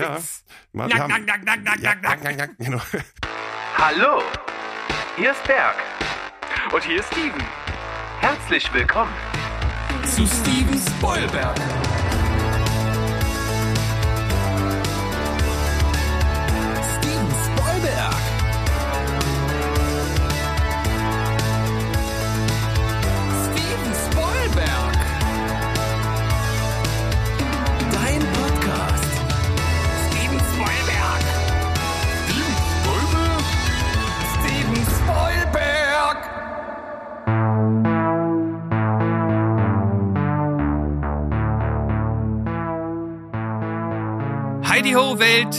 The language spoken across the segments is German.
Ja, mal, Nack, nack, nack, nack, nack, ja, nack. nack, nack, genau. Hallo, hier ist Berg. Und hier ist Steven. Herzlich willkommen. Zu Steven Spoilberg. Welt,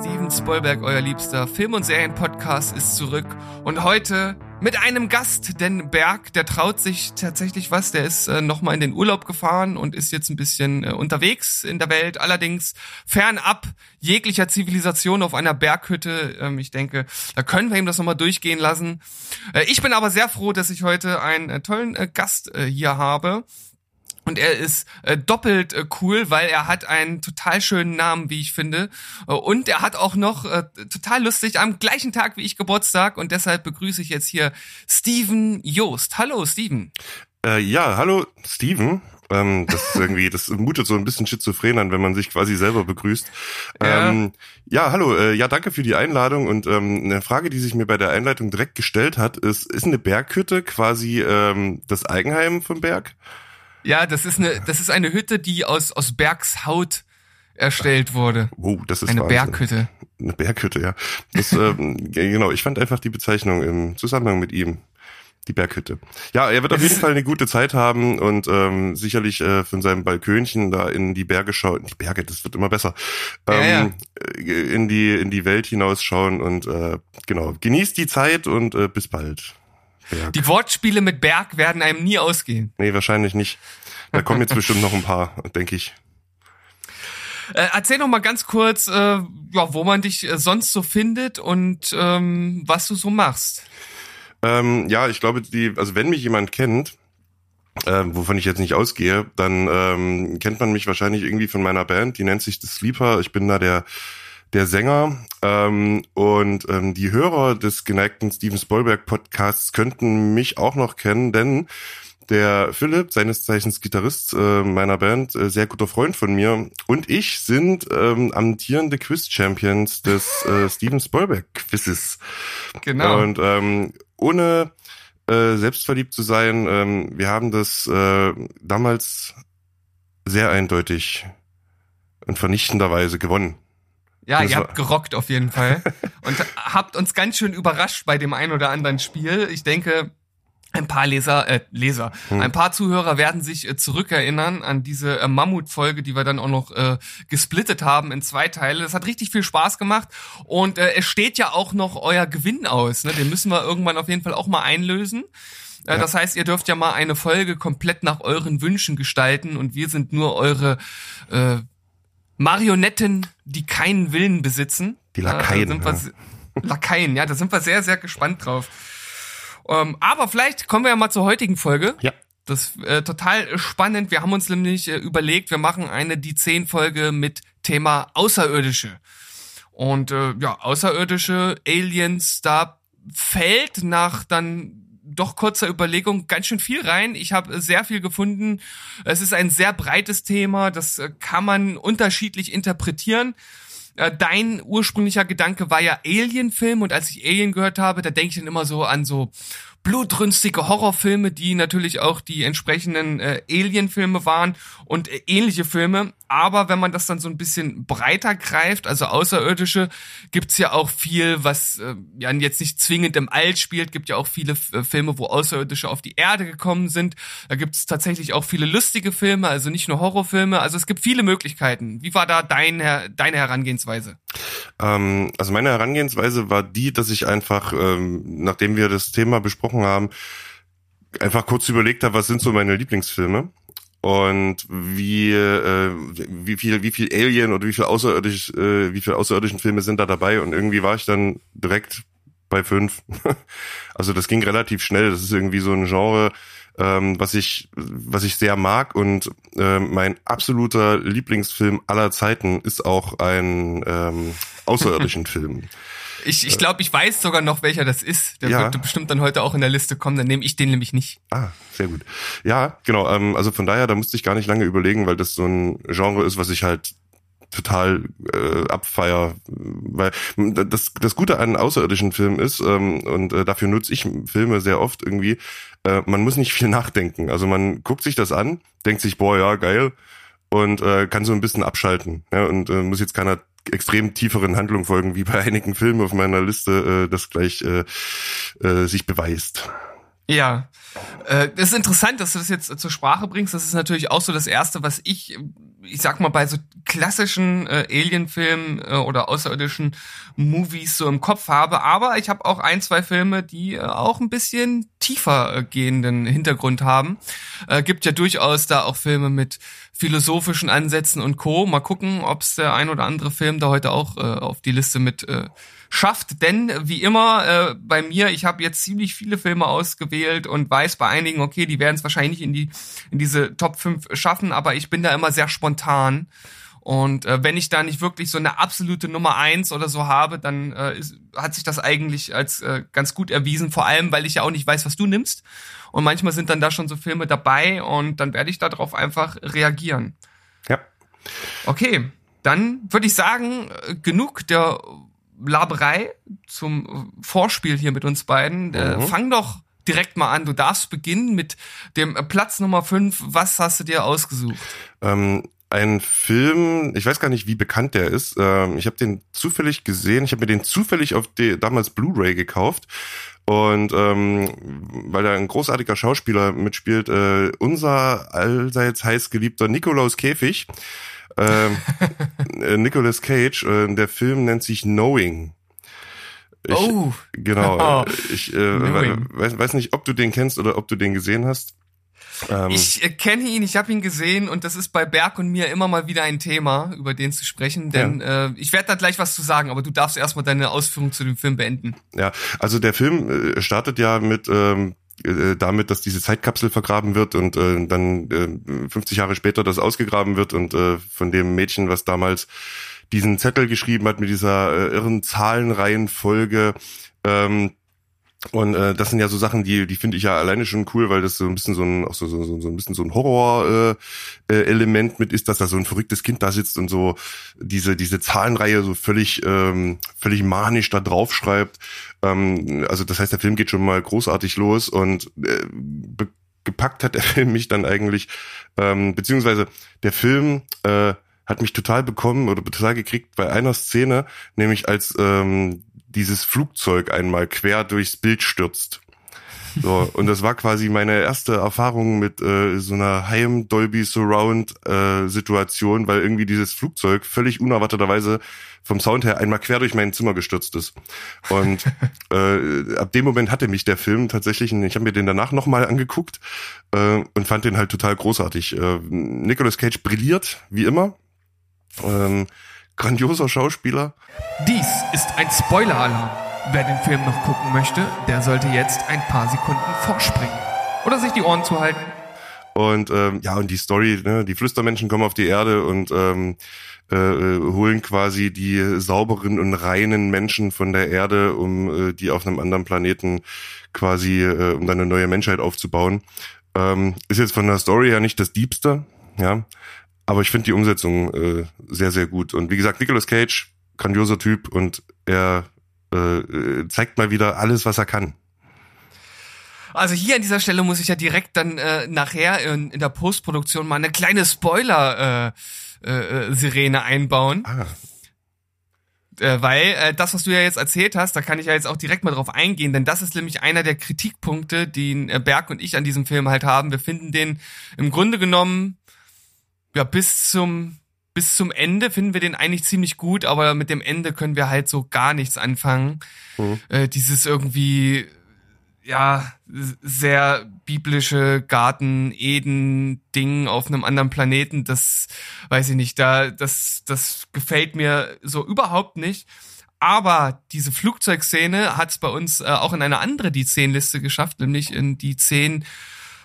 Steven Spielberg, euer liebster Film- und Serienpodcast, ist zurück und heute mit einem Gast, denn Berg, der traut sich tatsächlich was, der ist äh, nochmal in den Urlaub gefahren und ist jetzt ein bisschen äh, unterwegs in der Welt, allerdings fernab jeglicher Zivilisation auf einer Berghütte. Ähm, ich denke, da können wir ihm das nochmal durchgehen lassen. Äh, ich bin aber sehr froh, dass ich heute einen äh, tollen äh, Gast äh, hier habe. Und er ist äh, doppelt äh, cool, weil er hat einen total schönen Namen, wie ich finde. Äh, und er hat auch noch äh, total lustig am gleichen Tag wie ich Geburtstag. Und deshalb begrüße ich jetzt hier Steven Joost. Hallo, Steven. Äh, ja, hallo, Steven. Ähm, das ist irgendwie, das mutet so ein bisschen schizophren an, wenn man sich quasi selber begrüßt. Ja. Ähm, ja, hallo, äh, ja, danke für die Einladung. Und ähm, eine Frage, die sich mir bei der Einleitung direkt gestellt hat, ist, ist eine Berghütte quasi ähm, das Eigenheim vom Berg? Ja, das ist eine, das ist eine Hütte, die aus, aus Bergshaut erstellt wurde. Wow, das ist Eine Wahnsinn. Berghütte. Eine Berghütte, ja. Das, ähm, ja, genau, ich fand einfach die Bezeichnung im Zusammenhang mit ihm. Die Berghütte. Ja, er wird auf jeden Fall eine gute Zeit haben und ähm, sicherlich äh, von seinem Balkönchen da in die Berge schauen. Die Berge, das wird immer besser. Ja, Ähm, äh, In die in die Welt hinausschauen und äh, genau genießt die Zeit und äh, bis bald. Berg. Die Wortspiele mit Berg werden einem nie ausgehen. nee, wahrscheinlich nicht. Da kommen jetzt bestimmt noch ein paar, denke ich. Äh, erzähl noch mal ganz kurz, äh, ja, wo man dich äh, sonst so findet und ähm, was du so machst. Ähm, ja, ich glaube, die, also wenn mich jemand kennt, ähm, wovon ich jetzt nicht ausgehe, dann ähm, kennt man mich wahrscheinlich irgendwie von meiner Band, die nennt sich The Sleeper. Ich bin da der der Sänger ähm, und ähm, die Hörer des geneigten Steven Spielberg Podcasts könnten mich auch noch kennen, denn der Philipp, seines Zeichens Gitarrist äh, meiner Band, äh, sehr guter Freund von mir und ich sind ähm, amtierende Quiz-Champions des äh, Steven Spielberg Quizzes. Genau. Und ähm, ohne äh, selbstverliebt zu sein, ähm, wir haben das äh, damals sehr eindeutig und vernichtenderweise gewonnen. Ja, das ihr habt gerockt auf jeden Fall und habt uns ganz schön überrascht bei dem ein oder anderen Spiel. Ich denke, ein paar Leser, äh, Leser, Hm. ein paar Zuhörer werden sich äh, zurückerinnern an diese äh, Mammutfolge, die wir dann auch noch äh, gesplittet haben in zwei Teile. Das hat richtig viel Spaß gemacht und äh, es steht ja auch noch euer Gewinn aus. Ne? Den müssen wir irgendwann auf jeden Fall auch mal einlösen. Äh, Ja. Das heißt, ihr dürft ja mal eine Folge komplett nach euren Wünschen gestalten und wir sind nur eure äh, Marionetten, die keinen Willen besitzen. Die Lakaien, Ja, da sind wir, Lakaien, ja, da sind wir sehr, sehr gespannt drauf. Ähm, aber vielleicht kommen wir ja mal zur heutigen Folge. Ja. Das ist äh, total spannend. Wir haben uns nämlich äh, überlegt, wir machen eine die 10 Folge mit Thema Außerirdische. Und äh, ja, Außerirdische, Aliens, da fällt nach dann doch kurzer Überlegung ganz schön viel rein. Ich habe sehr viel gefunden. Es ist ein sehr breites Thema, das äh, kann man unterschiedlich interpretieren. Äh, Dein ursprünglicher Gedanke war ja Alien-Film und als ich Alien gehört habe, da denke ich dann immer so an so blutrünstige Horrorfilme, die natürlich auch die entsprechenden äh, Alien-Filme waren und äh, ähnliche Filme. Aber wenn man das dann so ein bisschen breiter greift, also Außerirdische, gibt's ja auch viel, was äh, ja jetzt nicht zwingend im All spielt, gibt ja auch viele äh, Filme, wo Außerirdische auf die Erde gekommen sind. Da gibt's tatsächlich auch viele lustige Filme, also nicht nur Horrorfilme. Also es gibt viele Möglichkeiten. Wie war da dein, deine Herangehensweise? Ähm, also meine Herangehensweise war die, dass ich einfach, ähm, nachdem wir das Thema besprochen haben, einfach kurz überlegt habe, was sind so meine Lieblingsfilme und wie äh, wie viel wie viel Alien oder wie viel außerirdisch äh, wie viel außerirdischen Filme sind da dabei und irgendwie war ich dann direkt bei fünf. also das ging relativ schnell. Das ist irgendwie so ein Genre, ähm, was ich was ich sehr mag und äh, mein absoluter Lieblingsfilm aller Zeiten ist auch ein ähm, außerirdischen Film. Ich, ich glaube, ich weiß sogar noch, welcher das ist. Der Ja. wird bestimmt dann heute auch in der Liste kommen. Dann nehme ich den nämlich nicht. Ah, sehr gut. Ja, genau. Ähm, also von daher, da musste ich gar nicht lange überlegen, weil das so ein Genre ist, was ich halt total äh, abfeier, weil das das Gute an außerirdischen Filmen ist ähm, und äh, dafür nutze ich Filme sehr oft irgendwie. Äh, man muss nicht viel nachdenken. Also man guckt sich das an, denkt sich, boah, ja geil und äh, kann so ein bisschen abschalten ja, und äh, muss jetzt keiner extrem tieferen Handlung folgen, wie bei einigen Filmen auf meiner Liste äh, das gleich äh, äh, sich beweist. Ja. Äh, ist interessant, dass du das jetzt zur Sprache bringst. Das ist natürlich auch so das Erste, was ich, ich sag mal, bei so klassischen äh, Alien-Filmen äh, oder außerirdischen Movies so im Kopf habe. Aber ich habe auch ein, zwei Filme, die äh, auch ein bisschen tiefer äh, gehenden Hintergrund haben. Äh, gibt ja durchaus da auch Filme mit philosophischen Ansätzen und Co. Mal gucken, ob es der ein oder andere Film da heute auch äh, auf die Liste mit äh, schafft. Denn wie immer äh, bei mir, ich habe jetzt ziemlich viele Filme ausgewählt und weiß bei einigen, okay, die werden es wahrscheinlich in die in diese Top 5 schaffen, aber ich bin da immer sehr spontan. Und äh, wenn ich da nicht wirklich so eine absolute Nummer eins oder so habe, dann äh, ist, hat sich das eigentlich als äh, ganz gut erwiesen. Vor allem, weil ich ja auch nicht weiß, was du nimmst. Und manchmal sind dann da schon so Filme dabei und dann werde ich darauf einfach reagieren. Ja. Okay, dann würde ich sagen, äh, genug der Laberei zum äh, Vorspiel hier mit uns beiden. Äh, Mhm. fang doch direkt mal an. Du darfst beginnen mit dem äh, Platz Nummer 5. Was hast du dir ausgesucht? Ähm, ein Film, ich weiß gar nicht, wie bekannt der ist. Ähm, ich habe den zufällig gesehen. Ich habe mir den zufällig auf die, damals Blu-ray gekauft. Und ähm, weil da ein großartiger Schauspieler mitspielt, äh, unser allseits heiß geliebter Nikolaus Käfig, ähm, äh, Nicolas Cage, äh, der Film nennt sich Knowing. Ich, oh, Genau. Ich äh, weiß, weiß nicht, ob du den kennst oder ob du den gesehen hast. Ähm, ich äh, kenne ihn, ich habe ihn gesehen und das ist bei Berg und mir immer mal wieder ein Thema, über den zu sprechen, denn äh, ich werde da gleich was zu sagen, aber du darfst erstmal deine Ausführung zu dem Film beenden. Ja, also der Film äh, startet ja mit ähm, äh, damit, dass diese Zeitkapsel vergraben wird und äh, dann äh, 50 Jahre später das ausgegraben wird und äh, von dem Mädchen, was damals diesen Zettel geschrieben hat mit dieser äh, irren Zahlenreihenfolge. Ähm, und äh, das sind ja so Sachen, die die finde ich ja alleine schon cool, weil das so ein bisschen so ein auch so so, so so ein bisschen so ein Horror äh, äh, mit ist, dass da so ein verrücktes Kind da sitzt und so diese diese Zahlenreihe so völlig ähm, völlig manisch da drauf schreibt. Ähm, also das heißt, der Film geht schon mal großartig los und äh, gepackt hat Film mich dann eigentlich ähm, beziehungsweise der Film äh, hat mich total bekommen oder total gekriegt bei einer Szene, nämlich als ähm, dieses Flugzeug einmal quer durchs Bild stürzt. So, und das war quasi meine erste Erfahrung mit äh, so einer Heim Dolby Surround äh, Situation, weil irgendwie dieses Flugzeug völlig unerwarteterweise vom Sound her einmal quer durch mein Zimmer gestürzt ist. Und äh, ab dem Moment hatte mich der Film tatsächlich, ich habe mir den danach nochmal angeguckt äh, und fand den halt total großartig. Äh, Nicolas Cage brilliert, wie immer. Ähm, grandioser Schauspieler. Dies ist ein Spoiler-Alarm. Wer den Film noch gucken möchte, der sollte jetzt ein paar Sekunden vorspringen. Oder sich die Ohren zuhalten. Und ähm, ja, und die Story, ne, die Flüstermenschen kommen auf die Erde und ähm, äh, äh, holen quasi die sauberen und reinen Menschen von der Erde, um äh, die auf einem anderen Planeten quasi, äh, um dann eine neue Menschheit aufzubauen. Ähm, ist jetzt von der Story her nicht das Diebste, ja, aber ich finde die Umsetzung äh, sehr, sehr gut. Und wie gesagt, Nicolas Cage, grandioser Typ und er äh, zeigt mal wieder alles, was er kann. Also hier an dieser Stelle muss ich ja direkt dann äh, nachher in, in der Postproduktion mal eine kleine Spoiler äh, äh, einbauen, Ah, äh, weil äh, das, was du ja jetzt erzählt hast, da kann ich ja jetzt auch direkt mal drauf eingehen, denn das ist nämlich einer der Kritikpunkte, die äh, Berg und ich an diesem Film halt haben. Wir finden den im Grunde genommen ja bis zum bis zum Ende finden wir den eigentlich ziemlich gut, aber mit dem Ende können wir halt so gar nichts anfangen. Mhm. Äh, dieses irgendwie ja, sehr biblische Garten Eden Ding auf einem anderen Planeten, das weiß ich nicht, da das das gefällt mir so überhaupt nicht. Aber diese Flugzeugszene hat es bei uns äh, auch in eine andere die 10 Liste geschafft, nämlich in die 10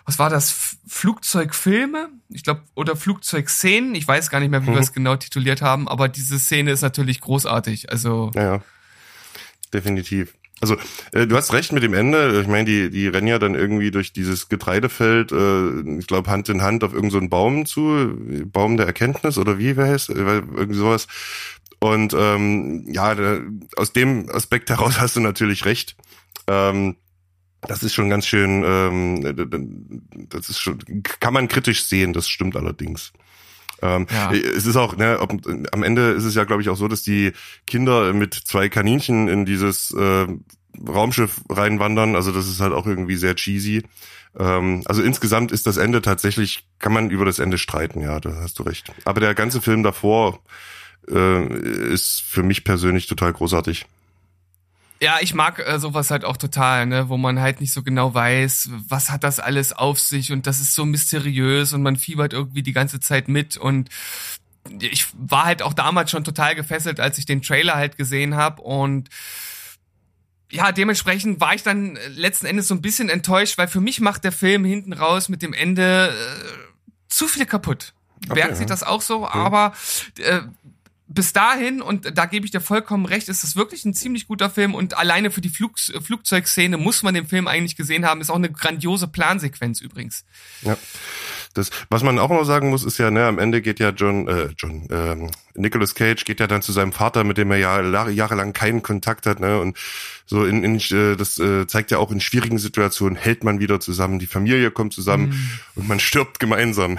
was war das? Flugzeugfilme? Ich glaube, oder Flugzeugszenen. Ich weiß gar nicht mehr, wie mhm. wir es genau tituliert haben, aber diese Szene ist natürlich großartig. Also. Ja, ja. definitiv. Also äh, du hast recht mit dem Ende. Ich meine, die die rennen ja dann irgendwie durch dieses Getreidefeld, äh, ich glaube Hand in Hand auf irgendeinen so Baum zu, Baum der Erkenntnis oder wie wer heißt, irgendwie sowas. Und ähm, ja, da, aus dem Aspekt heraus hast du natürlich recht. Ähm, das ist schon ganz schön, ähm, das ist schon, kann man kritisch sehen, das stimmt allerdings. Ähm, ja. Es ist auch, ne, ob, am Ende ist es ja, glaube ich, auch so, dass die Kinder mit zwei Kaninchen in dieses äh, Raumschiff reinwandern. Also das ist halt auch irgendwie sehr cheesy. Ähm, also insgesamt ist das Ende tatsächlich, kann man über das Ende streiten, ja, da hast du recht. Aber der ganze Film davor äh, ist für mich persönlich total großartig. Ja, ich mag äh, sowas halt auch total, ne, wo man halt nicht so genau weiß, was hat das alles auf sich und das ist so mysteriös und man fiebert irgendwie die ganze Zeit mit und ich war halt auch damals schon total gefesselt, als ich den Trailer halt gesehen habe und ja, dementsprechend war ich dann letzten Endes so ein bisschen enttäuscht, weil für mich macht der Film hinten raus mit dem Ende äh, zu viel kaputt. Okay, Berg sieht das auch so, okay. aber äh, bis dahin, und da gebe ich dir vollkommen recht, ist das wirklich ein ziemlich guter Film und alleine für die Flug, Flugzeugszene muss man den Film eigentlich gesehen haben. Ist auch eine grandiose Plansequenz übrigens. Ja. Das, was man auch noch sagen muss, ist ja, ne, am Ende geht ja John, äh, John, ähm, Nicolas Cage geht ja dann zu seinem Vater, mit dem er ja jahrelang keinen Kontakt hat, ne, und so in, in äh, das äh, zeigt ja auch in schwierigen Situationen hält man wieder zusammen, die Familie kommt zusammen mm. und man stirbt gemeinsam.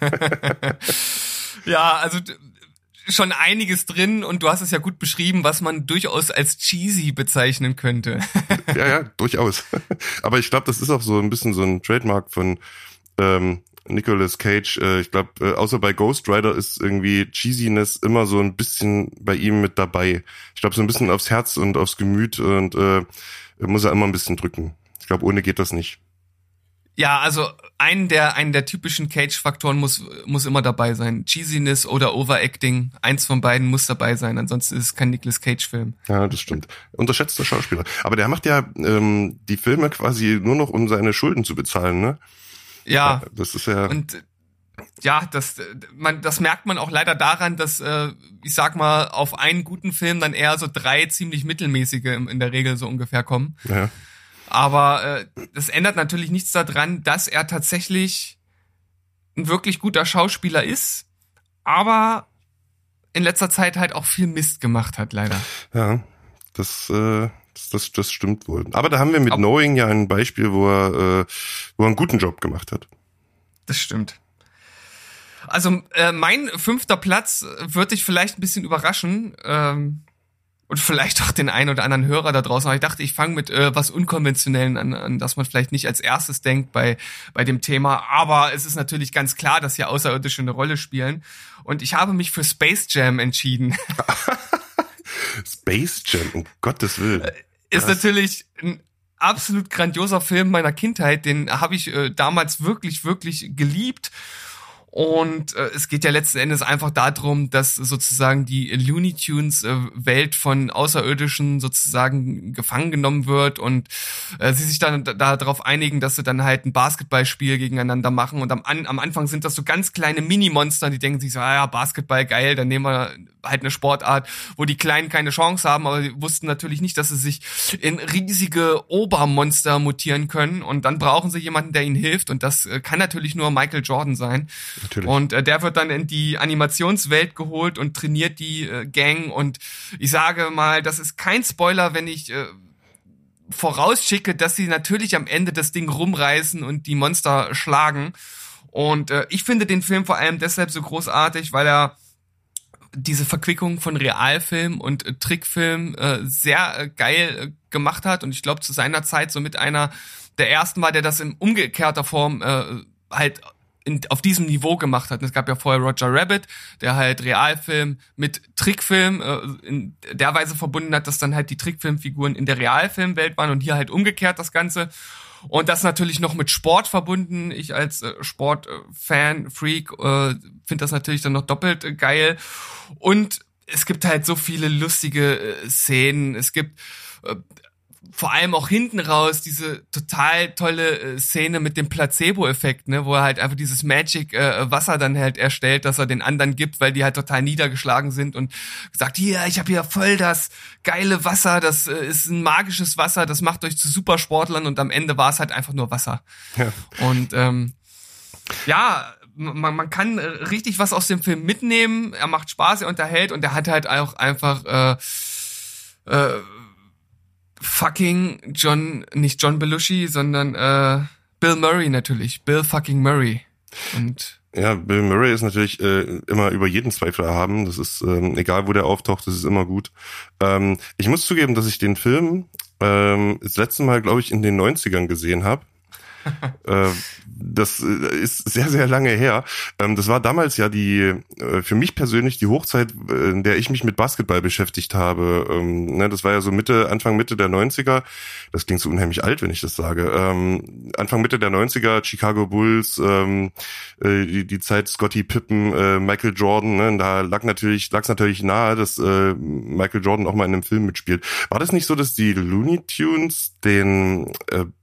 ja, also schon einiges drin und du hast es ja gut beschrieben, was man durchaus als cheesy bezeichnen könnte. ja, ja, durchaus. Aber ich glaube, das ist auch so ein bisschen so ein Trademark von ähm, Nicolas Cage. Äh, ich glaube, äh, außer bei Ghost Rider ist irgendwie Cheesiness immer so ein bisschen bei ihm mit dabei. Ich glaube, so ein bisschen aufs Herz und aufs Gemüt und äh, muss er immer ein bisschen drücken. Ich glaube, ohne geht das nicht. Ja, also einen der, einen der typischen Cage-Faktoren muss, muss immer dabei sein. Cheesiness oder Overacting. Eins von beiden muss dabei sein, ansonsten ist es kein Nicolas Cage-Film. Ja, das stimmt. Unterschätzter Schauspieler. Aber der macht ja ähm, die Filme quasi nur noch, um seine Schulden zu bezahlen, ne? Ja. Das ist ja. Und ja, das, man, das merkt man auch leider daran, dass, äh, ich sag mal, auf einen guten Film dann eher so drei ziemlich mittelmäßige in der Regel so ungefähr kommen. Ja. Aber äh, das ändert natürlich nichts daran, dass er tatsächlich ein wirklich guter Schauspieler ist, aber in letzter Zeit halt auch viel Mist gemacht hat, leider. Ja, das, äh, das, das, das stimmt wohl. Aber da haben wir mit Ob Knowing ja ein Beispiel, wo er, äh, wo er einen guten Job gemacht hat. Das stimmt. Also äh, mein fünfter Platz wird dich vielleicht ein bisschen überraschen. Ähm, und vielleicht auch den einen oder anderen Hörer da draußen. Aber ich dachte, ich fange mit äh, was Unkonventionellen an, an, dass man vielleicht nicht als erstes denkt bei, bei dem Thema. Aber es ist natürlich ganz klar, dass hier Außerirdische eine Rolle spielen. Und ich habe mich für Space Jam entschieden. Space Jam, um Gottes Willen. Äh, ist natürlich ein absolut grandioser Film meiner Kindheit. Den habe ich äh, damals wirklich, wirklich geliebt. Und äh, es geht ja letzten Endes einfach darum, dass sozusagen die Looney Tunes äh, Welt von Außerirdischen sozusagen gefangen genommen wird und äh, sie sich dann darauf einigen, dass sie dann halt ein Basketballspiel gegeneinander machen. Und am, am Anfang sind das so ganz kleine Mini-Monster, die denken sich so, ah ja, Basketball geil, dann nehmen wir halt eine Sportart, wo die Kleinen keine Chance haben, aber sie wussten natürlich nicht, dass sie sich in riesige Obermonster mutieren können und dann brauchen sie jemanden, der ihnen hilft und das äh, kann natürlich nur Michael Jordan sein. Natürlich. Und äh, der wird dann in die Animationswelt geholt und trainiert die äh, Gang und ich sage mal, das ist kein Spoiler, wenn ich äh, vorausschicke, dass sie natürlich am Ende das Ding rumreißen und die Monster schlagen. Und äh, ich finde den Film vor allem deshalb so großartig, weil er diese Verquickung von Realfilm und äh, Trickfilm äh, sehr äh, geil äh, gemacht hat und ich glaube zu seiner Zeit so mit einer der ersten war, der das in umgekehrter Form äh, halt in, auf diesem Niveau gemacht hat. Und es gab ja vorher Roger Rabbit, der halt Realfilm mit Trickfilm äh, in der Weise verbunden hat, dass dann halt die Trickfilmfiguren in der Realfilmwelt waren und hier halt umgekehrt das Ganze. Und das natürlich noch mit Sport verbunden. Ich als äh, Sportfan, Freak, äh, finde das natürlich dann noch doppelt äh, geil. Und es gibt halt so viele lustige äh, Szenen. Es gibt äh, vor allem auch hinten raus diese total tolle äh, Szene mit dem Placebo-Effekt, ne, wo er halt einfach dieses Magic äh, Wasser dann halt erstellt, dass er den anderen gibt, weil die halt total niedergeschlagen sind und sagt, hier, ich habe hier voll das geile Wasser, das äh, ist ein magisches Wasser, das macht euch zu Supersportlern und am Ende war es halt einfach nur Wasser. Ja. Und ähm, ja, man, man kann richtig was aus dem Film mitnehmen. Er macht Spaß, er unterhält und er hat halt auch einfach äh, äh, fucking John, nicht John Belushi, sondern äh, Bill Murray natürlich. Bill fucking Murray. Und ja, Bill Murray ist natürlich äh, immer über jeden Zweifel erhaben. Das ist, ähm, egal wo der auftaucht, das ist immer gut. Ähm, ich muss zugeben, dass ich den Film ähm, das letzte Mal, glaube ich, in den 90ern gesehen habe. äh, das äh, ist sehr, sehr lange her. Ähm, das war damals ja die, äh, für mich persönlich die Hochzeit, in der ich mich mit Basketball beschäftigt habe. Ähm, ne, das war ja so Mitte, Anfang, Mitte der 90er. Das klingt so unheimlich alt, wenn ich das sage. Ähm, Anfang, Mitte der 90er, Chicago Bulls, die, die Zeit Scotty Pippen, Michael Jordan, ne, da lag natürlich, lag es natürlich nahe, dass Michael Jordan auch mal in einem Film mitspielt. War das nicht so, dass die Looney Tunes den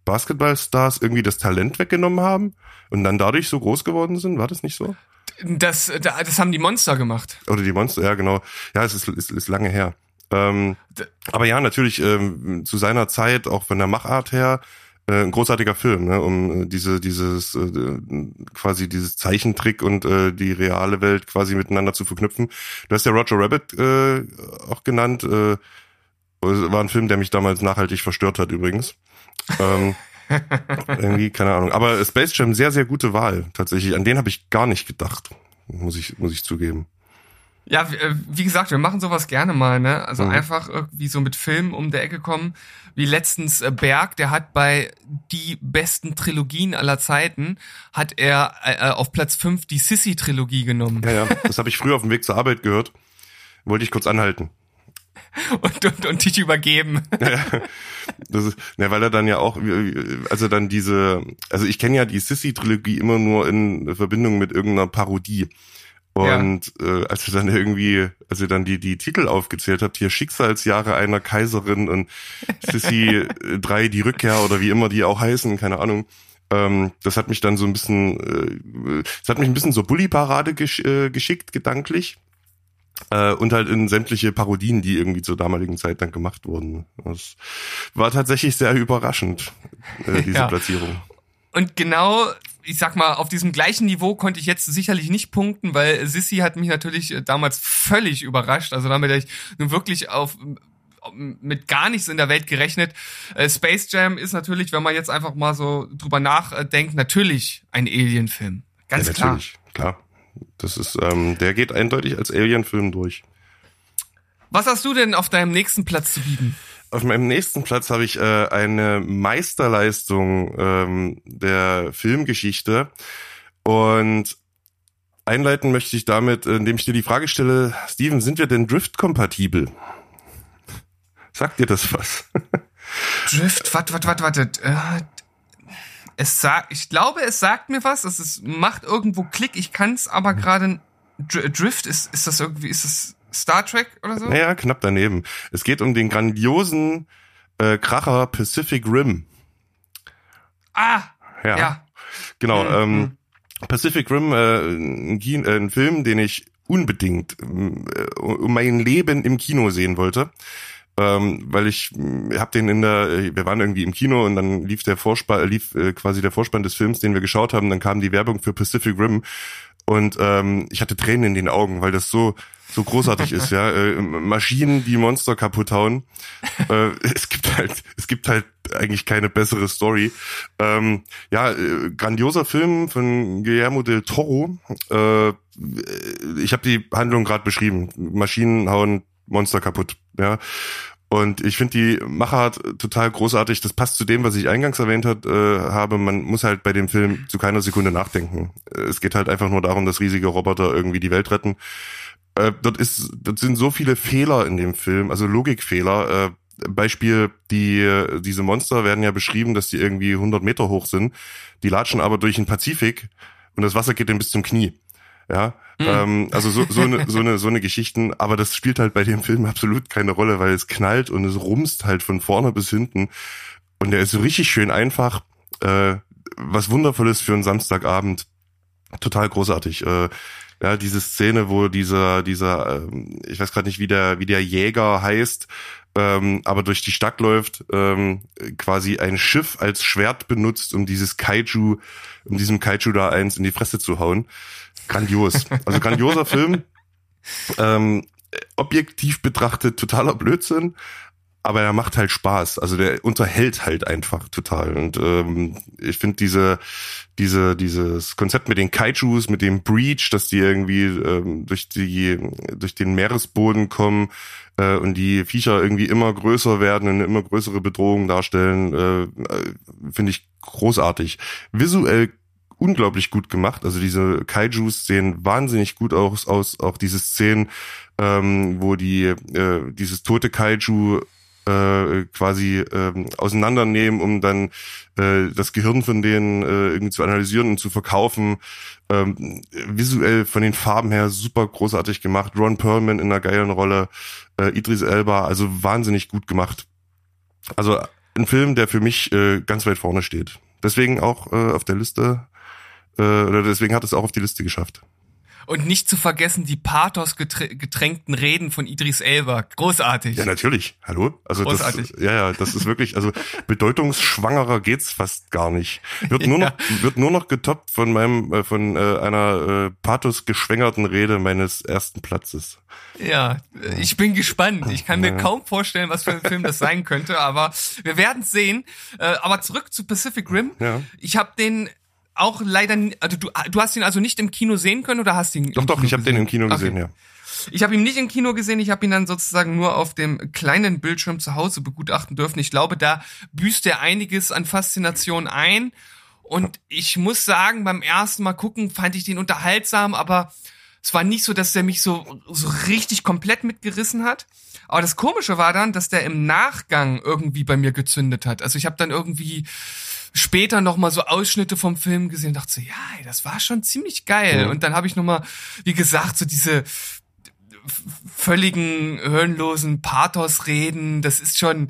Basketballstars irgendwie das Talent weggenommen haben und dann dadurch so groß geworden sind? War das nicht so? Das, das haben die Monster gemacht. Oder die Monster, ja genau. Ja, es ist, ist, ist lange her. Ähm, aber ja, natürlich ähm, zu seiner Zeit, auch von der Machart her, äh, ein großartiger Film, ne, um äh, diese dieses äh, quasi dieses Zeichentrick und äh, die reale Welt quasi miteinander zu verknüpfen. Du hast ja Roger Rabbit äh, auch genannt. Äh, war ein Film, der mich damals nachhaltig verstört hat übrigens. Ähm, irgendwie, keine Ahnung. Aber Space Jam, sehr, sehr gute Wahl, tatsächlich. An den habe ich gar nicht gedacht, muss ich, muss ich zugeben. Ja, äh, wie gesagt, wir machen sowas gerne mal, ne? Also mhm. einfach irgendwie so mit Filmen um der Ecke kommen. Wie letztens äh, Berg, der hat bei die besten Trilogien aller Zeiten, hat er äh, auf Platz 5 die Sissy-Trilogie genommen. Ja, ja, das habe ich früher auf dem Weg zur Arbeit gehört. Wollte ich kurz anhalten. Und, und, und dich übergeben. Ja, das ist, ja, weil er dann ja auch, also dann diese, also ich kenne ja die Sissy-Trilogie immer nur in Verbindung mit irgendeiner Parodie. Und ja. äh, als ihr dann irgendwie, als ihr dann die die Titel aufgezählt habt, hier Schicksalsjahre einer Kaiserin und Sissy 3 die Rückkehr oder wie immer die auch heißen, keine Ahnung. Ähm, das hat mich dann so ein bisschen, äh, das hat mich ein bisschen so Bully-Parade gesch äh, geschickt, gedanklich. Äh, und halt in sämtliche Parodien, die irgendwie zur damaligen Zeit dann gemacht wurden. Das war tatsächlich sehr überraschend, äh, diese ja. Platzierung. Und genau, ich sag mal, auf diesem gleichen Niveau konnte ich jetzt sicherlich nicht punkten, weil Sissy hat mich natürlich äh, damals völlig überrascht. Also damit ich nun wirklich auf mit gar nichts in der Welt gerechnet. Äh, Space Jam ist natürlich, wenn man jetzt einfach mal so drüber nachdenkt, natürlich ein Alien-Film. Ganz ja, klar. klar. Das ist, ähm, der geht eindeutig als Alien-Film durch. Was hast du denn auf deinem nächsten Platz zu bieten? Auf meinem nächsten Platz habe ich äh, eine Meisterleistung ähm, der Filmgeschichte und einleiten möchte ich damit, indem ich dir die Frage stelle, Steven, sind wir denn Drift-kompatibel? Sagt dir das was? Drift, warte, warte, warte, warte es sagt, ich glaube, es sagt mir was. Es ist, macht irgendwo Klick. Ich kann es aber gerade. Drift ist, ist das irgendwie, ist das Star Trek oder so? Naja, knapp daneben. Es geht um den grandiosen äh, Kracher Pacific Rim. Ah, ja. ja. Genau. Mhm. Ähm, mhm. Pacific Rim, äh, ein, äh, ein Film, den ich unbedingt äh, um mein Leben im Kino sehen wollte ähm, weil ich äh, hab den in der, äh, wir waren irgendwie im Kino und dann lief der Vorspann, äh, lief äh, quasi der Vorspann des Films, den wir geschaut haben, dann kam die Werbung für Pacific Rim und ähm, ich hatte Tränen in den Augen, weil das so so großartig ist, ja. Äh, Maschinen, die Monster kaputt hauen. äh, es gibt halt, es gibt halt eigentlich keine bessere Story. Ähm, ja, äh, grandioser Film von Guillermo del Toro. Äh, ich habe die Handlung gerade beschrieben. Maschinen hauen Monster kaputt. Ja. Und ich finde die Machart total großartig. Das passt zu dem, was ich eingangs erwähnt hat, äh, habe. Man muss halt bei dem Film zu keiner Sekunde nachdenken. Es geht halt einfach nur darum, dass riesige Roboter irgendwie die Welt retten. Äh, dort ist, dort sind so viele Fehler in dem Film, also Logikfehler. Äh, Beispiel, die, diese Monster werden ja beschrieben, dass die irgendwie 100 Meter hoch sind. Die latschen aber durch den Pazifik und das Wasser geht dann bis zum Knie. Ja, mhm. ähm, also so, so eine so eine so eine Geschichten, aber das spielt halt bei dem Film absolut keine Rolle, weil es knallt und es rumst halt von vorne bis hinten und der ist so richtig schön einfach, äh, was wundervolles für einen Samstagabend, total großartig. Äh, ja, diese Szene, wo dieser, dieser, ähm, ich weiß gerade nicht, wie der, wie der Jäger heißt, ähm, aber durch die Stadt läuft, ähm, quasi ein Schiff als Schwert benutzt, um dieses Kaiju, um diesem Kaiju da eins in die Fresse zu hauen. Grandios. Also grandioser Film. Ähm, objektiv betrachtet totaler Blödsinn, aber er macht halt Spaß. Also der unterhält halt einfach total. Und ähm, ich finde diese, diese, dieses Konzept mit den Kaijus, mit dem Breach, dass die irgendwie ähm, durch die, durch den Meeresboden kommen äh, und die Viecher irgendwie immer größer werden und eine immer größere Bedrohung darstellen, äh, finde ich großartig. Visuell unglaublich gut gemacht. Also diese Kaijus sehen wahnsinnig gut aus, aus auch diese Szenen, ähm, wo die äh, dieses tote Kaiju äh, quasi äh, auseinandernehmen, um dann äh, das Gehirn von denen äh, irgendwie zu analysieren und zu verkaufen. Ähm, visuell von den Farben her super großartig gemacht. Ron Perlman in einer geilen Rolle, äh, Idris Elba, also wahnsinnig gut gemacht. Also ein Film, der für mich äh, ganz weit vorne steht. Deswegen auch äh, auf der Liste, oder deswegen hat es auch auf die Liste geschafft. Und nicht zu vergessen die Pathos getränkten Reden von Idris Elba. Großartig. Ja, natürlich. Hallo? Also Großartig. Das, ja, ja, das ist wirklich, also bedeutungsschwangerer geht's fast gar nicht. Wird nur ja. noch, wird nur noch getoppt von meinem, äh, von äh, einer äh, Pathos geschwängerten Rede meines ersten Platzes. Ja, ich bin gespannt. Ich kann mir ja. kaum vorstellen, was für ein Film das sein könnte, aber wir werden sehen. Äh, aber zurück zu Pacific Rim. Ja. Ich habe den auch leider, also du, du hast ihn also nicht im Kino sehen können oder hast ihn? Doch, doch, Kino ich habe den im Kino gesehen, okay. ja. Ich habe ihn nicht im Kino gesehen, ich habe ihn dann sozusagen nur auf dem kleinen Bildschirm zu Hause begutachten dürfen. Ich glaube, da büßt er einiges an Faszination ein. Und ich muss sagen, beim ersten Mal gucken fand ich den unterhaltsam, aber es war nicht so, dass der mich so, so richtig komplett mitgerissen hat. Aber das Komische war dann, dass der im Nachgang irgendwie bei mir gezündet hat. Also ich habe dann irgendwie später noch mal so Ausschnitte vom Film gesehen und dachte so, ja, ey, das war schon ziemlich geil. Mhm. Und dann habe ich noch mal, wie gesagt, so diese völligen hirnlosen Pathos-Reden, das ist schon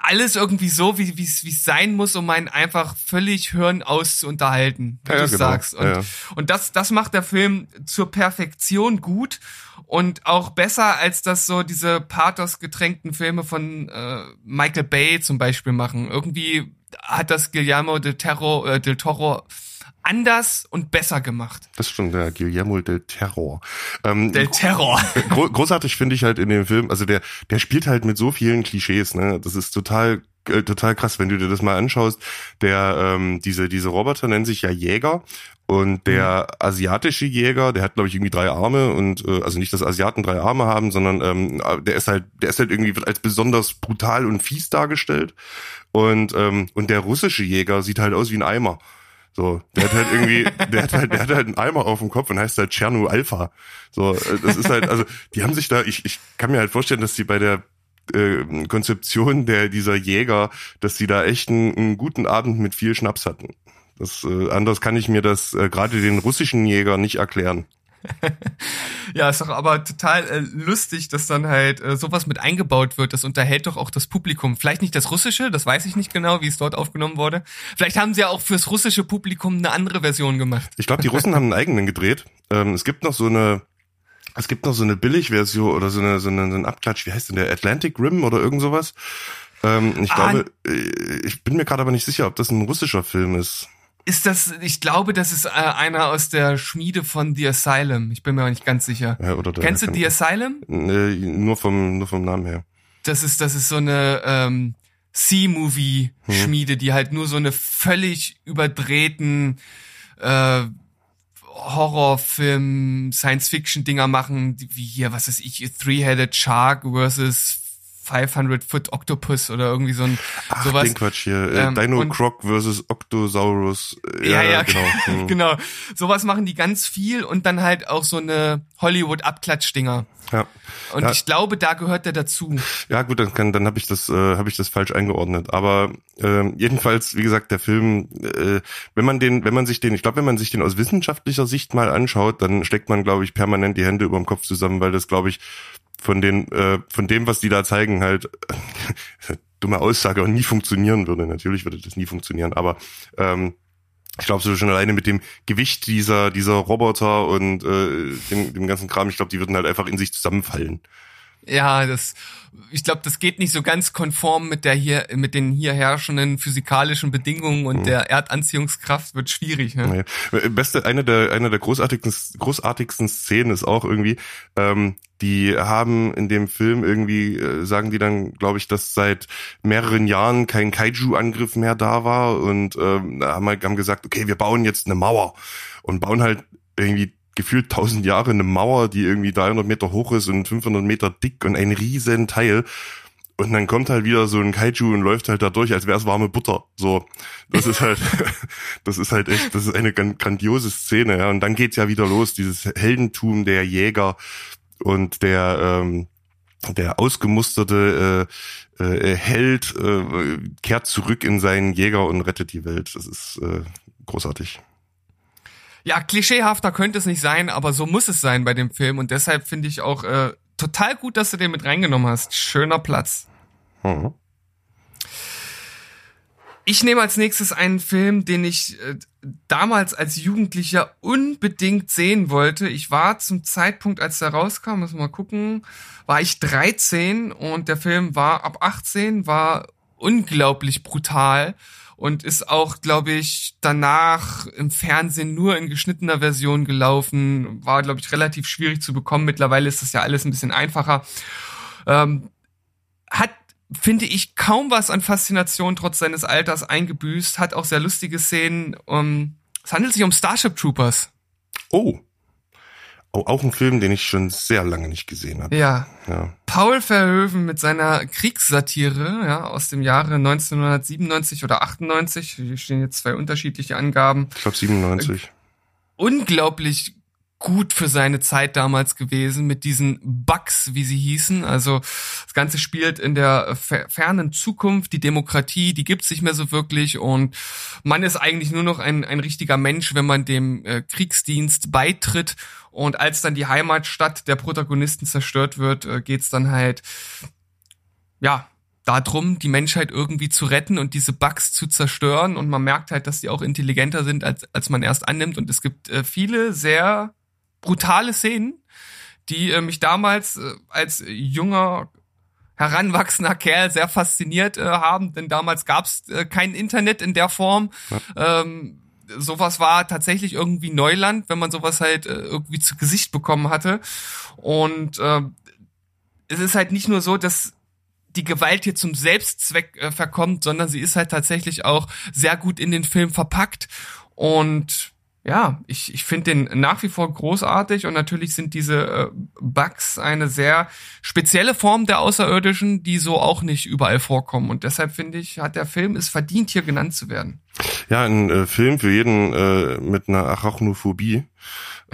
alles irgendwie so, wie wie es sein muss, um einen einfach völlig Hirn auszuunterhalten, wie ja, du genau. sagst. Und, ja. und das, das macht der Film zur Perfektion gut und auch besser, als das so diese Pathos getränkten Filme von äh, Michael Bay zum Beispiel machen. Irgendwie hat das Guillermo del, Terro, äh, del Toro anders und besser gemacht. Das stimmt, ja, Guillermo del Terror. Ähm, del Terror. Gro großartig finde ich halt in dem Film, also der, der spielt halt mit so vielen Klischees, ne? Das ist total äh, total krass, wenn du dir das mal anschaust. Der ähm, diese diese Roboter nennen sich ja Jäger und der mhm. asiatische Jäger, der hat glaube ich irgendwie drei Arme und äh, also nicht, dass Asiaten drei Arme haben, sondern ähm, der ist halt der ist halt irgendwie als besonders brutal und fies dargestellt und ähm, und der russische Jäger sieht halt aus wie ein Eimer. So, der hat halt irgendwie, der hat halt, der hat halt einen Eimer auf dem Kopf und heißt halt Cherno Alpha. So, äh, das ist halt, also die haben sich da, ich, ich kann mir halt vorstellen, dass die bei der äh, Konzeption der dieser Jäger, dass sie da echt einen, einen guten Abend mit viel Schnaps hatten. Das äh, anders kann ich mir das äh, gerade den russischen Jäger nicht erklären. ja, ist doch aber total äh, lustig, dass dann halt äh, sowas mit eingebaut wird. Das unterhält doch auch das Publikum. Vielleicht nicht das Russische, das weiß ich nicht genau, wie es dort aufgenommen wurde. Vielleicht haben sie ja auch fürs russische Publikum eine andere Version gemacht. Ich glaube, die Russen haben einen eigenen gedreht. Ähm, es gibt noch so eine, es gibt noch so eine Billigversion oder so eine, so eine, so ein Abklatsch. Wie heißt denn der Atlantic Rim oder irgend sowas? Ähm, ich ah, glaube, äh, ich bin mir gerade aber nicht sicher, ob das ein russischer Film ist. Ist das, ich glaube, das ist äh, einer aus der Schmiede von The Asylum. Ich bin mir auch nicht ganz sicher. Ja, oder Kennst du The Asylum? Nee, nur vom, nur vom Namen her. Das ist, das ist so eine ähm, C-Movie-Schmiede, hm. die halt nur so eine völlig überdrehten äh, Horrorfilm, Science-Fiction-Dinger machen, wie hier, was weiß ich, Three-Headed Shark versus 500 Foot Octopus oder irgendwie so ein Ach, sowas. den Quatsch hier. Äh, Ähm, Dino Croc versus Octosaurus. Äh, Ja, ja, genau. Hm. genau. Sowas machen die ganz viel und dann halt auch so eine Hollywood-Abklatschdinger. Ja. Und Ja. ich glaube, da gehört der dazu. Ja gut, dann kann, dann habe ich das, äh, habe ich das falsch eingeordnet. Aber ähm, jedenfalls, wie gesagt, der Film, äh, wenn man den, wenn man sich den, ich glaube, wenn man sich den aus wissenschaftlicher Sicht mal anschaut, dann steckt man, glaube ich, permanent die Hände über dem Kopf zusammen, weil das, glaube ich, von den, äh, von dem, was die da zeigen, halt dumme Aussage und nie funktionieren würde. Natürlich würde das nie funktionieren, aber ähm, ich glaube so schon alleine mit dem Gewicht dieser dieser Roboter und äh, dem, dem ganzen Kram, ich glaube, die würden halt einfach in sich zusammenfallen. Ja, das, ich glaube, das geht nicht so ganz konform mit der hier, mit den hier herrschenden physikalischen Bedingungen und der Erdanziehungskraft wird schwierig. Ne? Nee. Beste, eine der, eine der großartigsten, großartigsten Szenen ist auch irgendwie, ähm, die haben in dem Film irgendwie, äh, sagen die dann, glaube ich, dass seit mehreren Jahren kein Kaiju-Angriff mehr da war und ähm, haben, halt- haben gesagt, okay, wir bauen jetzt eine Mauer und bauen halt irgendwie gefühlt tausend Jahre eine Mauer, die irgendwie 300 Meter hoch ist und 500 Meter dick und ein riesen Teil. Und dann kommt halt wieder so ein Kaiju und läuft halt da durch, als wäre es warme Butter. So, das ist halt, das ist halt echt, das ist eine gran- grandiose Szene, ja. Und dann geht's ja wieder los, dieses Heldentum der Jäger und der, ähm, der ausgemusterte äh, äh, Held äh, kehrt zurück in seinen Jäger und rettet die Welt. Das ist äh, großartig. Ja, klischeehafter könnte es nicht sein, aber so muss es sein bei dem Film und deshalb finde ich auch äh, total gut, dass du den mit reingenommen hast. Schöner Platz. Mhm. Ich nehme als nächstes einen Film, den ich äh, damals als Jugendlicher unbedingt sehen wollte. Ich war zum Zeitpunkt, als der rauskam, müssen wir mal gucken, war ich 13 und der Film war ab 18, war unglaublich brutal und ist auch, glaube ich, danach im Fernsehen nur in geschnittener Version gelaufen. War, glaube ich, relativ schwierig zu bekommen. Mittlerweile ist das ja alles ein bisschen einfacher. Ähm, hat finde ich kaum was an Faszination trotz seines Alters eingebüßt, hat auch sehr lustige Szenen. Um, es handelt sich um Starship Troopers. Oh. Auch ein Film, den ich schon sehr lange nicht gesehen habe. Ja. Ja. Paul Verhoeven mit seiner Kriegssatire ja, aus dem Jahre 1997 oder 98. Hier stehen jetzt zwei unterschiedliche Angaben. Ich glaube 97. unglaublich gut für seine Zeit damals gewesen mit diesen Bugs, wie sie hießen. Also das Ganze spielt in der fer fernen Zukunft. Die Demokratie, die gibt's nicht mehr so wirklich und man ist eigentlich nur noch ein, ein richtiger Mensch, wenn man dem äh, Kriegsdienst beitritt. Und als dann die Heimatstadt der Protagonisten zerstört wird, äh, geht's dann halt, ja, darum, die Menschheit irgendwie zu retten und diese Bugs zu zerstören. Und man merkt halt, dass die auch intelligenter sind, als, als man erst annimmt. Und es gibt äh, viele sehr brutale Szenen, die äh, mich damals äh, als junger heranwachsender Kerl sehr fasziniert äh, haben, denn damals gab's äh, kein Internet in der Form. Ähm, sowas war tatsächlich irgendwie Neuland, wenn man sowas halt äh, irgendwie zu Gesicht bekommen hatte. Und äh, es ist halt nicht nur so, dass die Gewalt hier zum Selbstzweck äh, verkommt, sondern sie ist halt tatsächlich auch sehr gut in den Film verpackt. Und ja, ich, ich finde den nach wie vor großartig und natürlich sind diese äh, Bugs eine sehr spezielle Form der Außerirdischen, die so auch nicht überall vorkommen. Und deshalb finde ich, hat der Film es verdient, hier genannt zu werden. Ja, ein äh, Film für jeden äh, mit einer Arachnophobie.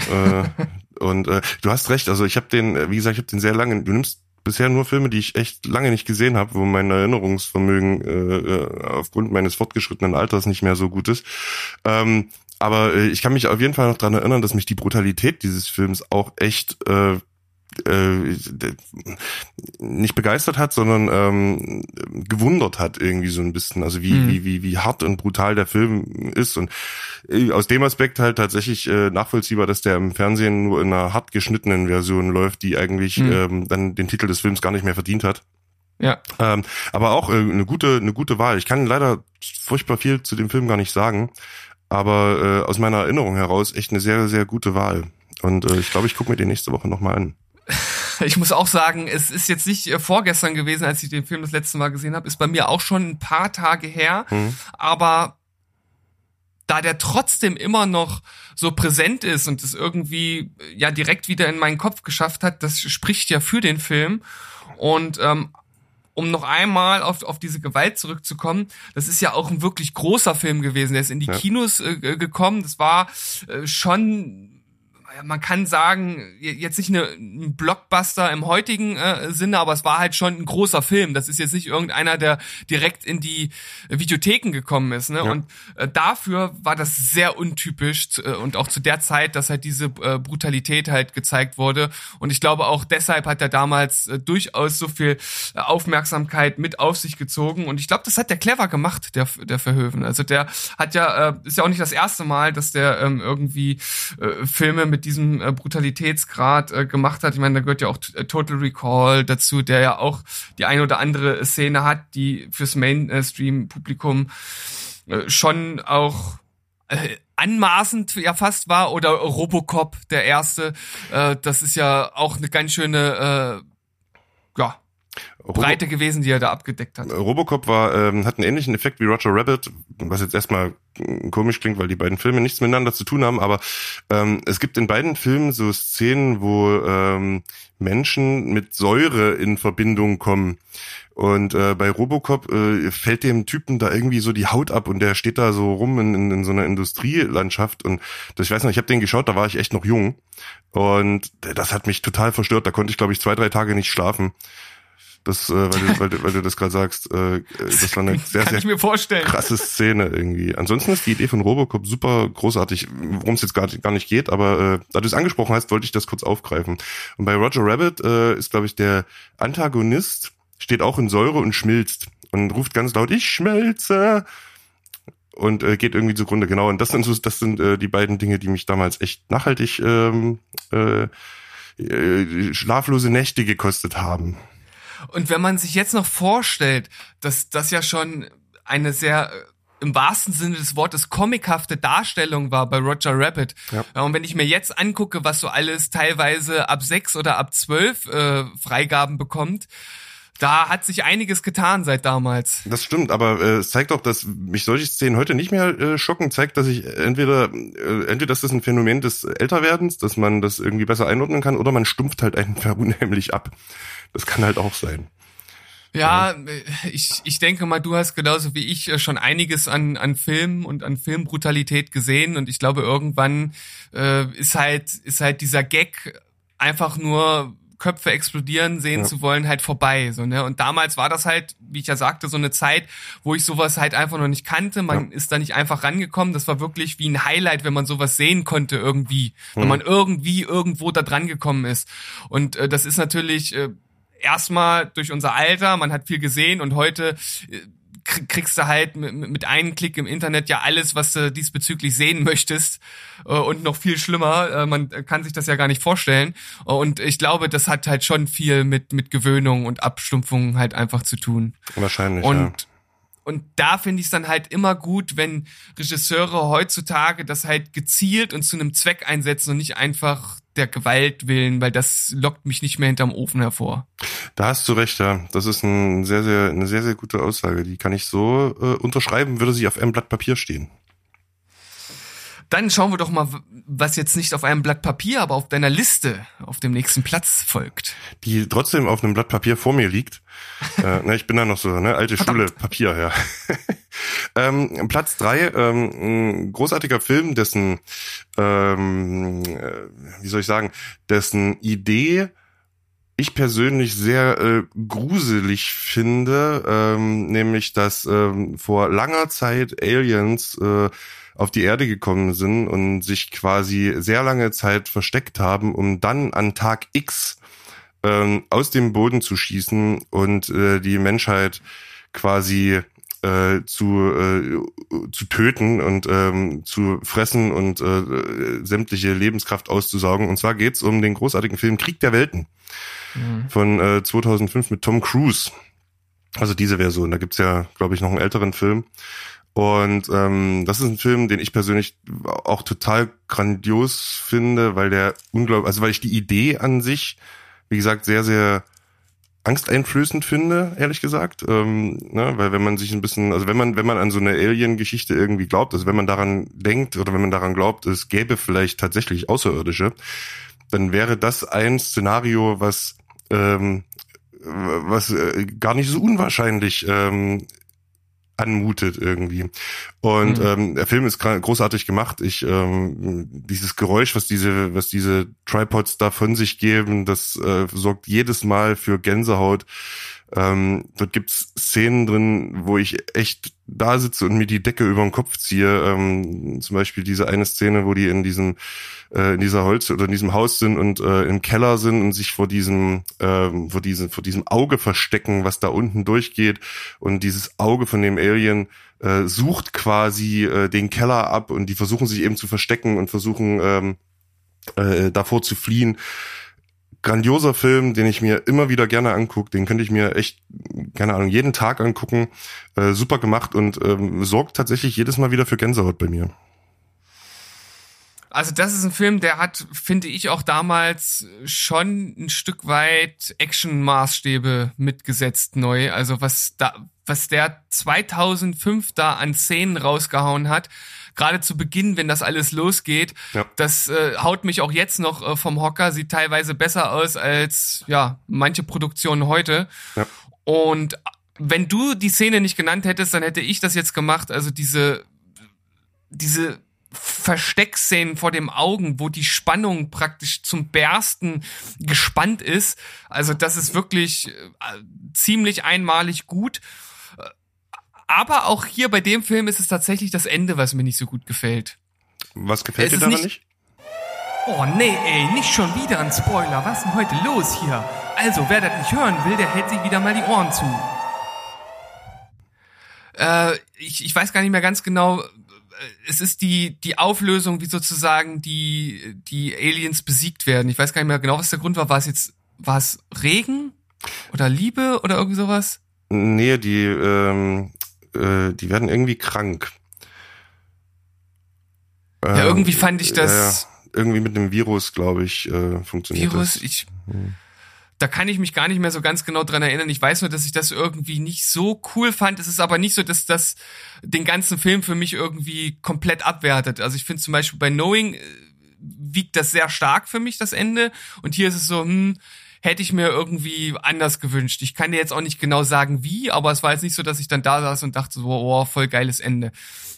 äh, und äh, du hast recht, also ich habe den, äh, wie gesagt, ich habe den sehr lange, du nimmst bisher nur Filme, die ich echt lange nicht gesehen habe, wo mein Erinnerungsvermögen äh, äh, aufgrund meines fortgeschrittenen Alters nicht mehr so gut ist. Ähm, aber äh, ich kann mich auf jeden Fall noch dran erinnern, dass mich die Brutalität dieses Films auch echt äh, äh, nicht begeistert hat, sondern ähm, gewundert hat irgendwie so ein bisschen. Also wie, Mhm. wie, wie, wie hart und brutal der Film ist. Und äh, aus dem Aspekt halt tatsächlich äh, nachvollziehbar, dass der im Fernsehen nur in einer hart geschnittenen Version läuft, die eigentlich Mhm. ähm, dann den Titel des Films gar nicht mehr verdient hat. Ja. Ähm, aber auch äh, eine gute, eine gute Wahl. Ich kann leider furchtbar viel zu dem Film gar nicht sagen, aber äh, aus meiner Erinnerung heraus echt eine sehr, sehr gute Wahl. Und äh, ich glaube, ich gucke mir den nächste Woche nochmal an. Ich muss auch sagen, es ist jetzt nicht äh, vorgestern gewesen, als ich den Film das letzte Mal gesehen habe, ist bei mir auch schon ein paar Tage her, Mhm. aber da der trotzdem immer noch so präsent ist und es irgendwie äh, ja direkt wieder in meinen Kopf geschafft hat, das spricht ja für den Film und ähm, um noch einmal auf, auf diese Gewalt zurückzukommen, das ist ja auch ein wirklich großer Film gewesen. Der ist in die Ja. Kinos äh, gekommen. Das war äh, schon man kann sagen, jetzt nicht eine, ein Blockbuster im heutigen äh, Sinne, aber es war halt schon ein großer Film. Das ist jetzt nicht irgendeiner, der direkt in die Videotheken gekommen ist. Ne? Ja. Und äh, dafür war das sehr untypisch äh, und auch zu der Zeit, dass halt diese äh, Brutalität halt gezeigt wurde. Und ich glaube auch deshalb hat er damals äh, durchaus so viel äh, Aufmerksamkeit mit auf sich gezogen. Und ich glaube, das hat der clever gemacht, der, der Verhöven. Also der hat ja, äh, ist ja auch nicht das erste Mal, dass der ähm, irgendwie äh, Filme mit diesem äh, Brutalitätsgrad äh, gemacht hat. Ich meine, da gehört ja auch äh, Total Recall dazu, der ja auch die ein oder andere Szene hat, die fürs Mainstream-Publikum äh, schon auch äh, anmaßend ja fast war oder Robocop der erste äh, das ist ja auch eine ganz schöne äh, Breite gewesen die er da abgedeckt hat Robocop war, ähm, hat einen ähnlichen Effekt wie Roger Rabbit, was jetzt erstmal komisch klingt, weil die beiden Filme nichts miteinander zu tun haben, aber ähm, es gibt in beiden Filmen so Szenen, wo ähm, Menschen mit Säure in Verbindung kommen. Und äh, bei Robocop äh, fällt dem Typen da irgendwie so die Haut ab und der steht da so rum in, in, in so einer Industrielandschaft. Und das, ich weiß noch, ich habe den geschaut, da war ich echt noch jung. Und das hat mich total verstört. Da konnte ich, glaube ich, zwei, drei Tage nicht schlafen. Das, äh, weil, du, weil, du, weil du das gerade sagst, äh, das war eine sehr, sehr krasse Szene irgendwie. Ansonsten ist die Idee von Robocop super großartig, worum es jetzt gar, gar nicht geht, aber äh, da du es angesprochen hast, wollte ich das kurz aufgreifen. Und bei Roger Rabbit äh, ist, glaube ich, der Antagonist steht auch in Säure und schmilzt und ruft ganz laut, ich schmelze und äh, geht irgendwie zugrunde. Genau, und das sind so, das sind äh, die beiden Dinge, die mich damals echt nachhaltig ähm, äh, äh, schlaflose Nächte gekostet haben. Und wenn man sich jetzt noch vorstellt, dass das ja schon eine sehr äh, im wahrsten Sinne des Wortes comichafte Darstellung war bei Roger Rabbit. Ja. Und wenn ich mir jetzt angucke, was so alles teilweise ab sechs oder ab zwölf äh, Freigaben bekommt, da hat sich einiges getan seit damals. Das stimmt, aber äh, es zeigt auch, dass mich solche Szenen heute nicht mehr äh, schocken. Zeigt, dass ich entweder äh, entweder ist das ein Phänomen des Älterwerdens, dass man das irgendwie besser einordnen kann, oder man stumpft halt einfach unheimlich ab. Das kann halt auch sein. Ja, äh, ich, ich denke mal, du hast genauso wie ich äh, schon einiges an, an Filmen und an Filmbrutalität gesehen und ich glaube, irgendwann äh, ist halt, ist halt dieser Gag einfach nur Köpfe explodieren sehen Ja. zu wollen, halt vorbei. So, ne? Und damals war das halt, wie ich ja sagte, so eine Zeit, wo ich sowas halt einfach noch nicht kannte. Man ist da nicht einfach rangekommen. Das war wirklich wie ein Highlight, wenn man sowas sehen konnte irgendwie. Wenn man irgendwie irgendwo da dran gekommen ist. Und äh, das ist natürlich äh, erstmal durch unser Alter, man hat viel gesehen und heute äh, kriegst du halt mit, mit einem Klick im Internet ja alles, was du diesbezüglich sehen möchtest äh, und noch viel schlimmer, äh, man kann sich das ja gar nicht vorstellen und ich glaube, das hat halt schon viel mit mit Gewöhnung und Abstumpfung halt einfach zu tun. Wahrscheinlich. Und ja. und da finde ich es dann halt immer gut, wenn Regisseure heutzutage das halt gezielt und zu einem Zweck einsetzen und nicht einfach der Gewalt willen, weil das lockt mich nicht mehr hinterm Ofen hervor. Da hast du recht, ja. Das ist ein sehr, sehr, eine sehr, sehr gute Aussage. Die kann ich so äh, unterschreiben, würde sie auf einem Blatt Papier stehen. Dann schauen wir doch mal, was jetzt nicht auf einem Blatt Papier, aber auf deiner Liste auf dem nächsten Platz folgt. Die trotzdem auf einem Blatt Papier vor mir liegt. äh, ne, ich bin da noch so, ne, alte Schule, Papier, ja. ähm, Platz drei, ähm, ein großartiger Film, dessen, ähm, äh, wie soll ich sagen, dessen Idee ich persönlich sehr äh, gruselig finde, ähm, nämlich dass ähm, vor langer Zeit Aliens äh, auf die Erde gekommen sind und sich quasi sehr lange Zeit versteckt haben, um dann an Tag X ähm, aus dem Boden zu schießen und äh, die Menschheit quasi äh, zu, äh, zu töten und ähm, zu fressen und äh, sämtliche Lebenskraft auszusaugen. Und zwar geht's um den großartigen Film Krieg der Welten von äh, 2005 mit Tom Cruise. Also diese Version. Da gibt's ja, glaube ich, noch einen älteren Film. Und ähm, das ist ein Film, den ich persönlich auch total grandios finde, weil der unglaublich, also weil ich die Idee an sich, wie gesagt, sehr, sehr angsteinflößend finde, ehrlich gesagt. Ähm, ne? Weil wenn man sich ein bisschen, also wenn man, wenn man an so eine Alien-Geschichte irgendwie glaubt, also wenn man daran denkt oder wenn man daran glaubt, es gäbe vielleicht tatsächlich Außerirdische, dann wäre das ein Szenario, was ähm, was äh, gar nicht so unwahrscheinlich ähm, anmutet irgendwie. Und mhm. ähm, der Film ist großartig gemacht. Ich ähm, dieses Geräusch, was diese was diese Tripods da von sich geben, das äh, sorgt jedes Mal für Gänsehaut. Ähm, dort gibt's Szenen drin, wo ich echt da sitze und mir die Decke über den Kopf ziehe. Ähm, zum Beispiel diese eine Szene, wo die in diesem äh, in dieser Holz oder in diesem Haus sind und äh, im Keller sind und sich vor diesem äh, vor diesem vor diesem Auge verstecken, was da unten durchgeht und dieses Auge von dem Alien äh, sucht quasi äh, den Keller ab und die versuchen sich eben zu verstecken und versuchen ähm, äh, davor zu fliehen grandioser Film, den ich mir immer wieder gerne angucke. Den könnte ich mir echt, keine Ahnung, jeden Tag angucken. Äh, super gemacht und ähm, sorgt tatsächlich jedes Mal wieder für Gänsehaut bei mir. Also das ist ein Film, der hat, finde ich, auch damals schon ein Stück weit Action-Maßstäbe mitgesetzt neu. Also was da, was der 2005 da an Szenen rausgehauen hat, gerade zu Beginn, wenn das alles losgeht, ja. das äh, haut mich auch jetzt noch äh, vom Hocker, sieht teilweise besser aus als ja manche Produktionen heute. Ja. Und wenn du die Szene nicht genannt hättest, dann hätte ich das jetzt gemacht. Also diese diese Versteckszenen vor dem Augen, wo die Spannung praktisch zum Bersten gespannt ist. Also das ist wirklich äh, ziemlich einmalig gut. Aber auch hier bei dem Film ist es tatsächlich das Ende, was mir nicht so gut gefällt. Was gefällt dir daran nicht? nicht? Oh nee, ey, nicht schon wieder ein Spoiler. Was ist denn heute los hier? Also, wer das nicht hören will, der hält sich wieder mal die Ohren zu. Äh, ich, ich weiß gar nicht mehr ganz genau. Äh, es ist die, die Auflösung, wie sozusagen die, die Aliens besiegt werden. Ich weiß gar nicht mehr genau, was der Grund war. War es jetzt, war es Regen? Oder Liebe? Oder irgendwie sowas? Nee, die, ähm, äh, die werden irgendwie krank. Ja, ähm, irgendwie fand ich das. Äh, irgendwie mit dem Virus, glaube ich, äh, funktioniert Virus, das. ich. Hm. Da kann ich mich gar nicht mehr so ganz genau dran erinnern. Ich weiß nur, dass ich das irgendwie nicht so cool fand. Es ist aber nicht so, dass das den ganzen Film für mich irgendwie komplett abwertet. Also ich finde zum Beispiel bei Knowing äh, wiegt das sehr stark für mich, das Ende. Und hier ist es so, hm, hätte ich mir irgendwie anders gewünscht. Ich kann dir jetzt auch nicht genau sagen, wie, aber es war jetzt nicht so, dass ich dann da saß und dachte so, oh, voll geiles Ende.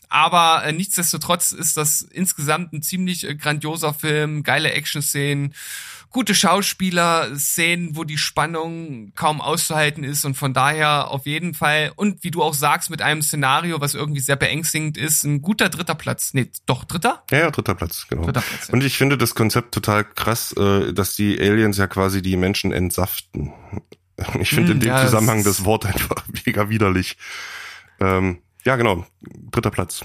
Aber äh, nichtsdestotrotz ist das insgesamt ein ziemlich äh, grandioser Film, geile Action-Szenen, gute Schauspieler, Szenen, wo die Spannung kaum auszuhalten ist und von daher auf jeden Fall und wie du auch sagst, mit einem Szenario, was irgendwie sehr beängstigend ist, ein guter dritter Platz. Nee, doch, dritter? Ja, ja, dritter Platz, genau. Dritter Platz, ja. Und ich finde das Konzept total krass, äh, dass die Aliens ja quasi die Menschen entsaften. Ich finde hm, in dem ja, Zusammenhang das Wort einfach mega widerlich. Ähm, ja, genau. Dritter Platz.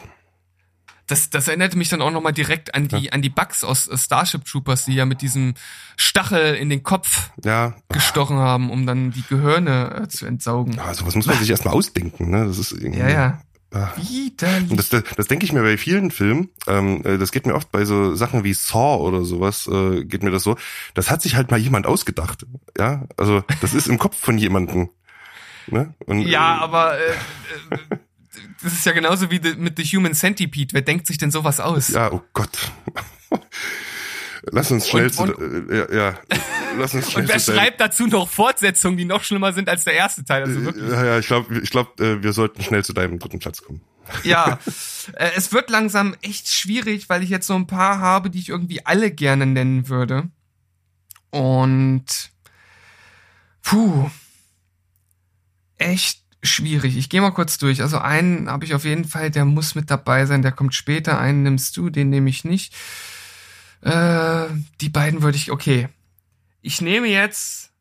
Das, das erinnerte mich dann auch nochmal direkt an die, ja. an die Bugs aus Starship Troopers, die ja mit diesem Stachel in den Kopf ja. gestochen haben, um dann die Gehirne äh, zu entsaugen. Also was muss man sich erstmal ausdenken, ne? Das ist irgendwie. Ja, ja. Und das, das, das denke ich mir bei vielen Filmen. Ähm, äh, das geht mir oft bei so Sachen wie Saw oder sowas, äh, geht mir das so. Das hat sich halt mal jemand ausgedacht. Ja, also das ist im Kopf von jemandem. Ne? Und, ja, äh, aber äh, äh das ist ja genauso wie mit The Human Centipede. Wer denkt sich denn sowas aus? Ja, oh Gott. Lass uns schnell und, zu, und, äh, ja, lass uns schnell Und wer schreibt dazu noch Fortsetzungen, die noch schlimmer sind als der erste Teil? Also wirklich. Ja, ja, ich glaube, ich glaub, äh, wir sollten schnell zu deinem dritten Platz kommen. Ja, äh, es wird langsam echt schwierig, weil ich jetzt so ein paar habe, die ich irgendwie alle gerne nennen würde. Und puh, echt schwierig. Ich gehe mal kurz durch. Also einen habe ich auf jeden Fall, der muss mit dabei sein, der kommt später. Einen nimmst du, den nehme ich nicht. Äh, die beiden würde ich, okay. Ich nehme jetzt,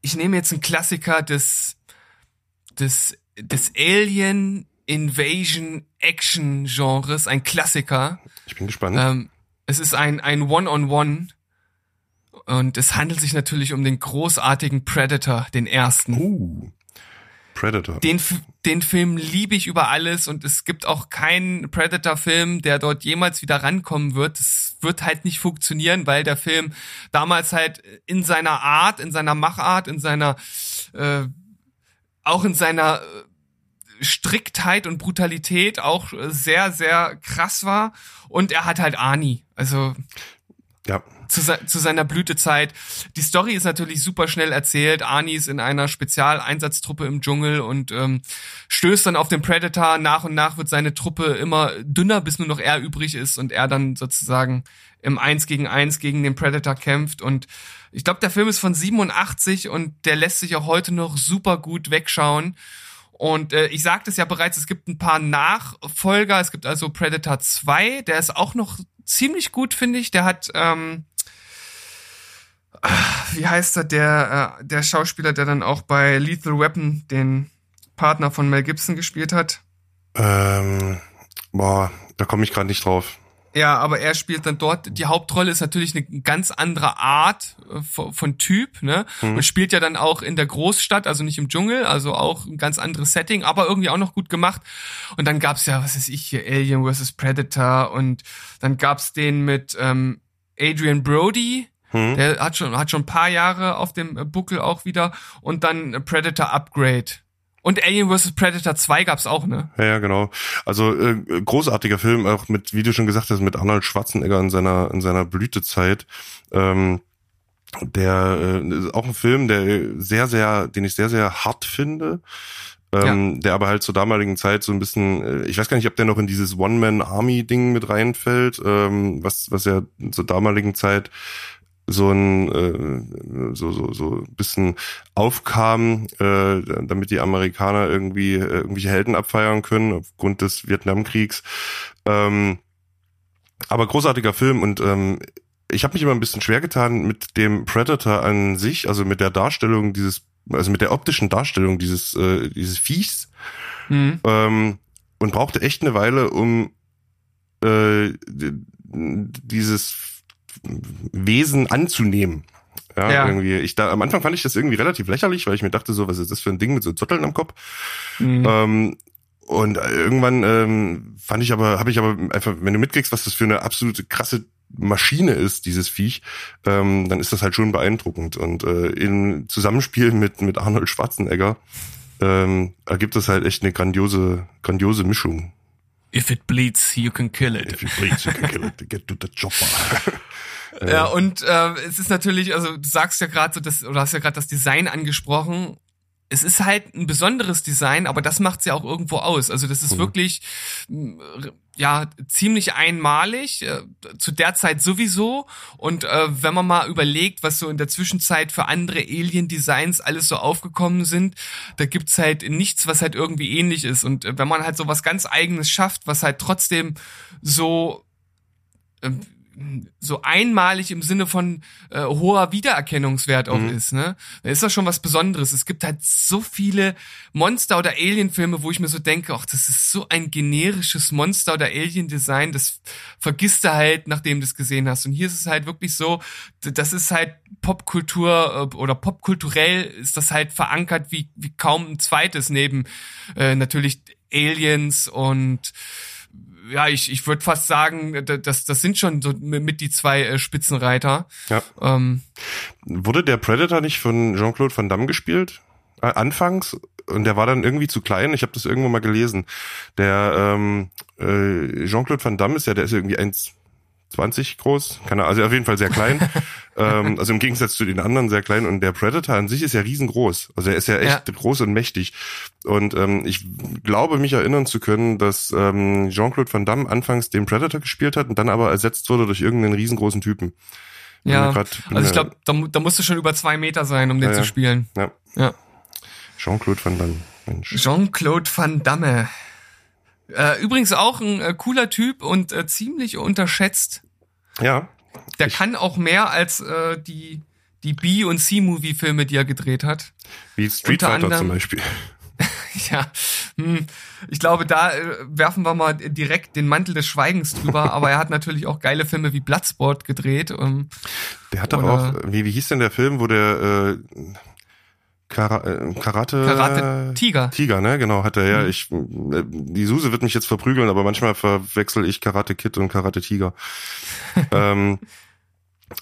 ich nehme jetzt einen Klassiker des, des, des Alien Invasion Action Genres, ein Klassiker. Ich bin gespannt. Ähm, es ist ein, ein One-on-One. Und es handelt sich natürlich um den großartigen Predator, den ersten. Uh. Predator. Den, den Film liebe ich über alles und es gibt auch keinen Predator-Film, der dort jemals wieder rankommen wird. Es wird halt nicht funktionieren, weil der Film damals halt in seiner Art, in seiner Machart, in seiner, äh, auch in seiner äh, Striktheit und Brutalität auch sehr, sehr krass war. Und er hat halt Ani. Also Ja. Zu, zu seiner Blütezeit. Die Story ist natürlich super schnell erzählt. Arnie ist in einer Spezialeinsatztruppe im Dschungel und ähm, stößt dann auf den Predator. Nach und nach wird seine Truppe immer dünner, bis nur noch er übrig ist und er dann sozusagen im Eins gegen Eins gegen den Predator kämpft. Und ich glaube, der Film ist von 87 und der lässt sich auch heute noch super gut wegschauen. Und äh, ich sagte es ja bereits, es gibt ein paar Nachfolger. Es gibt also Predator 2, der ist auch noch ziemlich gut, finde ich. Der hat, ähm, wie heißt er, der, äh, der Schauspieler, der dann auch bei Lethal Weapon den Partner von Mel Gibson gespielt hat. Ähm, boah, da komme ich gerade nicht drauf. Ja, aber er spielt dann dort, die Hauptrolle ist natürlich eine ganz andere Art äh, von, von Typ, ne? Mhm. Und spielt ja dann auch in der Großstadt, also nicht im Dschungel, also auch ein ganz anderes Setting, aber irgendwie auch noch gut gemacht. Und dann gab's ja, was weiß ich hier, Alien vs. Predator und dann gab's den mit ähm, Adrian Brody, Hm? der hat schon, hat schon ein paar Jahre auf dem Buckel auch wieder und dann Predator Upgrade. Und Alien vs. Predator 2 gab's auch, ne? Ja, ja, genau. Also äh, großartiger Film, auch mit, wie du schon gesagt hast, mit Arnold Schwarzenegger in seiner in seiner Blütezeit. Ähm, der äh, ist auch ein Film, der sehr, sehr, den ich sehr, sehr hart finde. Ähm, Der aber halt zur damaligen Zeit so ein bisschen, äh, ich weiß gar nicht, ob der noch in dieses One-Man-Army-Ding mit reinfällt, ähm, was, was ja zur damaligen Zeit so ein äh, so so so ein bisschen aufkam, äh, damit die Amerikaner irgendwie äh, irgendwelche Helden abfeiern können aufgrund des Vietnamkriegs. Ähm, aber großartiger Film und ähm, ich habe mich immer ein bisschen schwer getan mit dem Predator an sich, also mit der Darstellung dieses, also mit der optischen Darstellung dieses äh, dieses Viechs Mhm. ähm, und brauchte echt eine Weile, um äh, dieses Wesen anzunehmen. Ja, Ja. irgendwie. Ich da, am Anfang fand ich das irgendwie relativ lächerlich, weil ich mir dachte, so, was ist das für ein Ding mit so Zotteln am Kopf? Mhm. Ähm, und irgendwann ähm, fand ich aber, habe ich aber einfach, wenn du mitkriegst, was das für eine absolute krasse Maschine ist, dieses Viech, ähm, dann ist das halt schon beeindruckend. Und äh, im Zusammenspiel mit mit Arnold Schwarzenegger ähm, ergibt das halt echt eine grandiose, grandiose Mischung. If it bleeds, you can kill it. If you bleed, you can kill it. Get to the chopper. Ja, und äh, es ist natürlich, also du sagst ja gerade so, das, oder hast ja gerade das Design angesprochen. Es ist halt ein besonderes Design, aber das macht's ja auch irgendwo aus. Also das ist Mhm. wirklich ja ziemlich einmalig äh, zu der Zeit sowieso. Und äh, wenn man mal überlegt, was so in der Zwischenzeit für andere Alien-Designs alles so aufgekommen sind, da gibt's halt nichts, was halt irgendwie ähnlich ist. Und äh, wenn man halt so was ganz Eigenes schafft, was halt trotzdem so ähm, so einmalig im Sinne von äh, hoher Wiedererkennungswert auch Mhm. ist, ne? Da ist das schon was Besonderes. Es gibt halt so viele Monster- oder Alien-Filme, wo ich mir so denke, ach, das ist so ein generisches Monster- oder Alien-Design, das vergisst du halt, nachdem du es gesehen hast. Und hier ist es halt wirklich so, das ist halt Popkultur äh, oder popkulturell ist das halt verankert wie, wie kaum ein zweites neben äh, natürlich Aliens und ja, ich, ich würde fast sagen, das, das sind schon so mit die zwei äh, Spitzenreiter. Ja. Ähm, Wurde der Predator nicht von Jean-Claude Van Damme gespielt? Äh, anfangs? Und der war dann irgendwie zu klein. Ich habe das irgendwo mal gelesen. Der ähm, äh, Jean-Claude Van Damme ist ja, der ist irgendwie 1,20 groß. Keine Ahnung, also auf jeden Fall sehr klein. ähm, also im Gegensatz zu den anderen sehr klein. Und der Predator an sich ist ja riesengroß. Also er ist ja echt Ja. groß und mächtig. Und ähm, ich glaube, mich erinnern zu können, dass ähm, Jean-Claude Van Damme anfangs den Predator gespielt hat und dann aber ersetzt wurde durch irgendeinen riesengroßen Typen. Ja, grad- also ich glaube, da, da musst du schon über zwei Meter sein, um den Ja, zu spielen. Ja. Ja. Jean-Claude Van Damme. Mensch. Jean-Claude Van Damme. Äh, übrigens auch ein äh, cooler Typ und äh, ziemlich unterschätzt. Ja. Der kann auch mehr als äh, die die B- und C-Movie-Filme, die er gedreht hat. Wie Street Unter Fighter anderem- zum Beispiel. Ja, hm, ich glaube, da äh, werfen wir mal direkt den Mantel des Schweigens drüber, aber er hat natürlich auch geile Filme wie Bloodsport gedreht. Ähm, Der hat doch auch, wie, wie hieß denn der Film, wo der äh, Kara, äh, Karate Karate Tiger. Tiger, ne? Genau, hat er ja. Mhm. Ich äh, die Suse wird mich jetzt verprügeln, aber manchmal verwechsel ich Karate Kid und Karate Tiger. ähm,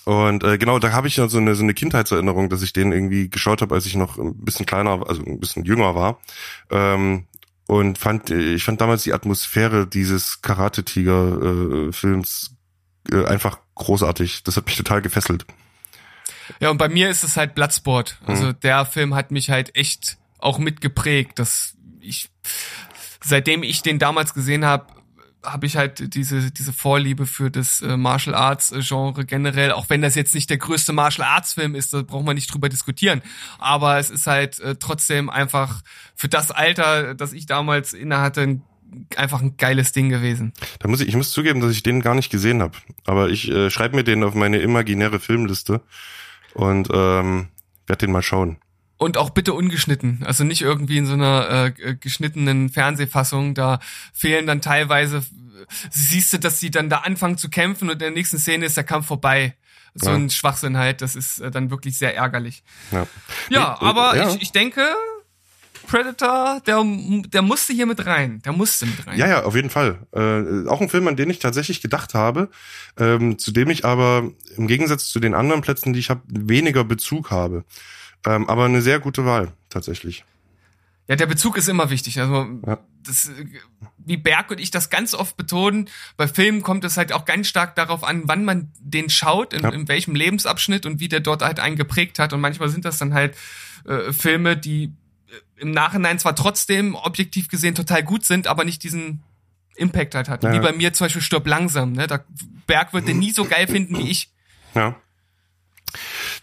und äh, genau, da habe ich ja so eine so eine Kindheitserinnerung, dass ich den irgendwie geschaut habe, als ich noch ein bisschen kleiner, also ein bisschen jünger war. Ähm, und fand ich fand damals die Atmosphäre dieses Karate Tiger äh, Films äh, einfach großartig. Das hat mich total gefesselt. Ja, und bei mir ist es halt Bloodsport. Also Mhm. der Film hat mich halt echt auch mitgeprägt, dass ich seitdem ich den damals gesehen habe, habe ich halt diese diese Vorliebe für das äh, Martial Arts äh, Genre generell, auch wenn das jetzt nicht der größte Martial Arts Film ist, da braucht man nicht drüber diskutieren, aber es ist halt äh, trotzdem einfach für das Alter, das ich damals innehatte, ein, einfach ein geiles Ding gewesen. Da muss ich, ich muss zugeben, dass ich den gar nicht gesehen habe. Aber ich äh, schreibe mir den auf meine imaginäre Filmliste und ähm, werde den mal schauen. Und auch bitte ungeschnitten. Also nicht irgendwie in so einer äh, äh, geschnittenen Fernsehfassung. Da fehlen dann teilweise, siehst du, dass sie dann da anfangen zu kämpfen und in der nächsten Szene ist der Kampf vorbei. So Ja. ein Schwachsinn halt. Das ist äh, dann wirklich sehr ärgerlich. Ja, Ja, aber ja. Ich, ich denke, Predator, der, der musste hier mit rein. Der musste mit rein. Ja, ja, auf jeden Fall. Äh, auch ein Film, an den ich tatsächlich gedacht habe, ähm, zu dem ich aber im Gegensatz zu den anderen Plätzen, die ich habe, weniger Bezug habe. Ähm, aber eine sehr gute Wahl, tatsächlich. Ja, der Bezug ist immer wichtig. Also Ja. das, äh, wie Berg und ich das ganz oft betonen, bei Filmen kommt es halt auch ganz stark darauf an, wann man den schaut, in, Ja. in welchem Lebensabschnitt und wie der dort halt einen geprägt hat. Und manchmal sind das dann halt äh, Filme, die im Nachhinein zwar trotzdem objektiv gesehen total gut sind, aber nicht diesen Impact halt hatten. Ja. Wie bei mir zum Beispiel Stirb langsam. Ne? Da, Berg wird den nie so geil finden wie ich. Ja.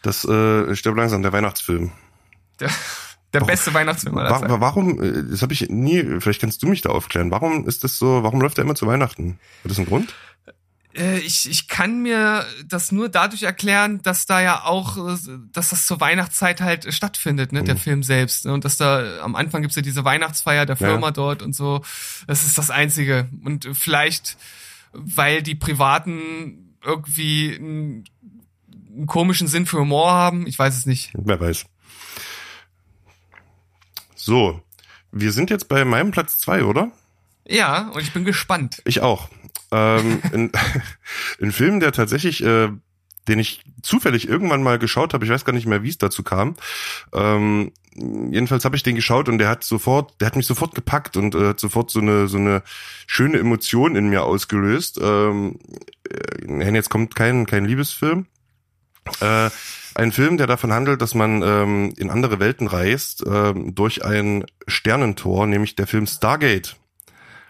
Das äh, stirbt langsam, der Weihnachtsfilm. Der, der beste Weihnachtsfilm aller Zeiten. Wa warum, äh, das habe ich nie, vielleicht kannst du mich da aufklären, warum ist das so, warum läuft der immer zu Weihnachten? Hat das einen Grund? Äh, ich, ich kann mir das nur dadurch erklären, dass da ja auch, äh, dass das zur Weihnachtszeit halt äh, stattfindet, ne, der Film selbst. Ne? Und dass da am Anfang gibt's ja diese Weihnachtsfeier der Firma Ja. dort und so. Das ist das Einzige. Und vielleicht, weil die Privaten irgendwie einen, einen komischen Sinn für Humor haben, ich weiß es nicht. Wer weiß. So, wir sind jetzt bei meinem Platz zwei, oder? Ja, und ich bin gespannt. Ich auch. Ähm, ein, ein Film, der tatsächlich, äh, den ich zufällig irgendwann mal geschaut habe, ich weiß gar nicht mehr, wie es dazu kam. Ähm, jedenfalls habe ich den geschaut und der hat sofort, der hat mich sofort gepackt und äh, hat sofort so eine so eine schöne Emotion in mir ausgelöst. Ähm, äh, jetzt kommt kein kein Liebesfilm. Äh, ein Film, der davon handelt, dass man ähm, in andere Welten reist ähm, durch ein Sternentor, nämlich der Film Stargate.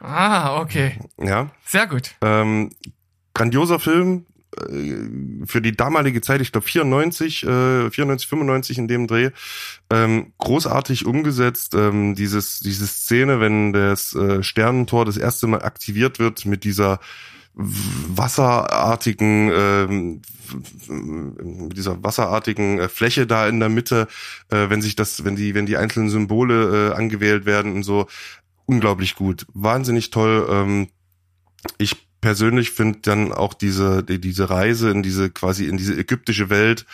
Ah, okay. Ja, Sehr gut. ähm, grandioser Film äh, für die damalige Zeit, ich glaube 94, äh, 94, 95 in dem Dreh, ähm, großartig umgesetzt. Ähm, dieses diese Szene, wenn das äh, Sternentor das erste Mal aktiviert wird mit dieser wasserartigen ähm, dieser wasserartigen äh, Fläche da in der Mitte, äh, wenn sich das, wenn die, wenn die einzelnen Symbole äh, angewählt werden und so, unglaublich gut, wahnsinnig toll. Ähm, ich persönlich finde dann auch diese die, diese Reise in diese quasi in diese ägyptische Welt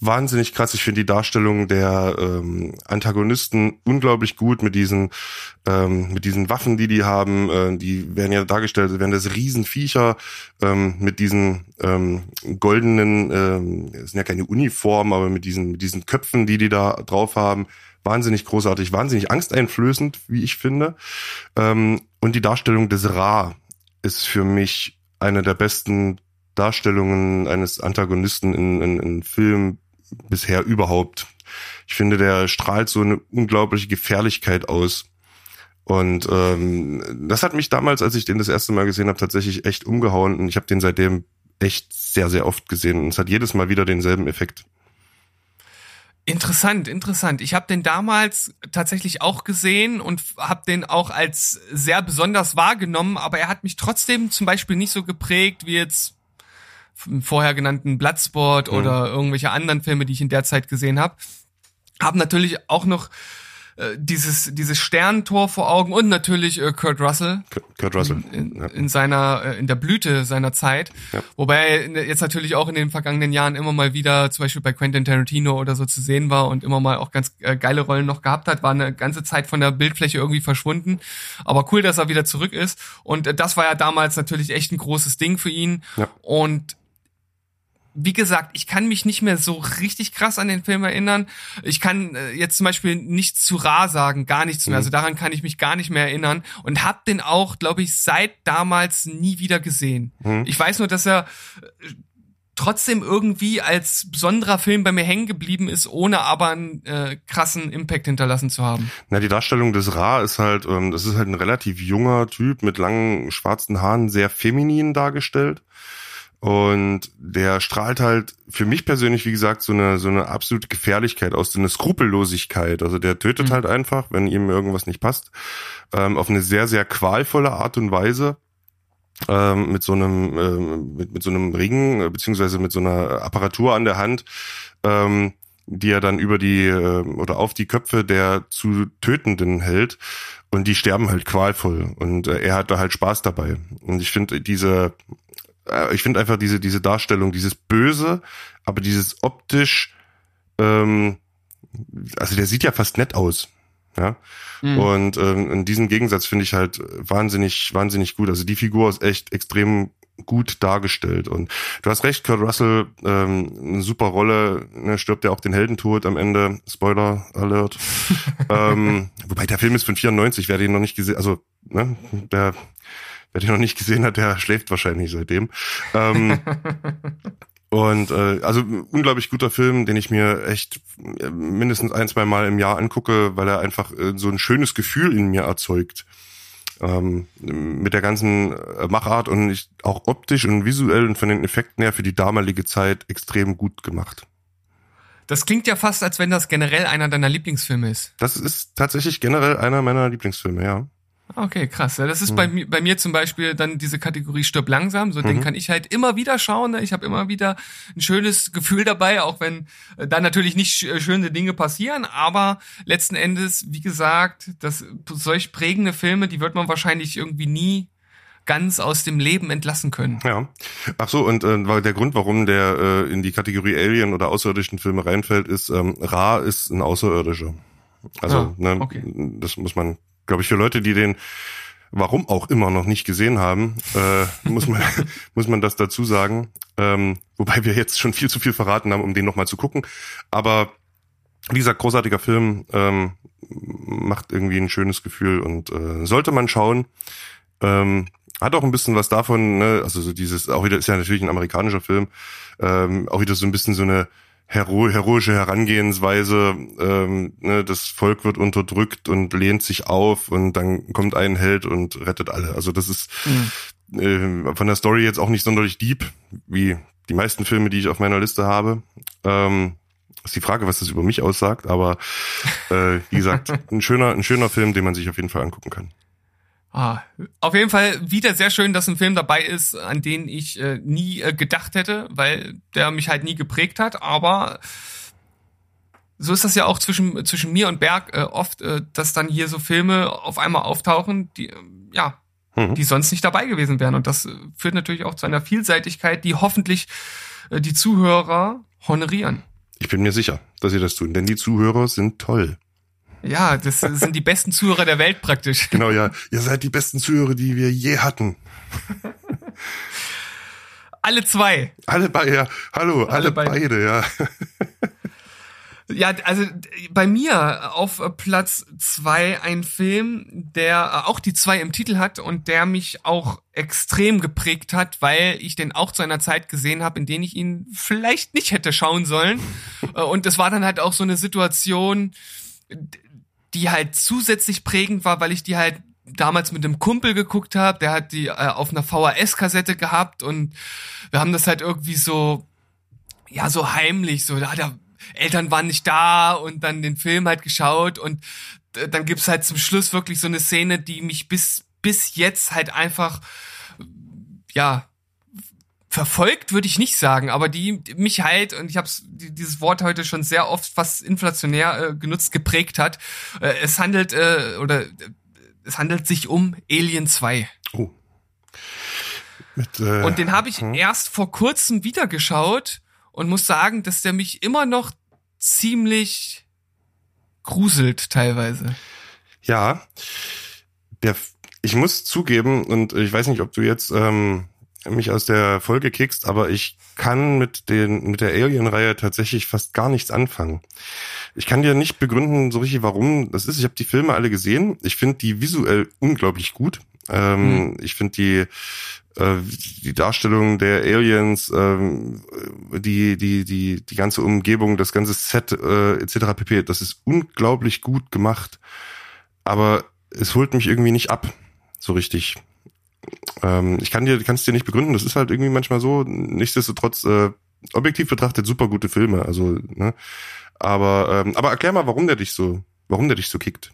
wahnsinnig krass. Ich finde die Darstellung der ähm, Antagonisten unglaublich gut mit diesen ähm, mit diesen Waffen, die die haben. Äh, die werden ja dargestellt, wären das Riesenviecher ähm, mit diesen ähm, goldenen, ähm, sind ja keine Uniformen, aber mit diesen mit diesen Köpfen, die die da drauf haben. Wahnsinnig großartig, wahnsinnig angsteinflößend, wie ich finde. Ähm, und die Darstellung des Ra ist für mich eine der besten Darstellungen eines Antagonisten in, in, in Filmen bisher überhaupt. Ich finde, der strahlt so eine unglaubliche Gefährlichkeit aus. Und ähm, das hat mich damals, als ich den das erste Mal gesehen habe, tatsächlich echt umgehauen. Und ich habe den seitdem echt sehr, sehr oft gesehen. Und es hat jedes Mal wieder denselben Effekt. Interessant, interessant. Ich habe den damals tatsächlich auch gesehen und habe den auch als sehr besonders wahrgenommen, aber er hat mich trotzdem zum Beispiel nicht so geprägt wie jetzt im vorher genannten Bloodsport oder irgendwelche anderen Filme, die ich in der Zeit gesehen habe. Haben natürlich auch noch äh, dieses dieses Sternentor vor Augen und natürlich äh, Kurt Russell Kurt Russell. in, ja. in seiner äh, in der Blüte seiner Zeit. Ja. Wobei er jetzt natürlich auch in den vergangenen Jahren immer mal wieder zum Beispiel bei Quentin Tarantino oder so zu sehen war und immer mal auch ganz äh, geile Rollen noch gehabt hat, war eine ganze Zeit von der Bildfläche irgendwie verschwunden. Aber cool, dass er wieder zurück ist. Und äh, das war ja damals natürlich echt ein großes Ding für ihn. Ja. Und wie gesagt, ich kann mich nicht mehr so richtig krass an den Film erinnern. Ich kann äh, jetzt zum Beispiel nichts zu Ra sagen, gar nichts mehr. Mhm. Also daran kann ich mich gar nicht mehr erinnern und hab den auch, glaube ich, seit damals nie wieder gesehen. Mhm. Ich weiß nur, dass er äh, trotzdem irgendwie als besonderer Film bei mir hängen geblieben ist, ohne aber einen äh, krassen Impact hinterlassen zu haben. Na, die Darstellung des Ra ist halt, ähm, das ist halt ein relativ junger Typ mit langen schwarzen Haaren, sehr feminin dargestellt. Und der strahlt halt für mich persönlich, wie gesagt, so eine, so eine absolute Gefährlichkeit aus, so eine Skrupellosigkeit. Also der tötet Mhm. halt einfach, wenn ihm irgendwas nicht passt, ähm, auf eine sehr, sehr qualvolle Art und Weise. Ähm, mit so einem, ähm, mit, mit so einem Ring, äh, beziehungsweise mit so einer Apparatur an der Hand, ähm, die er dann über die äh, oder auf die Köpfe der zu Tötenden hält und die sterben halt qualvoll und äh, er hat da halt Spaß dabei und ich finde diese ich finde einfach diese diese Darstellung dieses Böse aber dieses optisch ähm, also der sieht ja fast nett aus ja. Mhm. und ähm, in diesem Gegensatz finde ich halt wahnsinnig wahnsinnig gut. Also die Figur ist echt extrem gut dargestellt. Und du hast recht Kurt Russell ähm, eine super Rolle ne, stirbt ja auch den Heldentod am Ende. Spoiler Alert. Ähm, wobei der Film ist von 94 wer den noch nicht gesehen also ne der wer den noch nicht gesehen hat der schläft wahrscheinlich seitdem ähm, und äh, also unglaublich guter Film, den ich mir echt äh, mindestens ein, zwei Mal im Jahr angucke, weil er einfach äh, so ein schönes Gefühl in mir erzeugt. Ähm, mit der ganzen äh, Machart und ich, auch optisch und visuell und von den Effekten her für die damalige Zeit extrem gut gemacht. Das klingt ja fast, als wenn das generell einer deiner Lieblingsfilme ist. Das ist tatsächlich generell einer meiner Lieblingsfilme, ja. Okay, krass. Ja, das Mhm. ist bei, mir, bei mir zum Beispiel dann diese Kategorie Stirb langsam. So, den Mhm. kann ich halt immer wieder schauen. Ne? Ich habe immer wieder ein schönes Gefühl dabei, auch wenn äh, da natürlich nicht sch- schöne Dinge passieren. Aber letzten Endes, wie gesagt, das solch prägende Filme, die wird man wahrscheinlich irgendwie nie ganz aus dem Leben entlassen können. Ja. Ach so, und äh, weil der Grund, warum der äh, in die Kategorie Alien oder außerirdischen Filme reinfällt, ist, ähm, Ra ist ein Außerirdischer. Also, Ah, ne, okay. das muss man, glaube ich, für Leute, die den warum auch immer noch nicht gesehen haben, äh, muss man muss man das dazu sagen. Ähm, wobei wir jetzt schon viel zu viel verraten haben, um den nochmal zu gucken. Aber wie gesagt, großartiger Film, ähm, macht irgendwie ein schönes Gefühl und äh, sollte man schauen. Ähm, hat auch ein bisschen was davon, ne? also so dieses, auch wieder ist ja natürlich ein amerikanischer Film, ähm, auch wieder so ein bisschen so eine hero heroische Herangehensweise, ähm, ne? das Volk wird unterdrückt und lehnt sich auf und dann kommt ein Held und rettet alle. Also das ist äh, von der Story jetzt auch nicht sonderlich deep, wie die meisten Filme, die ich auf meiner Liste habe. Ähm, ist die Frage, was das über mich aussagt, aber äh, wie gesagt, ein schöner, ein schöner Film, den man sich auf jeden Fall angucken kann. Ah, auf jeden Fall wieder sehr schön, dass ein Film dabei ist, an den ich äh, nie äh, gedacht hätte, weil der mich halt nie geprägt hat. Aber so ist das ja auch zwischen zwischen mir und Berg äh, oft, äh, dass dann hier so Filme auf einmal auftauchen, die äh, ja, Mhm. die sonst nicht dabei gewesen wären. Und das äh, führt natürlich auch zu einer Vielseitigkeit, die hoffentlich äh, die Zuhörer honorieren. Ich bin mir sicher, dass sie das tun, denn die Zuhörer sind toll. Ja, das sind die besten Zuhörer der Welt praktisch. Genau, ja. Ihr seid die besten Zuhörer, die wir je hatten. Alle zwei. Alle beide, ja. Hallo, alle, Alle beide. beide, ja. Ja, also bei mir auf Platz zwei ein Film, der auch die zwei im Titel hat und der mich auch extrem geprägt hat, weil ich den auch zu einer Zeit gesehen habe, in der ich ihn vielleicht nicht hätte schauen sollen. Und es war dann halt auch so eine Situation, die halt zusätzlich prägend war, weil ich die halt damals mit einem Kumpel geguckt habe, der hat die äh, auf einer VHS-Kassette gehabt und wir haben das halt irgendwie so ja, so heimlich, so, da, da, Eltern waren nicht da und dann den Film halt geschaut und äh, dann gibt's halt zum Schluss wirklich so eine Szene, die mich bis, bis jetzt halt einfach, ja, verfolgt würde ich nicht sagen, aber die mich halt, und ich habe dieses Wort heute schon sehr oft fast inflationär äh, genutzt, geprägt hat. Äh, es handelt, äh, oder äh, es handelt sich um Alien 2. Oh. Mit, äh, Und den habe ich hm. erst vor kurzem wieder geschaut und muss sagen, dass der mich immer noch ziemlich gruselt teilweise. Ja, der, ich muss zugeben, und ich weiß nicht, ob du jetzt ähm, mich aus der Folge kickst, aber ich kann mit den mit der Alien-Reihe tatsächlich fast gar nichts anfangen. Ich kann dir nicht begründen so richtig, warum das ist. Ich habe die Filme alle gesehen. Ich finde die visuell unglaublich gut. Ähm, mhm. Ich finde die äh, die Darstellung der Aliens, ähm, die die die die ganze Umgebung, das ganze Set äh, etc. pp. Das ist unglaublich gut gemacht, aber es holt mich irgendwie nicht ab, so richtig. Ähm, ich kann dir kann es dir nicht begründen. Das ist halt irgendwie manchmal so. Nichtsdestotrotz äh, objektiv betrachtet super gute Filme. Also ne, aber ähm, aber erklär mal, warum der dich so warum der dich so kickt.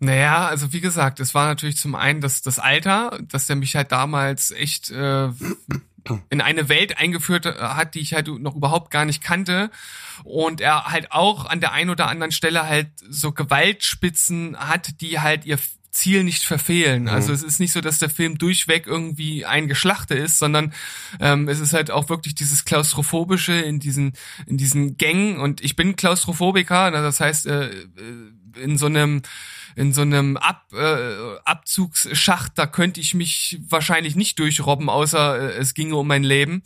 Naja, also wie gesagt, es war natürlich zum einen das, das Alter, dass der mich halt damals echt äh, in eine Welt eingeführt äh, hat, die ich halt noch überhaupt gar nicht kannte. Und er halt auch an der einen oder anderen Stelle halt so Gewaltspitzen hat, die halt ihr Ziel nicht verfehlen. Mhm. Also es ist nicht so, dass der Film durchweg irgendwie ein Geschlachte ist, sondern ähm, es ist halt auch wirklich dieses klaustrophobische in diesen in diesen Gängen. Und ich bin Klaustrophobiker, das heißt äh, äh in so einem in so einem Ab, äh, Abzugsschacht, da könnte ich mich wahrscheinlich nicht durchrobben, außer äh, es ginge um mein Leben.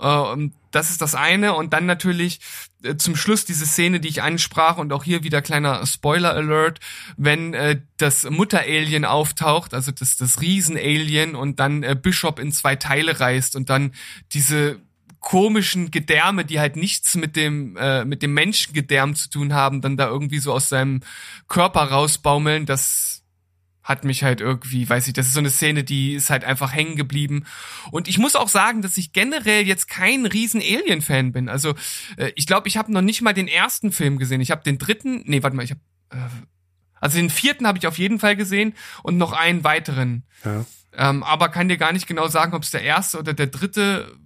Äh, das ist das eine. Und dann natürlich äh, zum Schluss diese Szene, die ich ansprach und auch hier wieder kleiner Spoiler-Alert, wenn äh, das Mutter-Alien auftaucht, also das, das Riesen-Alien und dann äh, Bishop in zwei Teile reißt und dann diese komischen Gedärme, die halt nichts mit dem äh, mit dem Menschengedärm zu tun haben, dann da irgendwie so aus seinem Körper rausbaumeln, das hat mich halt irgendwie, weiß ich, das ist so eine Szene, die ist halt einfach hängen geblieben. Und ich muss auch sagen, dass ich generell jetzt kein riesen Alien-Fan bin. Also äh, ich glaube, ich habe noch nicht mal den ersten Film gesehen. Ich habe den dritten, nee, warte mal, ich habe äh, also den vierten habe ich auf jeden Fall gesehen und noch einen weiteren. Ja. Ähm, aber kann dir gar nicht genau sagen, ob es der erste oder der dritte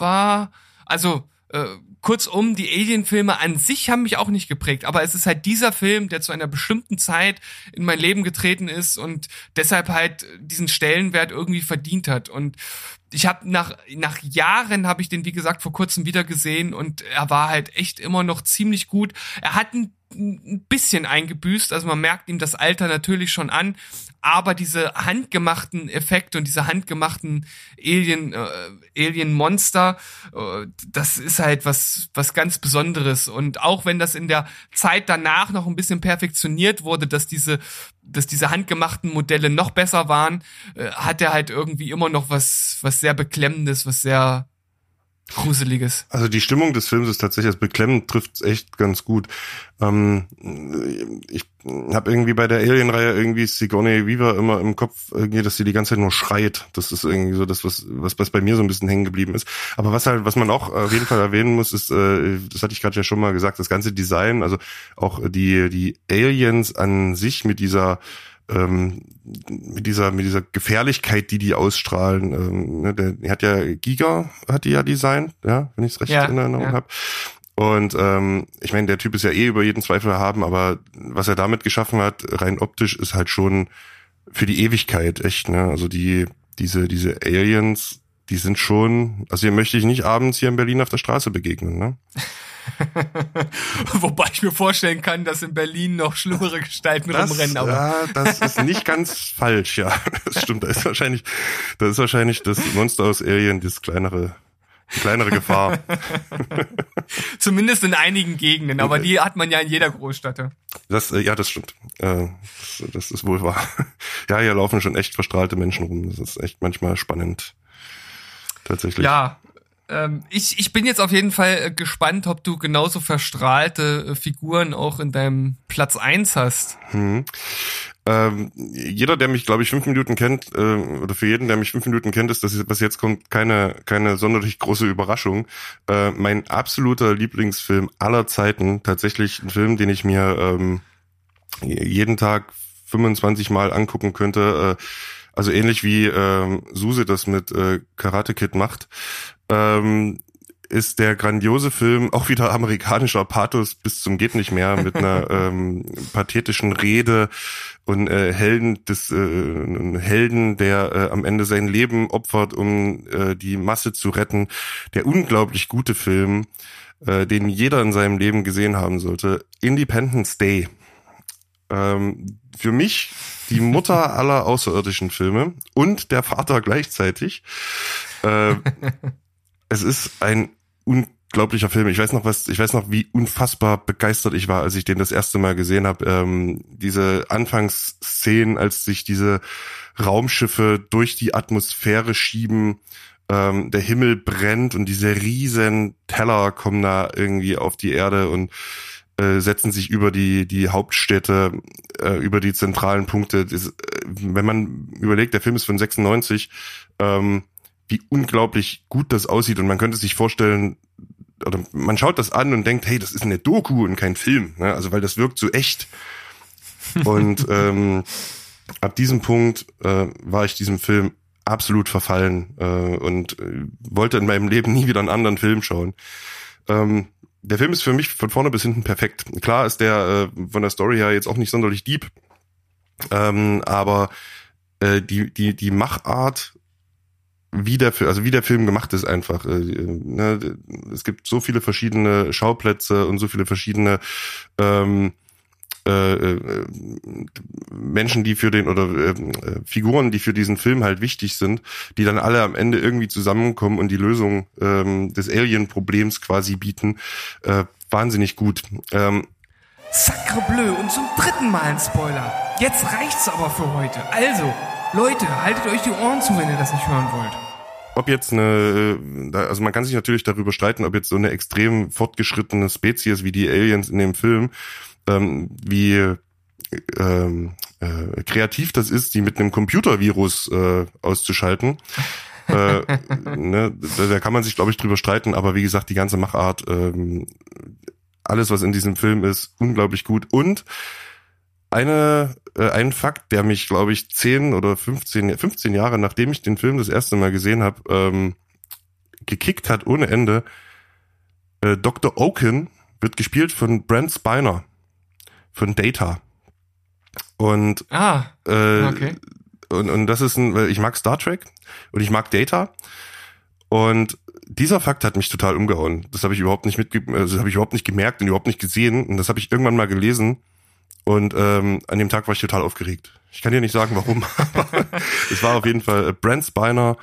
war, also äh, kurzum, die Alien-Filme an sich haben mich auch nicht geprägt, aber es ist halt dieser Film, der zu einer bestimmten Zeit in mein Leben getreten ist und deshalb halt diesen Stellenwert irgendwie verdient hat. Und ich habe nach nach Jahren habe ich den wie gesagt vor kurzem wieder gesehen und er war halt echt immer noch ziemlich gut. Er hat ein ein bisschen eingebüßt, also man merkt ihm das Alter natürlich schon an, aber diese handgemachten Effekte und diese handgemachten Alien äh, Alien Monster, äh, das ist halt was was ganz Besonderes. Und auch wenn das in der Zeit danach noch ein bisschen perfektioniert wurde, dass diese dass diese handgemachten Modelle noch besser waren, äh, hat er halt irgendwie immer noch was was sehr beklemmendes, was sehr Gruseliges. Also die Stimmung des Films ist tatsächlich, das Beklemmend trifft echt ganz gut. Ähm, ich habe irgendwie bei der Alien-Reihe irgendwie Sigourney Weaver immer im Kopf, irgendwie, dass sie die ganze Zeit nur schreit. Das ist irgendwie so das, was, was, was bei mir so ein bisschen hängen geblieben ist. Aber was halt, was man auch auf jeden Fall erwähnen muss, ist, äh, das hatte ich gerade ja schon mal gesagt, das ganze Design, also auch die, die Aliens an sich mit dieser ähm, mit dieser mit dieser Gefährlichkeit, die die ausstrahlen. Ähm, ne, der, der hat ja Giga hat die ja designt, ja, wenn ich es recht ja, in Erinnerung ja. habe. Und ähm, ich meine, der Typ ist ja eh über jeden Zweifel haben, aber was er damit geschaffen hat, rein optisch, ist halt schon für die Ewigkeit echt. Ne? Also die diese diese Aliens, die sind schon, also hier möchte ich nicht abends hier in Berlin auf der Straße begegnen. Ne? Wobei ich mir vorstellen kann, dass in Berlin noch schlimmere Gestalten das, rumrennen. Aber. Ja, das ist nicht ganz falsch, ja. Das stimmt. Da ist wahrscheinlich, da ist wahrscheinlich das Monster aus Alien das kleinere kleinere Gefahr. Zumindest in einigen Gegenden, aber die hat man ja in jeder Großstadt. Das, äh, ja, das stimmt. Äh, das, das, ist wohl wahr. Ja, hier laufen schon echt verstrahlte Menschen rum. Das ist echt manchmal spannend. Tatsächlich. Ja, ähm, ich, ich bin jetzt auf jeden Fall äh, gespannt, ob du genauso verstrahlte äh, Figuren auch in deinem Platz eins hast. Hm. Ähm, jeder, der mich, glaube ich, fünf Minuten kennt, äh, oder für jeden, der mich fünf Minuten kennt, ist das, was jetzt kommt, keine, keine sonderlich große Überraschung. Äh, mein absoluter Lieblingsfilm aller Zeiten, tatsächlich ein Film, den ich mir ähm, jeden Tag 25 Mal angucken könnte. Äh, also ähnlich wie ähm, Suse das mit äh, Karate Kid macht ähm, ist der grandiose Film auch wieder amerikanischer Pathos bis zum geht nicht mehr mit einer ähm, pathetischen Rede und äh, Helden des äh, Helden, der äh, am Ende sein Leben opfert, um äh, die Masse zu retten. Der unglaublich gute Film, äh, den jeder in seinem Leben gesehen haben sollte. Independence Day. Ähm, für mich die Mutter aller außerirdischen Filme und der Vater gleichzeitig. Äh, es ist ein unglaublicher Film. Ich weiß noch was, ich weiß noch, wie unfassbar begeistert ich war, als ich den das erste Mal gesehen habe. Ähm, diese Anfangsszenen, als sich diese Raumschiffe durch die Atmosphäre schieben, ähm, der Himmel brennt und diese riesen Teller kommen da irgendwie auf die Erde und äh, setzen sich über die die Hauptstädte, äh, über die zentralen Punkte. Das, äh, wenn man überlegt, der Film ist von 96, ähm, wie unglaublich gut das aussieht und man könnte sich vorstellen, oder man schaut das an und denkt, hey, das ist eine Doku und kein Film, ne? also weil das wirkt so echt. Und ähm, ab diesem Punkt äh, war ich diesem Film absolut verfallen äh, und äh, wollte in meinem Leben nie wieder einen anderen Film schauen. Ähm, der Film ist für mich von vorne bis hinten perfekt. Klar ist der äh, von der Story her jetzt auch nicht sonderlich deep, ähm, aber äh, die die die Machart wie der, also wie der Film gemacht ist einfach. Äh, ne, es gibt so viele verschiedene Schauplätze und so viele verschiedene ähm, äh, äh, Menschen, die für den oder äh, Figuren, die für diesen Film halt wichtig sind, die dann alle am Ende irgendwie zusammenkommen und die Lösung ähm, des Alien-Problems quasi bieten, äh, wahnsinnig gut. Ähm, Sacre bleu und zum dritten Mal ein Spoiler. Jetzt reicht's aber für heute. Also, Leute, haltet euch die Ohren zu, wenn ihr das nicht hören wollt ob jetzt eine, also man kann sich natürlich darüber streiten, ob jetzt so eine extrem fortgeschrittene Spezies wie die Aliens in dem Film ähm, wie ähm, äh, kreativ das ist, die mit einem Computervirus äh, auszuschalten. äh, ne, da, da kann man sich, glaube ich, drüber streiten, aber wie gesagt, die ganze Machart, ähm, alles, was in diesem Film ist, unglaublich gut. Und eine, äh, ein Fakt, der mich, glaube ich, 10 oder 15, 15 Jahre, nachdem ich den Film das erste Mal gesehen habe, ähm, gekickt hat ohne Ende. Äh, Dr. Oaken wird gespielt von Brent Spiner von Data. Und ah, äh, okay. und, und das ist ein, weil ich mag Star Trek und ich mag Data. Und dieser Fakt hat mich total umgehauen. Das habe ich überhaupt nicht mitge also das habe ich überhaupt nicht gemerkt und überhaupt nicht gesehen. Und das habe ich irgendwann mal gelesen. Und ähm, an dem Tag war ich total aufgeregt. Ich kann dir nicht sagen, warum, aber es war auf jeden Fall äh, Brent Spiner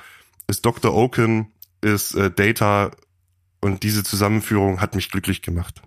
ist Dr. Oaken, ist äh, Data und diese Zusammenführung hat mich glücklich gemacht.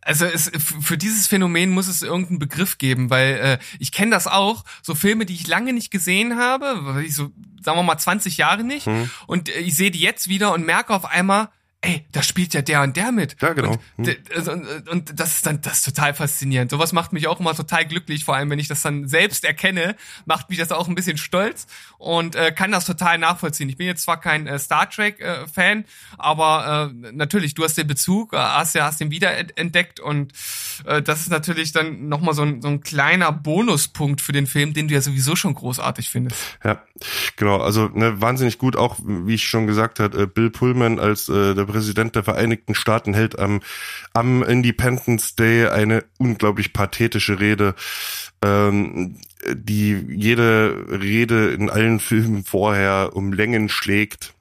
Also es, für dieses Phänomen muss es irgendeinen Begriff geben, weil äh, ich kenne das auch, so Filme, die ich lange nicht gesehen habe, ich so, sagen wir mal 20 Jahre nicht, hm. und äh, ich sehe die jetzt wieder und merke auf einmal, ey, da spielt ja der und der mit. Ja, genau. Und, hm. Also, und, und, das ist dann das ist total faszinierend. Sowas macht mich auch immer total glücklich, vor allem wenn ich das dann selbst erkenne, macht mich das auch ein bisschen stolz und äh, kann das total nachvollziehen. Ich bin jetzt zwar kein äh, Star Trek äh, Fan, aber äh, natürlich, du hast den Bezug, äh, hast ja hast den wiederentdeckt und äh, das ist natürlich dann nochmal so ein, so ein kleiner Bonuspunkt für den Film, den du ja sowieso schon großartig findest. Ja, genau. Also ne, wahnsinnig gut, auch wie ich schon gesagt habe, äh, Bill Pullman als äh, der Präsident der Vereinigten Staaten hält am, am Independence Day eine unglaublich pathetische Rede, ähm, die jede Rede in allen Filmen vorher um Längen schlägt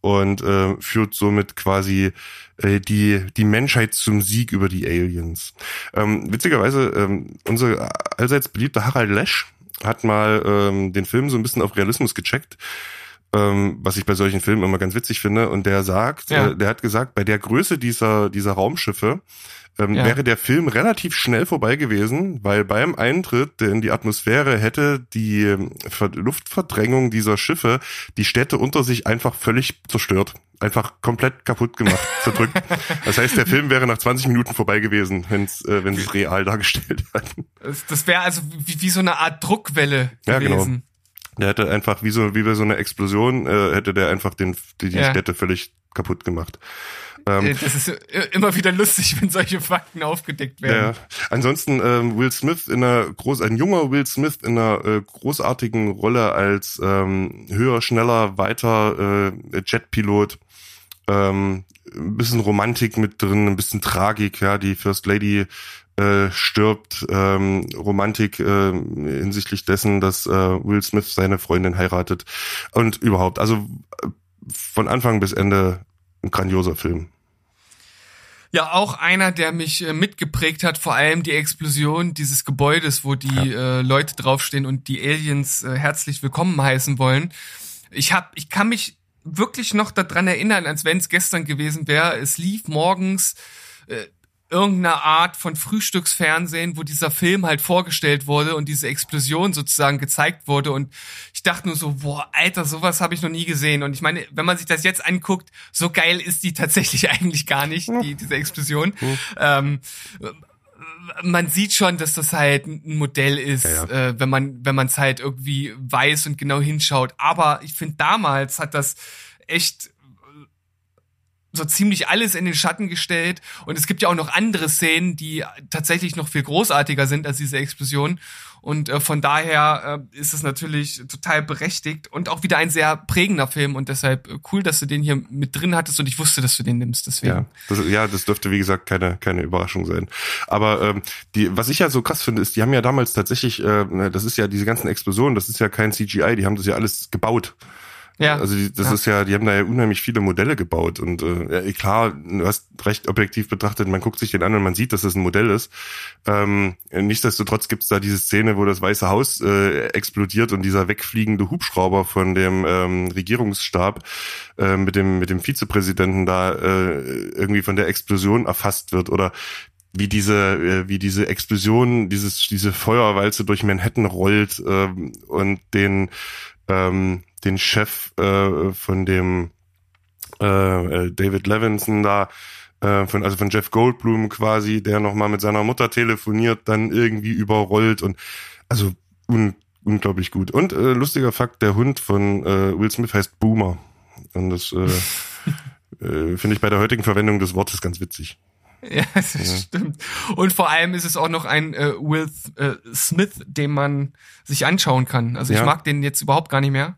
und äh, führt somit quasi äh, die die Menschheit zum Sieg über die Aliens. Ähm, witzigerweise ähm, unser allseits beliebter Harald Lesch hat mal ähm, den Film so ein bisschen auf Realismus gecheckt ähm, was ich bei solchen Filmen immer ganz witzig finde. Und der sagt, ja. äh, der hat gesagt, bei der Größe dieser, dieser Raumschiffe ähm, ja. wäre der Film relativ schnell vorbei gewesen, weil beim Eintritt in die Atmosphäre hätte die ähm, Luftverdrängung dieser Schiffe die Städte unter sich einfach völlig zerstört. Einfach komplett kaputt gemacht, zerdrückt. Das heißt, der Film wäre nach 20 Minuten vorbei gewesen, wenn's, äh, wenn sie es real dargestellt hätten. Das wäre also wie, wie so eine Art Druckwelle gewesen. Ja, genau. Der hätte einfach wie so wie bei so einer Explosion äh, hätte der einfach den die, die ja. Städte völlig kaputt gemacht. Ähm, äh, das ist immer wieder lustig, wenn solche Fakten aufgedeckt werden. Ja. Ansonsten ähm, Will Smith in einer groß ein junger Will Smith in einer äh, großartigen Rolle als ähm, höher, schneller, weiter äh, Jetpilot. Ähm, ein bisschen Romantik mit drin, ein bisschen Tragik, ja, die First Lady äh, stirbt, ähm, Romantik äh, hinsichtlich dessen, dass äh, Will Smith seine Freundin heiratet und überhaupt, also äh, von Anfang bis Ende ein grandioser Film. Ja, auch einer, der mich äh, mitgeprägt hat, vor allem die Explosion dieses Gebäudes, wo die ja. äh, Leute draufstehen und die Aliens äh, herzlich willkommen heißen wollen. Ich hab, ich kann mich wirklich noch daran erinnern, als wenn es gestern gewesen wäre. Es lief morgens äh, irgendeine Art von Frühstücksfernsehen, wo dieser Film halt vorgestellt wurde und diese Explosion sozusagen gezeigt wurde. Und ich dachte nur so, boah, Alter, sowas habe ich noch nie gesehen. Und ich meine, wenn man sich das jetzt anguckt, so geil ist die tatsächlich eigentlich gar nicht, die, diese Explosion. Mhm. Ähm, man sieht schon, dass das halt ein Modell ist, ja, ja. Äh, wenn man wenn man es halt irgendwie weiß und genau hinschaut. Aber ich finde, damals hat das echt so ziemlich alles in den Schatten gestellt. Und es gibt ja auch noch andere Szenen, die tatsächlich noch viel großartiger sind als diese Explosion. Und äh, von daher äh, ist es natürlich total berechtigt und auch wieder ein sehr prägender Film und deshalb äh, cool, dass du den hier mit drin hattest und ich wusste, dass du den nimmst. Deswegen. Ja, das, ja, das dürfte wie gesagt keine keine Überraschung sein. Aber ähm, die, was ich ja so krass finde, ist, die haben ja damals tatsächlich, äh, das ist ja diese ganzen Explosionen, das ist ja kein CGI, die haben das ja alles gebaut. Ja. Also das ja. ist ja, die haben da ja unheimlich viele Modelle gebaut und äh, klar, du hast recht objektiv betrachtet, man guckt sich den an und man sieht, dass das ein Modell ist. Ähm, nichtsdestotrotz gibt's da diese Szene, wo das Weiße Haus äh, explodiert und dieser wegfliegende Hubschrauber von dem ähm, Regierungsstab äh, mit dem mit dem Vizepräsidenten da äh, irgendwie von der Explosion erfasst wird oder wie diese äh, wie diese Explosion dieses diese Feuerwalze durch Manhattan rollt äh, und den ähm, den Chef äh, von dem äh, äh, David Levinson da, äh, von, also von Jeff Goldblum quasi, der nochmal mit seiner Mutter telefoniert, dann irgendwie überrollt und also un, unglaublich gut. Und äh, lustiger Fakt, der Hund von äh, Will Smith heißt Boomer. Und das äh, äh, finde ich bei der heutigen Verwendung des Wortes ganz witzig. Ja, das ja. stimmt. Und vor allem ist es auch noch ein äh, Will äh, Smith, den man sich anschauen kann. Also ich mag den jetzt überhaupt gar nicht mehr.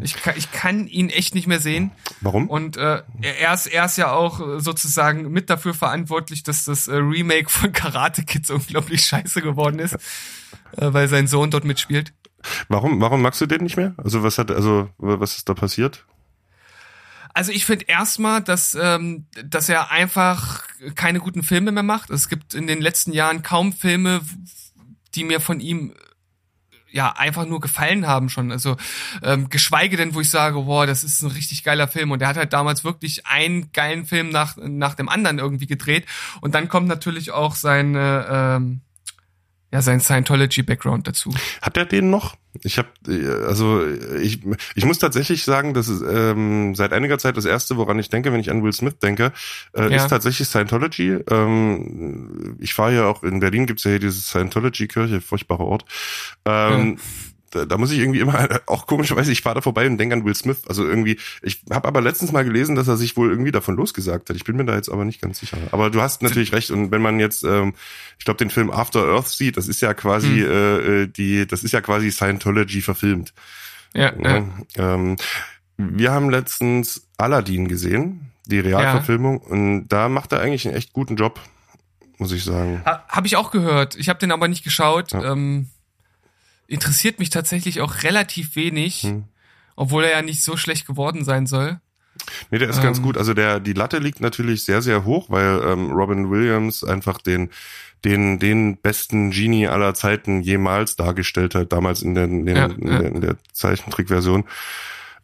Ich kann, ich kann ihn echt nicht mehr sehen. Warum? Und äh, er, ist, er ist ja auch sozusagen mit dafür verantwortlich, dass das äh, Remake von Karate Kids unglaublich scheiße geworden ist, äh, weil sein Sohn dort mitspielt. Warum, warum magst du den nicht mehr? Also was hat, also was ist da passiert? Also ich finde erstmal, dass, ähm, dass er einfach keine guten Filme mehr macht. Es gibt in den letzten Jahren kaum Filme, die mir von ihm ja einfach nur gefallen haben schon. Also ähm, geschweige denn, wo ich sage, boah, das ist ein richtig geiler Film. Und er hat halt damals wirklich einen geilen Film nach nach dem anderen irgendwie gedreht. Und dann kommt natürlich auch seine ähm, ja sein Scientology-Background dazu. Hat er den noch? Ich habe, also ich, ich muss tatsächlich sagen, dass es ähm, seit einiger Zeit das erste, woran ich denke, wenn ich an Will Smith denke, äh, ja. ist tatsächlich Scientology. Ähm, ich fahre ja auch in Berlin, gibt's ja hier diese Scientology-Kirche, furchtbarer Ort. Ähm, ja da, da muss ich irgendwie immer, auch komischerweise, ich fahre da vorbei und denke an Will Smith. Also irgendwie, ich habe aber letztens mal gelesen, dass er sich wohl irgendwie davon losgesagt hat. Ich bin mir da jetzt aber nicht ganz sicher. Aber du hast natürlich recht. Und wenn man jetzt, ähm, ich glaube, den Film After Earth sieht, das ist ja quasi hm. äh, äh die, das ist ja quasi Scientology verfilmt. Ja. ja. Ähm, wir haben letztens Aladdin gesehen, die Realverfilmung, ja. und da macht er eigentlich einen echt guten Job, muss ich sagen. Ha, habe ich auch gehört. Ich habe den aber nicht geschaut. Ja. Ähm, interessiert mich tatsächlich auch relativ wenig, hm. obwohl er ja nicht so schlecht geworden sein soll. Nee, der ist ähm, ganz gut. Also der, die Latte liegt natürlich sehr, sehr hoch, weil ähm, Robin Williams einfach den, den, den besten Genie aller Zeiten jemals dargestellt hat, damals in der, in, ja, in, ja. der, in der Zeichentrickversion.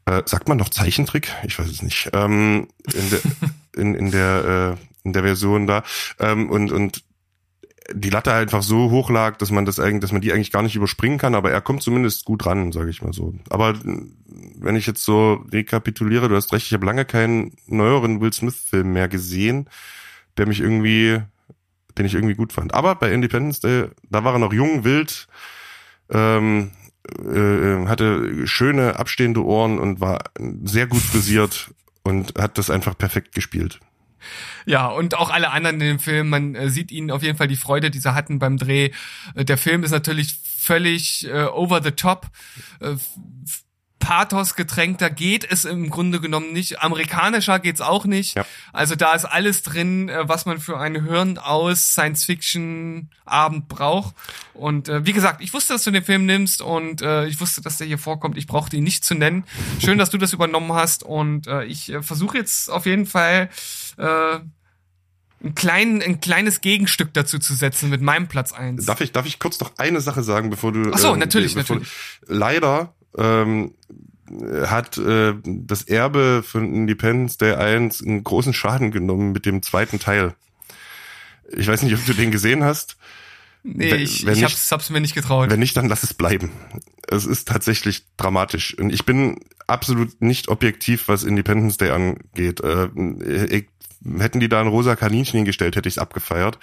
Äh, sagt man noch Zeichentrick? Ich weiß es nicht. Ähm, in der, in, in der, äh, in der Version da. Ähm, und, und die Latte einfach so hoch lag, dass man das eigentlich, dass man die eigentlich gar nicht überspringen kann, aber er kommt zumindest gut ran, sage ich mal so. Aber wenn ich jetzt so rekapituliere, du hast recht, ich habe lange keinen neueren Will Smith-Film mehr gesehen, der mich irgendwie, den ich irgendwie gut fand. Aber bei Independence Day, da war er noch jung, wild, ähm, äh, hatte schöne abstehende Ohren und war sehr gut frisiert und hat das einfach perfekt gespielt. Ja, und auch alle anderen in dem Film, man äh, sieht ihnen auf jeden Fall die Freude, die sie hatten beim Dreh. Äh, der Film ist natürlich völlig äh, over the top. Äh, Pathos getränkter geht es im Grunde genommen nicht. Amerikanischer geht's auch nicht. Ja. Also da ist alles drin, äh, was man für einen Hirn aus Science-Fiction-Abend braucht. Und äh, wie gesagt, ich wusste, dass du den Film nimmst und äh, ich wusste, dass der hier vorkommt. Ich brauchte ihn nicht zu nennen. Schön, dass du das übernommen hast und äh, ich versuche jetzt auf jeden Fall äh, ein, klein, ein kleines Gegenstück dazu zu setzen mit meinem Platz eins. Darf ich, darf ich kurz noch eine Sache sagen, bevor du. Ach so, ähm, natürlich, bevor, natürlich. Leider ähm, hat äh, das Erbe von Independence Day 1 einen großen Schaden genommen mit dem zweiten Teil. Ich weiß nicht, ob du den gesehen hast. Nee, ich, wenn ich nicht- hab's, hab's mir nicht getraut. Wenn nicht, dann lass es bleiben. Es ist tatsächlich dramatisch. Und ich bin absolut nicht objektiv, was Independence Day angeht. Äh, ich, hätten die da ein rosa Kaninchen hingestellt, hätte ich es abgefeiert.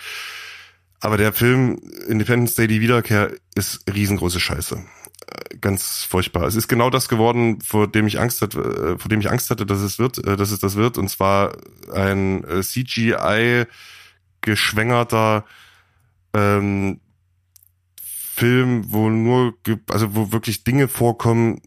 Aber der Film Independence Day, die Wiederkehr, ist riesengroße Scheiße. Äh, Ganz furchtbar. Es ist genau das geworden, vor dem ich Angst hatte, äh, vor dem ich Angst hatte, dass es wird, äh, dass es das wird. Und zwar ein CGI geschwängerter ähm, Film, wo nur, also wo wirklich Dinge vorkommen,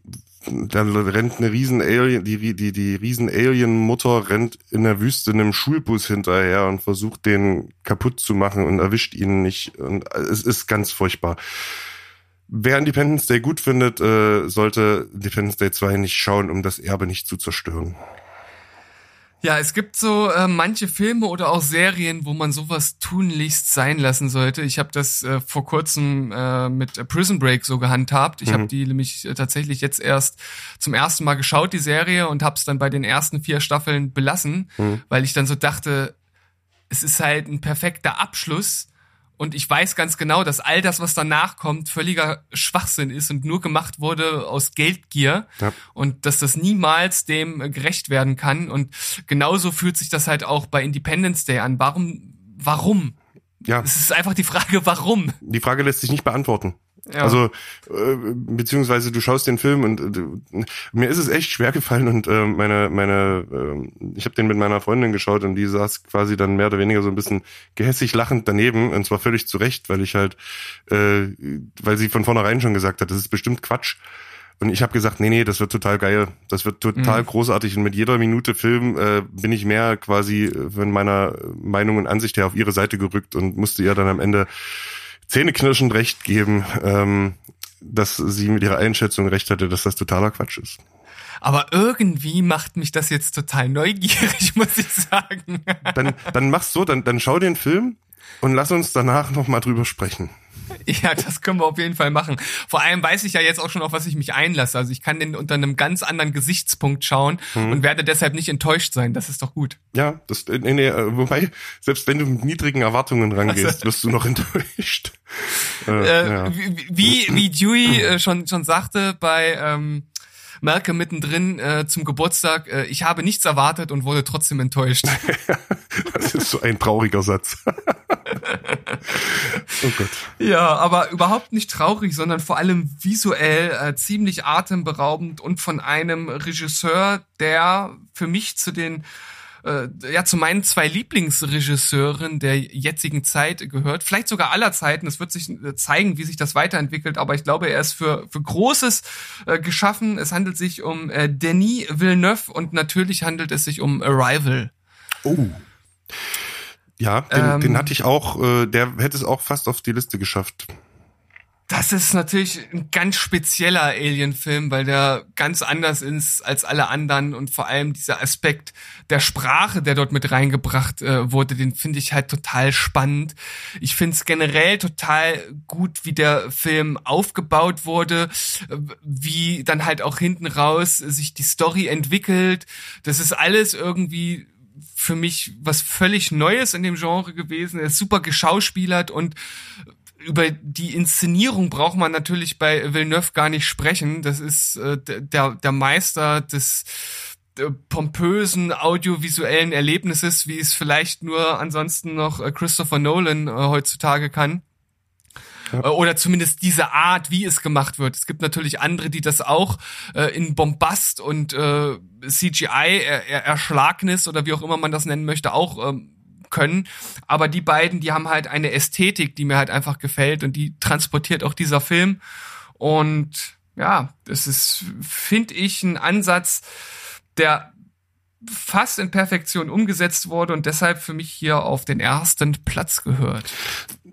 da rennt eine riesen Alien, die, die, die riesen Alien-Mutter rennt in der Wüste einem Schulbus hinterher und versucht den kaputt zu machen und erwischt ihn nicht. Und es ist ganz furchtbar. Wer Independence Day gut findet, äh, sollte Independence Day 2 nicht schauen, um das Erbe nicht zu zerstören. Ja, es gibt so äh, manche Filme oder auch Serien, wo man sowas tunlichst sein lassen sollte. Ich habe das äh, vor kurzem äh, mit Prison Break so gehandhabt. Ich habe die nämlich äh, tatsächlich jetzt erst zum ersten Mal geschaut, die Serie, und habe es dann bei den ersten vier Staffeln belassen, weil ich dann so dachte, es ist halt ein perfekter Abschluss. Und ich weiß ganz genau, dass all das, was danach kommt, völliger Schwachsinn ist und nur gemacht wurde aus Geldgier Ja. und dass das niemals dem gerecht werden kann. Und genauso fühlt sich das halt auch bei Independence Day an. Warum? Warum? Ja, Es ist einfach die Frage, warum? die Frage lässt sich nicht beantworten. Ja. Also äh, beziehungsweise du schaust den Film und äh, mir ist es echt schwer gefallen und äh, meine meine äh, ich habe den mit meiner Freundin geschaut und die saß quasi dann mehr oder weniger so ein bisschen gehässig lachend daneben und zwar völlig zu Recht, weil ich halt äh, weil sie von vornherein schon gesagt hat, das ist bestimmt Quatsch. Und ich habe gesagt, nee, nee, das wird total geil. Das wird total großartig. Und mit jeder Minute Film äh, bin ich mehr quasi von meiner Meinung und Ansicht her auf ihre Seite gerückt und musste ihr dann am Ende zähneknirschend recht geben, ähm, dass sie mit ihrer Einschätzung recht hatte, dass das totaler Quatsch ist. Aber irgendwie macht mich das jetzt total neugierig, muss ich sagen. Dann, dann mach's so, dann, dann schau den Film und lass uns danach nochmal drüber sprechen. Ja, das können wir auf jeden Fall machen. Vor allem weiß ich ja jetzt auch schon, auf was ich mich einlasse. Also ich kann den unter einem ganz anderen Gesichtspunkt schauen und werde deshalb nicht enttäuscht sein. Das ist doch gut. Ja, das, nee, nee, äh, wobei, selbst wenn du mit niedrigen Erwartungen rangehst, wirst du noch enttäuscht. Äh, Äh, ja. wie, wie, wie Dewey äh, schon, schon sagte bei ähm, Malcolm mittendrin äh, zum Geburtstag, äh, ich habe nichts erwartet und wurde trotzdem enttäuscht. Das ist so ein trauriger Satz. oh Gott. Ja, aber überhaupt nicht traurig, sondern vor allem visuell äh, ziemlich atemberaubend und von einem Regisseur, der für mich zu den äh, ja zu meinen zwei Lieblingsregisseuren der jetzigen Zeit gehört, vielleicht sogar aller Zeiten. Es wird sich äh, zeigen, wie sich das weiterentwickelt, aber ich glaube, er ist für für Großes äh, geschaffen. Es handelt sich um äh, Denis Villeneuve und natürlich handelt es sich um Arrival. Oh. Ja, den, Ähm. den hatte ich auch, äh, der hätte es auch fast auf die Liste geschafft. Das ist natürlich ein ganz spezieller Alien-Film, weil der ganz anders ist als alle anderen und vor allem dieser Aspekt der Sprache, der dort mit reingebracht äh, wurde, den finde ich halt total spannend. Ich finde es generell total gut, wie der Film aufgebaut wurde, wie dann halt auch hinten raus sich die Story entwickelt. Das ist alles irgendwie für mich was völlig Neues in dem Genre gewesen. Er ist super geschauspielert und über die Inszenierung braucht man natürlich bei Villeneuve gar nicht sprechen. Das ist äh, der, der Meister des äh, pompösen audiovisuellen Erlebnisses, wie es vielleicht nur ansonsten noch äh, Christopher Nolan äh, heutzutage kann. Äh, Oder zumindest diese Art, wie es gemacht wird. Es gibt natürlich andere, die das auch äh, in Bombast und äh, CGI, er, er, Erschlagnis oder wie auch immer man das nennen möchte, auch ähm, können. Aber die beiden, die haben halt eine Ästhetik, die mir halt einfach gefällt und die transportiert auch dieser Film. Und ja, das ist, finde ich, ein Ansatz, der fast in Perfektion umgesetzt wurde und deshalb für mich hier auf den ersten Platz gehört.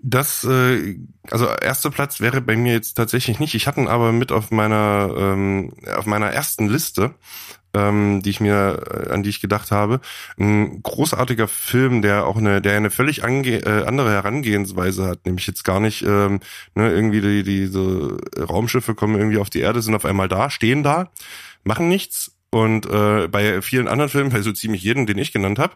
Das, äh, also erster Platz wäre bei mir jetzt tatsächlich nicht. Ich hatte ihn aber mit auf meiner ähm, auf meiner ersten Liste ähm, die ich mir, äh, an die ich gedacht habe. Ein großartiger Film, der auch eine, der eine völlig ange äh, andere Herangehensweise hat, nämlich jetzt gar nicht ähm, ne, irgendwie die, diese Raumschiffe kommen irgendwie auf die Erde, sind auf einmal da, stehen da, machen nichts, und äh, bei vielen anderen Filmen, bei so ziemlich jedem, den ich genannt habe,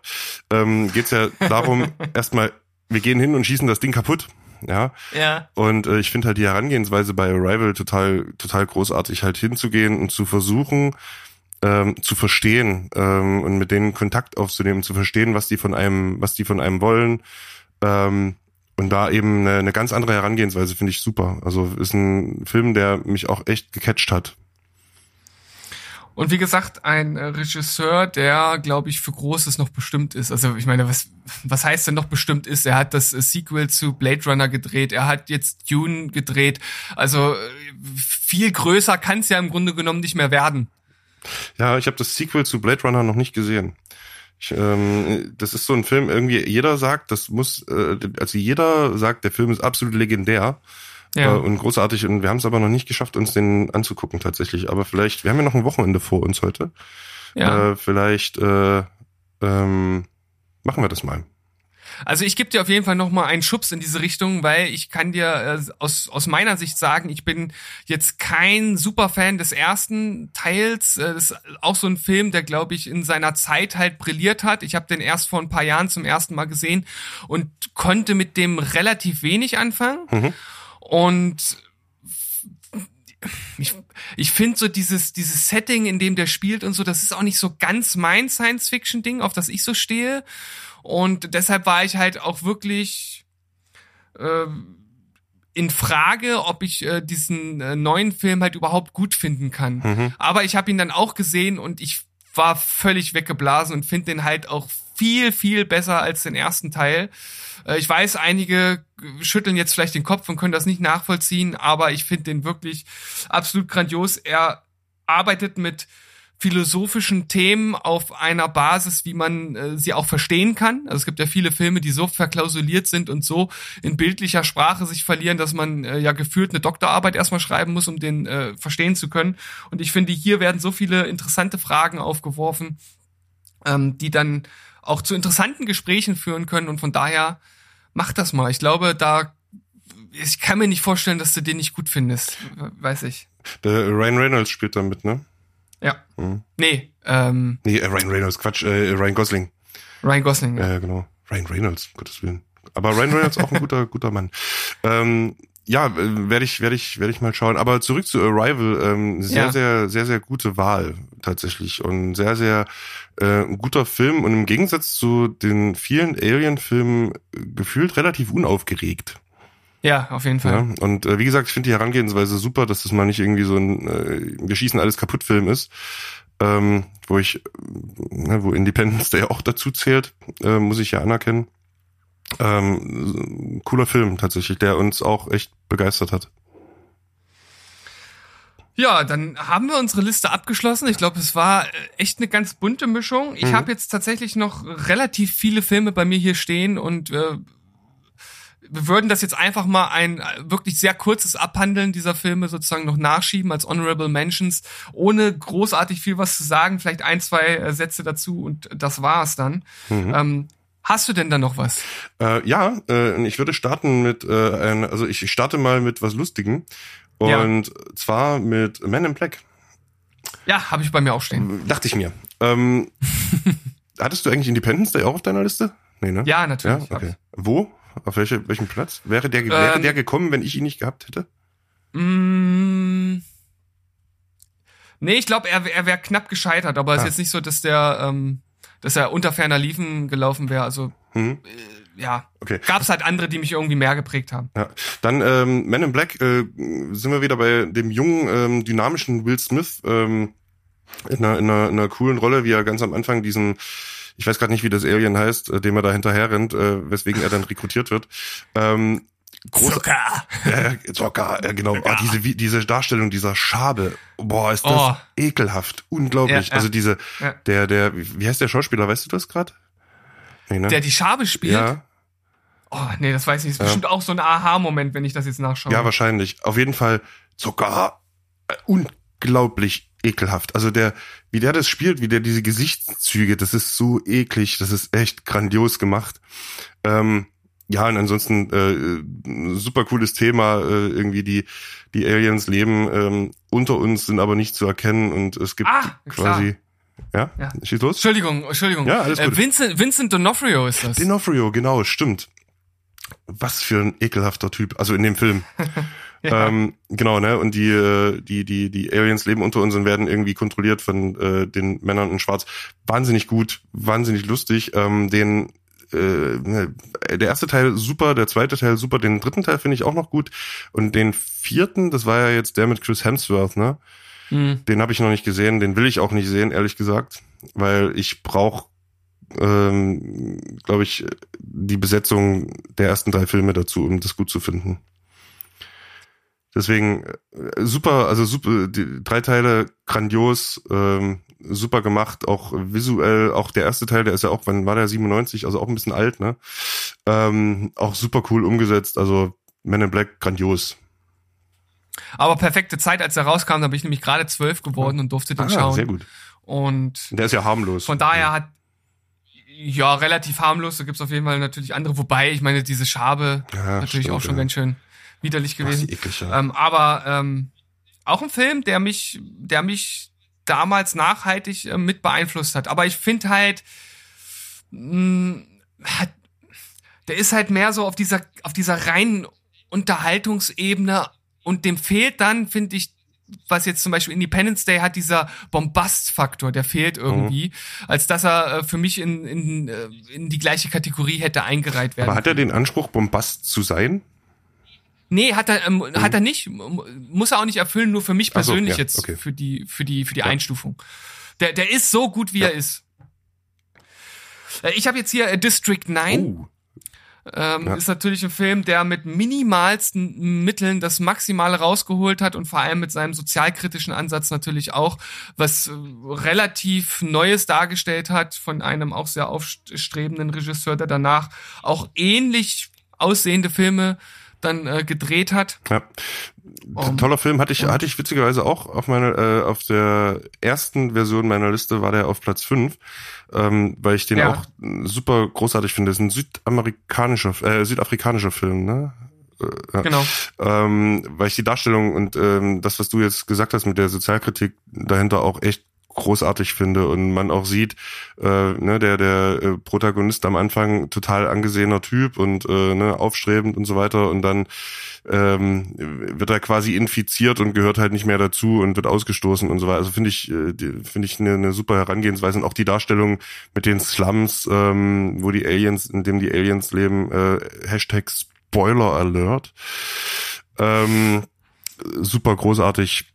ähm, geht ja darum, erstmal, wir gehen hin und schießen das Ding kaputt. Ja. Ja. Und äh, ich finde halt die Herangehensweise bei Arrival total, total großartig, halt hinzugehen und zu versuchen, ähm, zu verstehen ähm, und mit denen Kontakt aufzunehmen, zu verstehen, was die von einem, was die von einem wollen. Ähm, und da eben eine, eine ganz andere Herangehensweise finde ich super. Also ist ein Film, der mich auch echt gecatcht hat. Und wie gesagt, ein äh, Regisseur, der, glaube ich, für Großes noch bestimmt ist. Also ich meine, was, was heißt denn noch bestimmt ist? Er hat das äh, Sequel zu Blade Runner gedreht, er hat jetzt Dune gedreht. Also äh, viel größer kann es ja im Grunde genommen nicht mehr werden. Ja, ich habe das Sequel zu Blade Runner noch nicht gesehen. Ich, ähm, das ist so ein Film, irgendwie jeder sagt, das muss, äh, also jeder sagt, der Film ist absolut legendär ja. Äh, und großartig. Und wir haben es aber noch nicht geschafft, uns den anzugucken tatsächlich. Aber vielleicht, wir haben ja noch ein Wochenende vor uns heute. Ja. Äh, vielleicht äh, ähm, machen wir das mal. Also ich gebe dir auf jeden Fall noch mal einen Schubs in diese Richtung, weil ich kann dir äh, aus, aus meiner Sicht sagen, ich bin jetzt kein Superfan des ersten Teils. Äh, das ist auch so ein Film, der, glaube ich, in seiner Zeit halt brilliert hat. Ich habe den erst vor ein paar Jahren zum ersten Mal gesehen und konnte mit dem relativ wenig anfangen. Mhm. Und ich, ich finde so dieses, dieses Setting, in dem der spielt und so, das ist auch nicht so ganz mein Science-Fiction-Ding, auf das ich so stehe. Und deshalb war ich halt auch wirklich äh, in Frage, ob ich äh, diesen äh, neuen Film halt überhaupt gut finden kann. Mhm. Aber ich habe ihn dann auch gesehen und ich war völlig weggeblasen und finde den halt auch viel, viel besser als den ersten Teil. Äh, ich weiß, einige schütteln jetzt vielleicht den Kopf und können das nicht nachvollziehen, aber ich finde den wirklich absolut grandios. Er arbeitet mit philosophischen Themen auf einer Basis, wie man äh, sie auch verstehen kann. Also es gibt ja viele Filme, die so verklausuliert sind und so in bildlicher Sprache sich verlieren, dass man äh, ja gefühlt eine Doktorarbeit erstmal schreiben muss, um den äh, verstehen zu können. Und ich finde, hier werden so viele interessante Fragen aufgeworfen, ähm, die dann auch zu interessanten Gesprächen führen können. Und von daher mach das mal. Ich glaube, da ich kann mir nicht vorstellen, dass du den nicht gut findest. Weiß ich. Der Ryan Reynolds spielt da mit, ne? Ja. Mhm. Nee, ähm. Nee, äh, Ryan Reynolds, Quatsch, äh, Ryan Gosling. Ryan Gosling, ja. Äh, genau. Ryan Reynolds, um Gottes Willen. Aber Ryan Reynolds auch ein guter, guter Mann. Ähm, ja, äh, werde ich, werde ich, werde ich mal schauen. Aber zurück zu Arrival, ähm, sehr, ja. sehr, sehr, sehr gute Wahl tatsächlich und sehr, sehr äh, guter Film und im Gegensatz zu den vielen Alien-Filmen gefühlt relativ unaufgeregt. Ja, auf jeden Fall. Ja, und äh, wie gesagt, ich finde die Herangehensweise super, dass das mal nicht irgendwie so ein äh, Wir schießen alles kaputt Film ist, ähm, wo ich, äh, wo Independence Day auch dazu zählt, äh, muss ich ja anerkennen. Ähm, cooler Film tatsächlich, der uns auch echt begeistert hat. Ja, dann haben wir unsere Liste abgeschlossen. Ich glaube, es war äh, echt eine ganz bunte Mischung. Ich mhm. habe jetzt tatsächlich noch relativ viele Filme bei mir hier stehen und äh, wir würden das jetzt einfach mal ein wirklich sehr kurzes Abhandeln dieser Filme sozusagen noch nachschieben als Honorable Mentions, ohne großartig viel was zu sagen, vielleicht ein, zwei äh, Sätze dazu und das war's dann. Mhm. Ähm, hast du denn da noch was? Äh, ja, äh, ich würde starten mit, äh, ein, also ich starte mal mit was Lustigem und ja. zwar mit Men in Black. Ja, habe ich bei mir auch stehen. Dachte ich mir. Ähm, hattest du eigentlich Independence Day auch auf deiner Liste? Nee, ne? Ja, natürlich. Ja? Okay. Wo? Auf welche, welchem Platz? Wäre der, ähm, wäre der gekommen, wenn ich ihn nicht gehabt hätte? Mm, nee, ich glaube, er, er wäre knapp gescheitert, aber es ah. ist jetzt nicht so, dass der, ähm, dass er unter ferner Liefen gelaufen wäre. Also hm. äh, ja, okay. gab es halt andere, die mich irgendwie mehr geprägt haben. Ja. Dann ähm, Men in Black äh, sind wir wieder bei dem jungen, ähm, dynamischen Will Smith ähm, in, einer, in, einer, in einer coolen Rolle, wie er ganz am Anfang diesen ich weiß gerade nicht, wie das Alien heißt, äh, dem er da hinterher rennt, äh, weswegen er dann rekrutiert wird. Ähm, Groß, Zucker. Äh, Zucker, ja, genau. Zucker. Oh, diese, diese Darstellung dieser Schabe, boah, ist das oh. ekelhaft, unglaublich. Ja, ja. Also diese, ja. der, der, wie heißt der Schauspieler, weißt du das gerade? Nee, ne? Der die Schabe spielt? Ja. Oh, nee, das weiß ich nicht. Das ist bestimmt auch so ein Aha-Moment, wenn ich das jetzt nachschaue. Ja, wahrscheinlich. Auf jeden Fall Zucker, äh, unglaublich ekelhaft. Also der, wie der das spielt, wie der diese Gesichtszüge, das ist so eklig, das ist echt grandios gemacht. Ähm, ja, und ansonsten äh, super cooles Thema. Äh, irgendwie die die Aliens leben ähm, unter uns, sind aber nicht zu erkennen und es gibt Ah, quasi. Ja? Ja. Schieß los. Entschuldigung, Entschuldigung. Ja, alles gut. Äh, Vincent, Vincent D'Onofrio ist das. D'Onofrio, genau, stimmt. Was für ein ekelhafter Typ. Also in dem Film. Ja. Ähm, genau, ne? Und die, äh, die, die, die Aliens leben unter uns und werden irgendwie kontrolliert von äh, den Männern in Schwarz. Wahnsinnig gut, wahnsinnig lustig. Ähm, den äh, ne, der erste Teil super, der zweite Teil super, den dritten Teil finde ich auch noch gut. Und den vierten, das war ja jetzt der mit Chris Hemsworth, ne? Hm. Den habe ich noch nicht gesehen, den will ich auch nicht sehen, ehrlich gesagt, weil ich brauche, ähm, glaube ich, die Besetzung der ersten drei Filme dazu, um das gut zu finden. Deswegen äh, super, also super, die drei Teile grandios, ähm, super gemacht, auch visuell, auch der erste Teil, der ist ja auch, wann war der 97, also auch ein bisschen alt, ne? Ähm, auch super cool umgesetzt, also Men in Black grandios. Aber perfekte Zeit, als er rauskam, da bin ich nämlich gerade zwölf geworden und durfte den schauen. Ah, sehr gut. Und Der ist ja harmlos. von daher hat ja relativ harmlos. Da gibt's auf jeden Fall natürlich andere, wobei ich meine diese Schabe Ja, natürlich stimmt, auch schon ja. ganz schön widerlich gewesen. Ähm, aber ähm, auch ein Film, der mich, der mich damals nachhaltig äh, mit beeinflusst hat. Aber ich finde halt, mh, hat, der ist halt mehr so auf dieser, auf dieser reinen Unterhaltungsebene und dem fehlt dann, finde ich, was jetzt zum Beispiel Independence Day hat, dieser Bombast-Faktor, der fehlt irgendwie, als dass er äh, für mich in, in, äh, in die gleiche Kategorie hätte eingereiht werden Aber hat er den Anspruch, Bombast zu sein? Nee, hat er, ähm, hat er nicht. M- Muss er auch nicht erfüllen, nur für mich Ach so, persönlich ja, jetzt okay. für die, für die, für die Ja. Einstufung. Der, der ist so gut, wie Ja. er ist. Äh, Ich habe jetzt hier äh, District 9. Oh. Ähm, Ja. Ist natürlich ein Film, der mit minimalsten Mitteln das Maximale rausgeholt hat und vor allem mit seinem sozialkritischen Ansatz natürlich auch was äh, relativ Neues dargestellt hat von einem auch sehr aufstrebenden Regisseur, der danach auch ähnlich aussehende Filme dann äh, gedreht hat. Ja. Um, Toller Film hatte ich, hatte ich witzigerweise auch auf meiner, äh, auf der ersten Version meiner Liste war der auf Platz 5, ähm, weil ich den Ja. auch super großartig finde. Das ist ein südamerikanischer, äh, südafrikanischer Film, ne? Äh, ja. Genau. ähm, weil ich die Darstellung und ähm, das, was du jetzt gesagt hast mit der Sozialkritik dahinter auch echt großartig finde und man auch sieht, äh, ne, der der äh, Protagonist am Anfang total angesehener Typ und äh, ne, aufstrebend und so weiter und dann ähm, wird er quasi infiziert und gehört halt nicht mehr dazu und wird ausgestoßen und so weiter. Also finde ich äh, finde ich eine, eine super Herangehensweise und auch die Darstellung mit den Slums, ähm, wo die Aliens, in dem die Aliens leben, äh, Hashtag Spoiler Alert. Ähm, super großartig,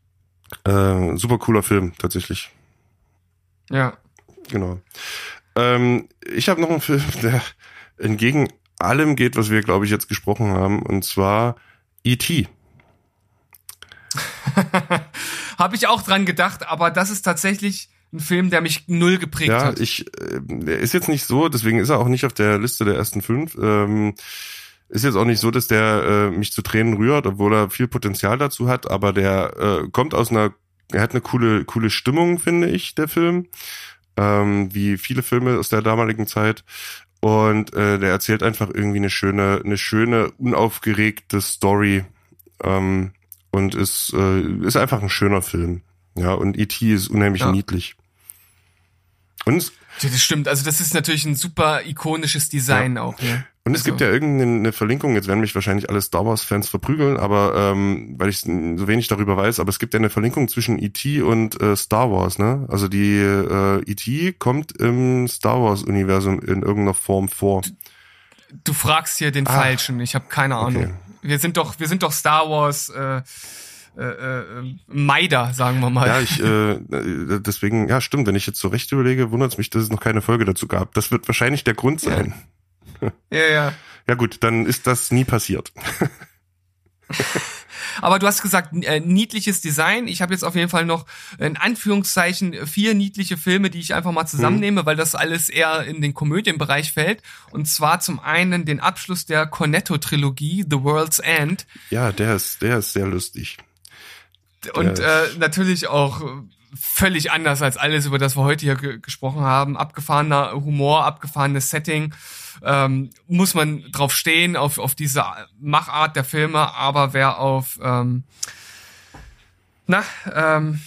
äh, super cooler Film tatsächlich. Ja. Genau. Ähm, ich habe noch einen Film, der entgegen allem geht, was wir, glaube ich, jetzt gesprochen haben, und zwar E.T. Habe ich auch dran gedacht, aber das ist tatsächlich ein Film, der mich null geprägt Ja, hat. ich, äh, der ist jetzt nicht so, deswegen ist er auch nicht auf der Liste der ersten fünf. Ähm, ist jetzt auch nicht so, dass der äh, mich zu Tränen rührt, obwohl er viel Potenzial dazu hat, aber der äh, kommt aus einer, er hat eine coole, coole Stimmung, finde ich, der Film. Ähm, wie viele Filme aus der damaligen Zeit. Und äh, der erzählt einfach irgendwie eine schöne, eine schöne, unaufgeregte Story. Ähm, und ist, äh, ist einfach ein schöner Film. Ja, und E.T. ist unheimlich Ja. niedlich. Und Ja, das stimmt. Also das ist natürlich ein super ikonisches Design auch. Ne? Und es Also- gibt ja irgendeine Verlinkung, jetzt werden mich wahrscheinlich alle Star Wars-Fans verprügeln, aber ähm, weil ich so wenig darüber weiß, aber es gibt ja eine Verlinkung zwischen E.T. und äh, Star Wars, ne? Also die äh, E.T. kommt im Star Wars-Universum in irgendeiner Form vor. Du fragst hier den Ah. Falschen. Ich habe keine Ahnung. Okay. Wir sind doch, wir sind doch Star Wars äh, äh, äh, Meider, sagen wir mal. Ja, ich äh, deswegen, ja stimmt, wenn ich jetzt so recht überlege, wundert es mich, dass es noch keine Folge dazu gab. Das wird wahrscheinlich der Grund sein. ja, ja. Ja gut, dann ist das nie passiert. Aber du hast gesagt, äh, niedliches Design. Ich habe jetzt auf jeden Fall noch in Anführungszeichen vier niedliche Filme, die ich einfach mal zusammennehme, weil das alles eher in den Komödienbereich fällt. Und zwar zum einen den Abschluss der Cornetto-Trilogie, The World's End. Ja, der ist, der ist sehr lustig. Und Ja. äh, natürlich auch völlig anders als alles, über das wir heute hier ge gesprochen haben. Abgefahrener Humor, abgefahrenes Setting. Ähm, muss man drauf stehen, auf, auf diese Machart der Filme, aber wer auf, ähm, na, ähm,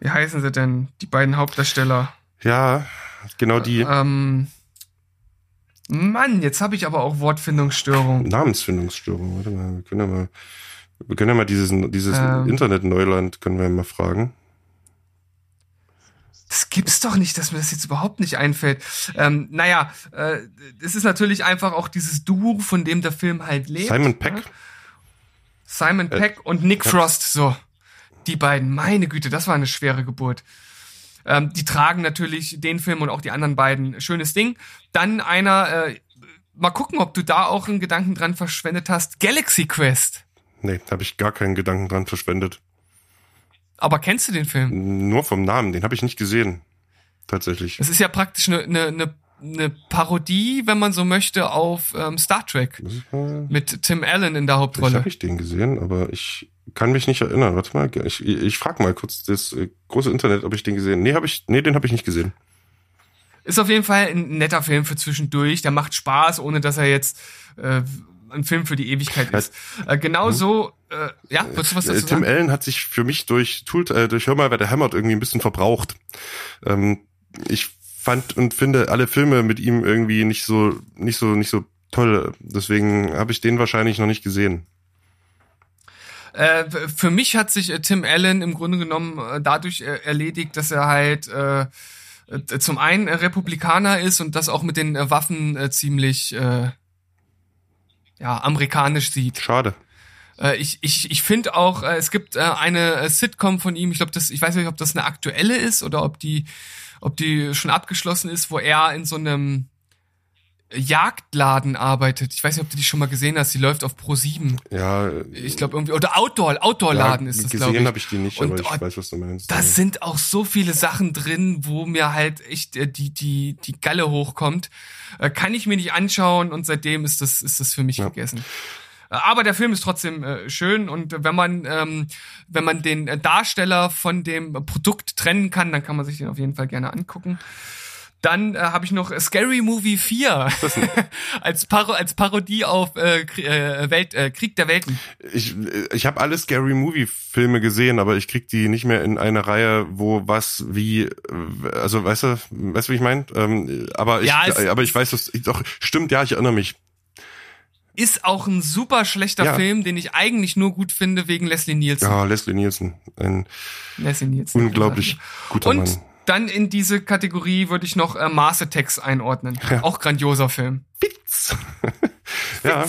wie heißen sie denn, die beiden Hauptdarsteller? Ja, genau die. Ähm, Mann, jetzt habe ich aber auch Wortfindungsstörung. Namensfindungsstörung. Warte mal, wir können ja mal, wir können ja mal dieses, dieses Ähm. Internet-Neuland können wir mal fragen. Das gibt's doch nicht, dass mir das jetzt überhaupt nicht einfällt. Ähm, naja, äh, es ist natürlich einfach auch dieses Duo, von dem der Film halt lebt. Simon Peck. Ne? Simon Peck und Nick Frost, so. Die beiden, meine Güte, das war eine schwere Geburt. Ähm, die tragen natürlich den Film und auch die anderen beiden. Schönes Ding. Dann einer, äh, mal gucken, ob du da auch einen Gedanken dran verschwendet hast. Galaxy Quest. Nee, habe ich gar keinen Gedanken dran verschwendet. Aber kennst du den Film? Nur vom Namen, den habe ich nicht gesehen. Tatsächlich. Das ist ja praktisch eine, eine, eine, eine Parodie, wenn man so möchte, auf ähm, Star Trek. Mit Tim Allen in der Hauptrolle. habe ich den gesehen, aber ich kann mich nicht erinnern. Warte mal, ich, ich frage mal kurz das äh, große Internet, ob ich den gesehen. Nee, habe ich nee, den habe ich nicht gesehen. Ist auf jeden Fall ein netter Film für zwischendurch. Der macht Spaß, ohne dass er jetzt äh, ein Film für die Ewigkeit ist. Äh, genau so, äh, ja, du was Äh, dazu Tim sagen? Allen hat sich für mich durch Tool, äh, durch Hör mal, wer der hämmert irgendwie ein bisschen verbraucht. Ähm, ich fand und finde alle Filme mit ihm irgendwie nicht so nicht so nicht so toll. Deswegen habe ich den wahrscheinlich noch nicht gesehen. Äh, für mich hat sich äh, Tim Allen im Grunde genommen äh, dadurch äh, erledigt, dass er halt äh, zum einen Republikaner ist und das auch mit den Waffen ziemlich ja, amerikanisch sieht. Schade. Äh, ich ich, ich finde auch, äh, es gibt äh, eine äh, Sitcom von ihm, ich glaube, das, ich weiß nicht, ob das eine aktuelle ist oder ob die, ob die schon abgeschlossen ist, wo er in so einem Jagdladen arbeitet. Ich weiß nicht, ob du die schon mal gesehen hast. Die läuft auf Pro 7. Ja, Ich glaube irgendwie oder Outdoor Outdoor-Laden ja, ist das, glaube Gesehen ich. habe ich die nicht, Und, aber ich oh, weiß, was du meinst. Das sind auch so viele Sachen drin, wo mir halt echt äh, die die die Galle hochkommt. Äh, kann ich mir nicht anschauen und seitdem ist das ist das für mich Ja. gegessen. Äh, Aber der Film ist trotzdem äh, schön und wenn man ähm, wenn man den äh, Darsteller von dem Produkt trennen kann, dann kann man sich den auf jeden Fall gerne angucken. Dann äh, habe ich noch Scary Movie 4 als, Paro als Parodie auf äh, äh, Welt, äh, Krieg der Welten. ich ich habe alle Scary Movie Filme gesehen, aber ich krieg die nicht mehr in eine Reihe, wo was wie äh, also weißt du, weißt du, wie ich meine? Ähm, aber ich Ja, es- aber ich weiß das doch stimmt, ja, ich erinnere mich. Ist auch ein super schlechter Ja. Film, den ich eigentlich nur gut finde wegen Leslie Nielsen. Ja, Leslie Nielsen, ein Leslie Nielsen. unglaublich guter Und Mann. Dann in diese Kategorie würde ich noch äh, Mars Attacks einordnen. Ja. Auch grandioser Film. Witz. ja,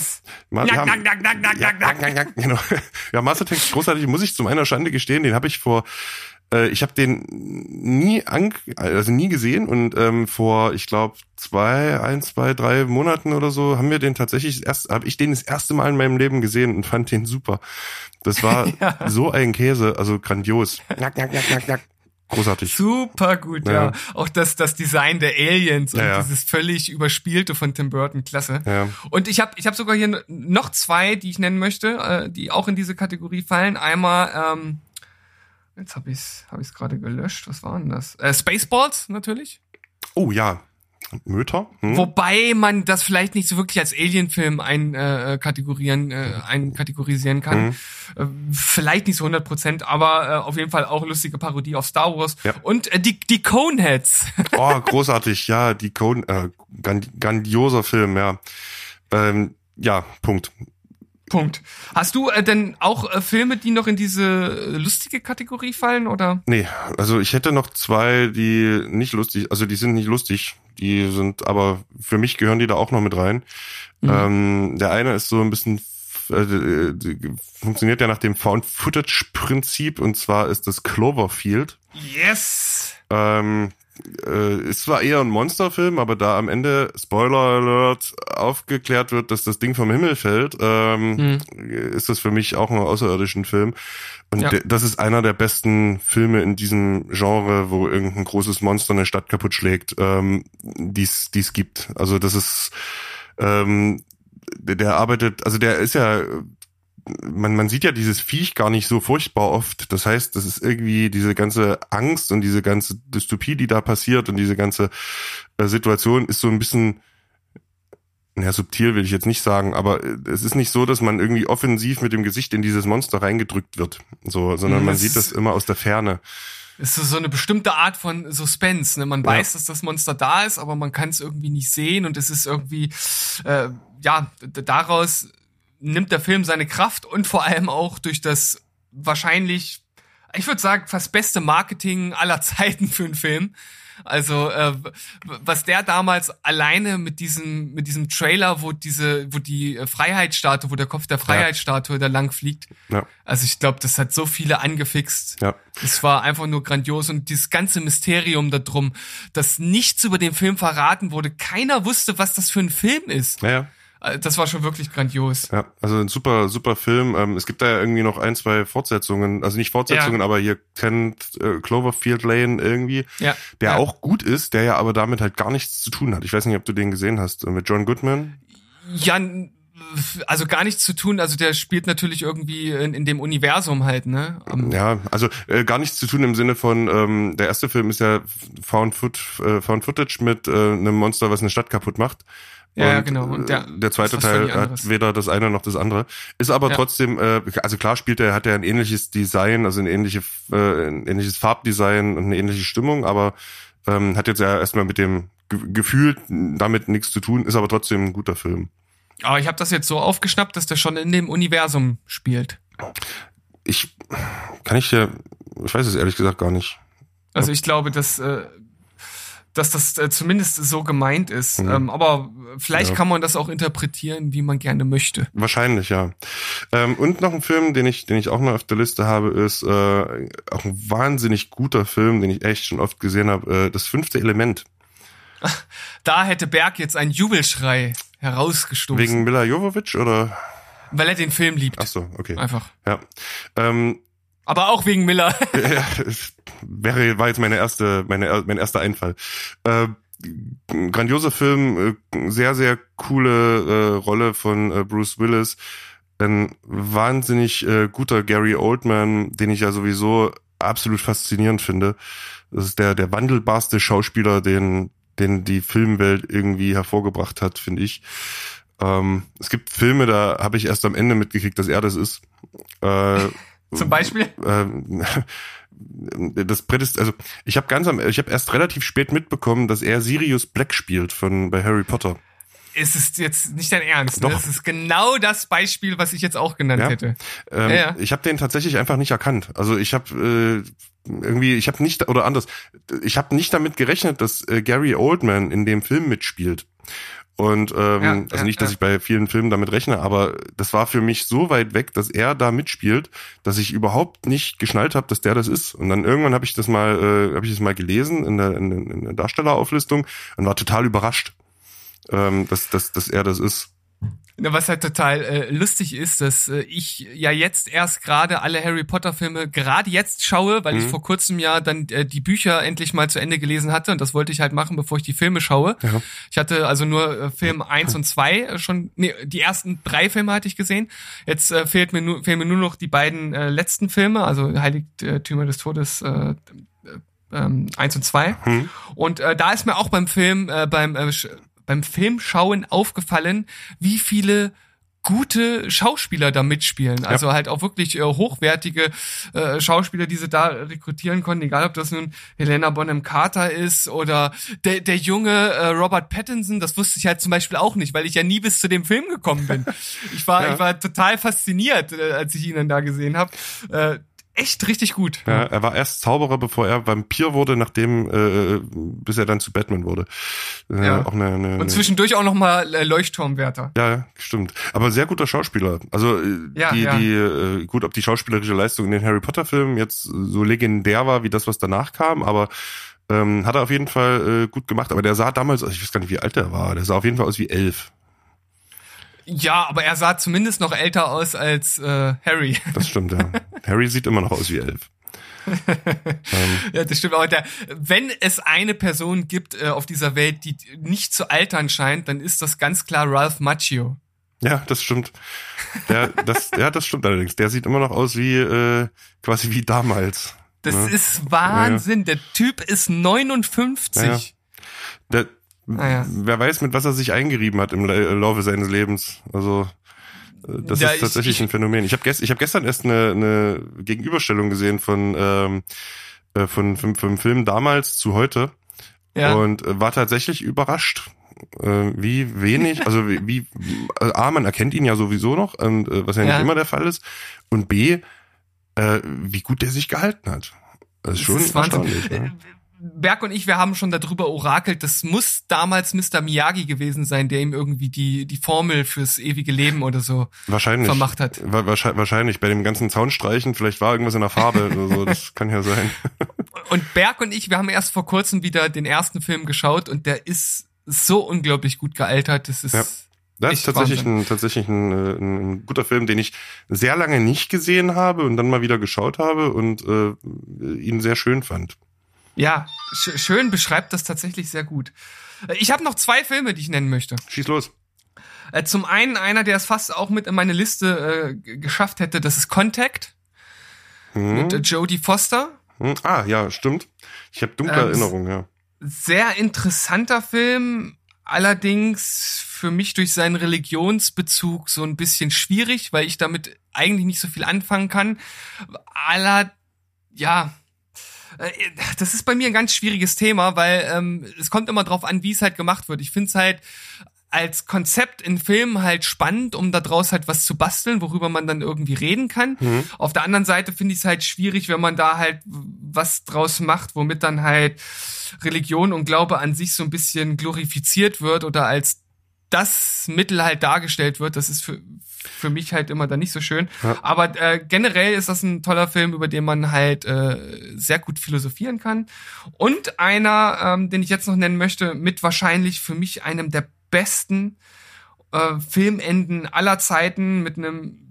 ja, genau. Master Text großartig, muss ich zu meiner Schande gestehen, den habe ich vor äh, ich habe den nie an, also nie gesehen und ähm, vor, ich glaube, zwei, ein, zwei, drei Monaten oder so haben wir den tatsächlich erst, habe ich den das erste Mal in meinem Leben gesehen und fand den super. Das war Ja. so ein Käse, also grandios. Nack, nack, nack, nack, nack. Großartig. Super gut, ja. Ja. Auch das, das Design der Aliens und Ja, dieses völlig überspielte von Tim Burton, klasse. Ja. Und ich habe ich hab sogar hier noch zwei, die ich nennen möchte, äh, die auch in diese Kategorie fallen. Einmal, ähm, jetzt habe ich es hab ich's gerade gelöscht, was war denn das? Äh, Spaceballs natürlich. Oh ja. Möter? Hm? Wobei man das vielleicht nicht so wirklich als Alien-Film ein, äh, kategorieren, äh, einkategorisieren kann. Äh, vielleicht nicht so 100 Prozent, aber äh, auf jeden Fall auch lustige Parodie auf Star Wars. Ja. Und äh, die, die Coneheads. Oh, großartig, ja, die Cone, äh, grand- grandioser Film, ja. Ähm, ja, Punkt. Punkt. Hast du äh, denn auch äh, Filme, die noch in diese äh, lustige Kategorie fallen, oder? Nee, also ich hätte noch zwei, die nicht lustig, also die sind nicht lustig, die sind, aber für mich gehören die da auch noch mit rein. Mhm. Ähm, der eine ist so ein bisschen, äh, funktioniert ja nach dem Found-Footage-Prinzip und zwar ist das Cloverfield. Yes! Ähm, äh, ist zwar eher ein Monsterfilm, aber da am Ende, Spoiler Alert, aufgeklärt wird, dass das Ding vom Himmel fällt, ähm, ist das für mich auch ein außerirdischen Film. Und Ja. das ist einer der besten Filme in diesem Genre, wo irgendein großes Monster eine Stadt kaputt schlägt, ähm, die es gibt. Also das ist, ähm, der arbeitet, also der ist ja man, man sieht ja dieses Viech gar nicht so furchtbar oft. Das heißt, das ist irgendwie diese ganze Angst und diese ganze Dystopie, die da passiert und diese ganze äh, Situation ist so ein bisschen, ja, subtil will ich jetzt nicht sagen, aber äh, es ist nicht so, dass man irgendwie offensiv mit dem Gesicht in dieses Monster reingedrückt wird, so, sondern Mhm, man es sieht das immer aus der Ferne. Es ist so eine bestimmte Art von Suspense. Ne? Man Ja. weiß, dass das Monster da ist, aber man kann es irgendwie nicht sehen und es ist irgendwie, äh, ja, daraus nimmt der Film seine Kraft und vor allem auch durch das wahrscheinlich, ich würde sagen, fast beste Marketing aller Zeiten für einen Film. Also äh, was der damals alleine mit diesem mit diesem Trailer, wo diese wo die äh, Freiheitsstatue, wo der Kopf der Freiheitsstatue da lang fliegt. Ja. Also ich glaube, das hat so viele angefixt. Ja. Es war einfach nur grandios und dieses ganze Mysterium da drum, dass nichts über den Film verraten wurde, keiner wusste, was das für ein Film ist. Naja. Äh, Das war schon wirklich grandios. Ja, also ein super, super Film. Ähm, es gibt da ja irgendwie noch ein, zwei Fortsetzungen, also nicht Fortsetzungen, Ja. aber hier kennt äh, Cloverfield Lane irgendwie, Ja. der ja. auch gut ist, der ja aber damit halt gar nichts zu tun hat. Ich weiß nicht, ob du den gesehen hast, äh, mit John Goodman. Ja, also gar nichts zu tun. Also der spielt natürlich irgendwie in, in dem Universum halt, ne? Ähm, Ja, also äh, gar nichts zu tun im Sinne von, ähm, der erste Film ist ja Found, Foot, äh, Found Footage mit äh, einem Monster, was eine Stadt kaputt macht. Ja, ja, genau. Und der- äh, der zweite Teil hat weder das eine noch das andere. Ist aber Ja. trotzdem, äh, also klar spielt er, hat er ein ähnliches Design, also ein, ähnliche, äh, ein ähnliches Farbdesign und eine ähnliche Stimmung, aber ähm, hat jetzt ja erstmal mit dem Ge Gefühl damit nichts zu tun, ist aber trotzdem ein guter Film. Aber ich habe das jetzt so aufgeschnappt, dass der schon in dem Universum spielt. Ich kann ich dir, ich weiß es ehrlich gesagt gar nicht. Also ich glaube, dass, äh, dass das äh, zumindest so gemeint ist. Mhm. Ähm, aber vielleicht Ja. kann man das auch interpretieren, wie man gerne möchte. Wahrscheinlich, ja. Ähm, und noch ein Film, den ich, den ich auch noch auf der Liste habe, ist äh, auch ein wahnsinnig guter Film, den ich echt schon oft gesehen habe. Äh, das fünfte Element. Da hätte Berg jetzt einen Jubelschrei herausgestoßen, Wegen Mila Jovovich oder? weil er den Film liebt. Ach so, okay. Einfach. Ja. Ähm, Aber auch wegen Miller. ja, wäre war jetzt meine erste, meine mein erster Einfall. Äh, grandioser Film, äh, sehr sehr coole äh, Rolle von äh, Bruce Willis, ein wahnsinnig äh, guter Gary Oldman, den ich ja sowieso absolut faszinierend finde. Das ist der der wandelbarste Schauspieler, den den die Filmwelt irgendwie hervorgebracht hat, finde ich. Ähm, es gibt Filme, da habe ich erst am Ende mitgekriegt, dass er das ist. Äh, Zum Beispiel. ähm, das Prädest also ich habe ganz am ich habe erst relativ spät mitbekommen, dass er Sirius Black spielt von bei Harry Potter. Es ist jetzt nicht dein Ernst. Ne? Doch. Es ist genau das Beispiel, was ich jetzt auch genannt Ja. hätte. Ähm, Ja, ja. Ich habe den tatsächlich einfach nicht erkannt. Also ich habe äh, irgendwie ich habe nicht oder anders, ich habe nicht damit gerechnet, dass äh, Gary Oldman in dem Film mitspielt. Und ähm, Ja, also nicht, dass ja. ich bei vielen Filmen damit rechne, aber das war für mich so weit weg, dass er da mitspielt, dass ich überhaupt nicht geschnallt habe, dass der das ist. Und dann irgendwann habe ich das mal, äh, habe ich das mal gelesen in der, in, in der Darstellerauflistung und war total überrascht, ähm, dass, dass, dass er das ist. Na, Was halt total äh, lustig ist, dass äh, ich ja jetzt erst gerade alle Harry Potter Filme gerade jetzt schaue, weil ich Mhm. vor kurzem ja dann äh, die Bücher endlich mal zu Ende gelesen hatte und das wollte ich halt machen, bevor ich die Filme schaue. Ja. Ich hatte also nur äh, Film eins und zwei äh, schon, nee, die ersten drei Filme hatte ich gesehen. Jetzt äh, fehlt mir nur, fehlen mir nur noch die beiden äh, letzten Filme, also Heiligtümer des Todes äh, äh, ähm, eins und zwei. Hm. Und äh, da ist mir auch beim Film, äh, beim, äh, beim Filmschauen aufgefallen, wie viele gute Schauspieler da mitspielen. Also halt auch wirklich äh, hochwertige äh, Schauspieler, die sie da rekrutieren konnten, egal ob das nun Helena Bonham Carter ist oder der, der junge äh, Robert Pattinson, das wusste ich halt zum Beispiel auch nicht, weil ich ja nie bis zu dem Film gekommen bin. Ich war, Ja. ich war total fasziniert, äh, als ich ihn dann da gesehen habe. Äh, echt richtig gut. Ja, er war erst Zauberer, bevor er Vampir wurde, nachdem, äh, bis er dann zu Batman wurde. Äh, Ja. Auch eine, eine, Und zwischendurch auch noch mal äh, Leuchtturmwärter. Ja, ja, stimmt. Aber sehr guter Schauspieler. Also äh, Ja, die, ja. die äh, gut, ob die schauspielerische Leistung in den Harry Potter Filmen jetzt so legendär war wie das, was danach kam, aber ähm, hat er auf jeden Fall äh, gut gemacht. Aber der sah damals, ich weiß gar nicht, wie alt er war. Der sah auf jeden Fall aus wie elf. Ja, aber er sah zumindest noch älter aus als äh, Harry. Das stimmt, ja. Harry sieht immer noch aus wie elf. ähm, ja, das stimmt. Aber der, wenn es eine Person gibt äh, auf dieser Welt, die nicht zu altern scheint, dann ist das ganz klar Ralph Macchio. Ja, das stimmt. Der, das, ja, das stimmt allerdings. Der sieht immer noch aus wie äh, quasi wie damals. Das ne? ist Wahnsinn. Der Typ ist 59. Ja, ja. Der, Naja. Wer weiß, mit was er sich eingerieben hat im La- Laufe seines Lebens. Also äh, das Ja, ist ich- tatsächlich ich- ein Phänomen. Ich habe gest, ich hab gestern erst eine, eine Gegenüberstellung gesehen von ähm, äh, von, von, vom Film damals zu heute Ja. und äh, war tatsächlich überrascht, äh, wie wenig, also wie, wie äh, A, man erkennt ihn ja sowieso noch, und, äh, was ja nicht Ja. immer der Fall ist, und B, äh, wie gut der sich gehalten hat. Das ist Das schon ist Wahnsinn. erstaunlich. Ne? Berg und ich, wir haben schon darüber orakelt, das muss damals Mr. Miyagi gewesen sein, der ihm irgendwie die, die Formel fürs ewige Leben oder so Wahrscheinlich. vermacht hat. Wa- wahrscheinlich, bei dem ganzen Zaunstreichen, vielleicht war irgendwas in der Farbe oder so, das kann ja sein. Und Berg und ich, wir haben erst vor kurzem wieder den ersten Film geschaut und der ist so unglaublich gut gealtert. Das ist Ja. Das ist tatsächlich Wahnsinn. ein, tatsächlich ein, äh, ein, ein guter Film, den ich sehr lange nicht gesehen habe und dann mal wieder geschaut habe und äh, ihn sehr schön fand. Ja sch schön beschreibt das tatsächlich sehr gut. Äh, Ich habe noch zwei Filme, die ich nennen möchte. Schieß los. Äh, Zum einen einer, der es fast auch mit in meine Liste äh, geschafft hätte, das ist Contact mit äh, Hm? Jodie Foster. Hm? Ah, ja, stimmt. Ich habe dunkle Ähm, Erinnerungen, ja. sehr interessanter Film, allerdings für mich durch seinen Religionsbezug so ein bisschen schwierig, weil ich damit eigentlich nicht so viel anfangen kann. Aller, ja, das ist bei mir ein ganz schwieriges Thema, weil ähm, es kommt immer drauf an, wie es halt gemacht wird. Ich finde es halt als Konzept in Filmen halt spannend, um da draus halt was zu basteln, worüber man dann irgendwie reden kann. Mhm. Auf der anderen Seite finde ich es halt schwierig, wenn man da halt was draus macht, womit dann halt Religion und Glaube an sich so ein bisschen glorifiziert wird oder als das Mittel halt dargestellt wird. Das ist für, für mich halt immer dann nicht so schön. Ja. Aber äh, generell ist das ein toller Film, über den man halt äh, sehr gut philosophieren kann. Und einer, ähm, den ich jetzt noch nennen möchte, mit wahrscheinlich für mich einem der besten äh, Filmenden aller Zeiten, mit einem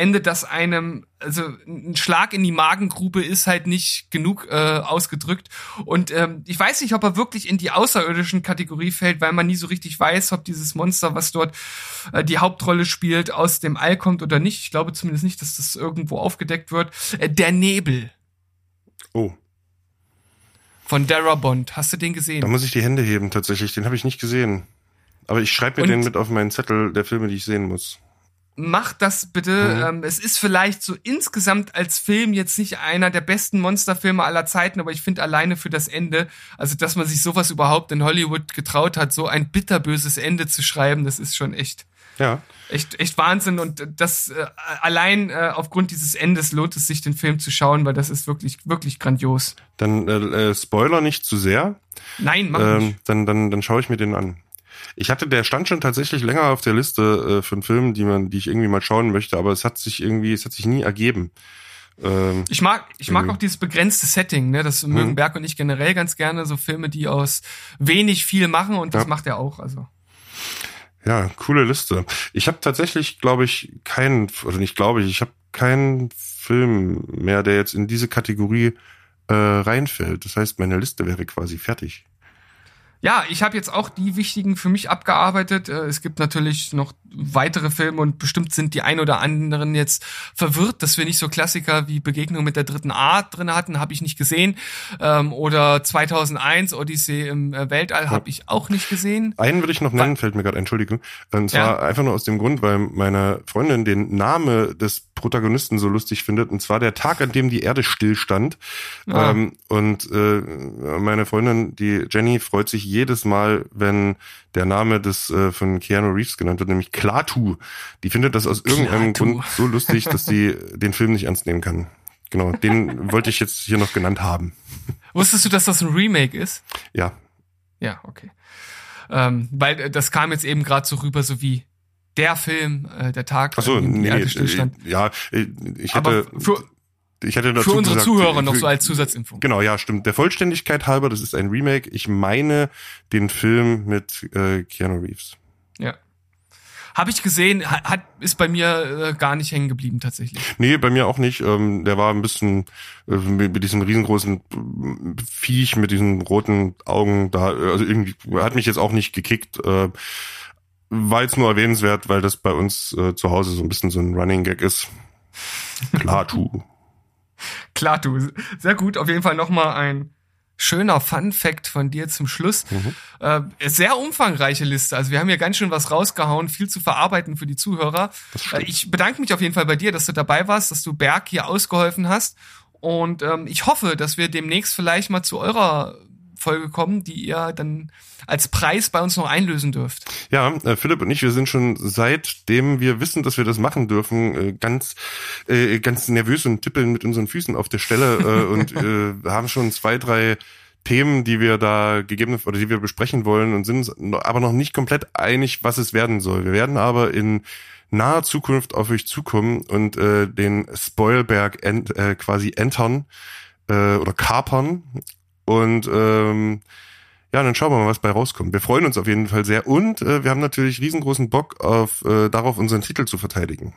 Ende, das einem, also ein Schlag in die Magengrube ist halt nicht genug äh, ausgedrückt. Und ähm, ich weiß nicht, ob er wirklich in die außerirdischen Kategorie fällt, weil man nie so richtig weiß, ob dieses Monster, was dort äh, die Hauptrolle spielt, aus dem All kommt oder nicht. Ich glaube zumindest nicht, dass das irgendwo aufgedeckt wird. Äh, der Nebel Oh, von Darabont. Hast du den da gesehen? muss ich die Hände heben tatsächlich. Den habe ich nicht gesehen. Aber ich schreibe mir Und- den mit auf meinen Zettel der Filme, die ich sehen muss. Mach das bitte. Mhm. Ähm, es ist vielleicht so insgesamt als Film jetzt nicht einer der besten Monsterfilme aller Zeiten, aber ich finde alleine für das Ende, also dass man sich sowas überhaupt in Hollywood getraut hat, so ein bitterböses Ende zu schreiben, das ist schon echt, Ja, echt, echt Wahnsinn. Und das äh, allein äh, aufgrund dieses Endes lohnt es sich, den Film zu schauen, weil das ist wirklich, wirklich grandios. dann äh, äh, Spoiler nicht zu sehr. Nein, mach ähm, nicht. dann, dann, dann schaue ich mir den an. Ich hatte, der stand schon tatsächlich länger auf der Liste äh, von Filmen, die man, die ich irgendwie mal schauen möchte, aber es hat sich irgendwie, es hat sich nie ergeben. Ähm, Ich mag, ich mag Mhm. auch dieses begrenzte Setting, ne? Das mögen Berg und ich generell ganz gerne, so Filme, die aus wenig viel machen und das Ja. macht er auch, also. ja, coole Liste. Ich habe tatsächlich, glaube ich, keinen, oder nicht glaube ich, ich habe keinen Film mehr, der jetzt in diese Kategorie äh, reinfällt. Das heißt, meine Liste wäre quasi fertig. Ja, ich habe jetzt auch die wichtigen für mich abgearbeitet. Äh, Es gibt natürlich noch weitere Filme und bestimmt sind die ein oder anderen jetzt verwirrt, dass wir nicht so Klassiker wie Begegnung mit der dritten Art drin hatten, habe ich nicht gesehen. Ähm, oder 2001 Odyssee im äh, Weltall habe ich auch nicht gesehen. Einen würde ich noch nennen, fällt mir gerade, Entschuldigung. Und zwar Ja. einfach nur aus dem Grund, weil meine Freundin den Name des Protagonisten so lustig findet. Und zwar der Tag, an dem die Erde stillstand. Ah. Ähm, und äh, meine Freundin, die Jenny, freut sich jedes Mal, wenn der Name des äh, von Keanu Reeves genannt wird, nämlich Klaatu. Die findet das aus irgendeinem Klaatu. Grund so lustig, dass sie den Film nicht ernst nehmen kann. Genau, den wollte ich jetzt hier noch genannt haben. Wusstest du, dass das ein Remake ist? Ja, Ja, okay. Ähm, weil äh, das kam jetzt eben gerade so rüber, so wie der Film, äh, der Tag, Ach so, die nee, Erde stillstand. äh, ja, äh, ich Aber hätte, für, ich hätte dazu für unsere gesagt, Zuhörer noch für- so als Zusatzinfo. Genau, ja, stimmt. Der Vollständigkeit halber, das ist ein Remake. Ich meine den Film mit äh, Keanu Reeves. Ja. Habe ich gesehen, hat, ist bei mir äh, gar nicht hängen geblieben tatsächlich. Nee, bei mir auch nicht. Ähm, der war ein bisschen äh, mit, diesem riesengroßen äh, Viech mit diesen roten Augen da. äh, Also irgendwie hat mich jetzt auch nicht gekickt. Äh, war jetzt nur erwähnenswert, weil das bei uns äh, zu Hause so ein bisschen so ein Running Gag ist. Klar, tu. Klar, du. Sehr gut. Auf jeden Fall nochmal ein schöner Fun Fact von dir zum Schluss. Mhm. Äh, sehr umfangreiche Liste. Also wir haben hier ganz schön was rausgehauen, viel zu verarbeiten für die Zuhörer. Äh, ich bedanke mich auf jeden Fall bei dir, dass du dabei warst, dass du Berg hier ausgeholfen hast. Und ähm, ich hoffe, dass wir demnächst vielleicht mal zu eurer Folge kommen, die ihr dann als Preis bei uns noch einlösen dürft. Ja, äh, Philipp und ich, wir sind schon seitdem wir wissen, dass wir das machen dürfen, äh, ganz äh, ganz nervös und tippeln mit unseren Füßen auf der Stelle äh, und äh, haben schon zwei, drei Themen, die wir da gegeben oder die wir besprechen wollen und sind aber noch nicht komplett einig, was es werden soll. Wir werden aber in naher Zukunft auf euch zukommen und äh, den Spoilberg ent, äh, quasi entern äh, oder kapern und ähm, ja, dann schauen wir mal, was bei rauskommt. Wir freuen uns auf jeden Fall sehr und äh, wir haben natürlich riesengroßen Bock auf äh, darauf, unseren Titel zu verteidigen.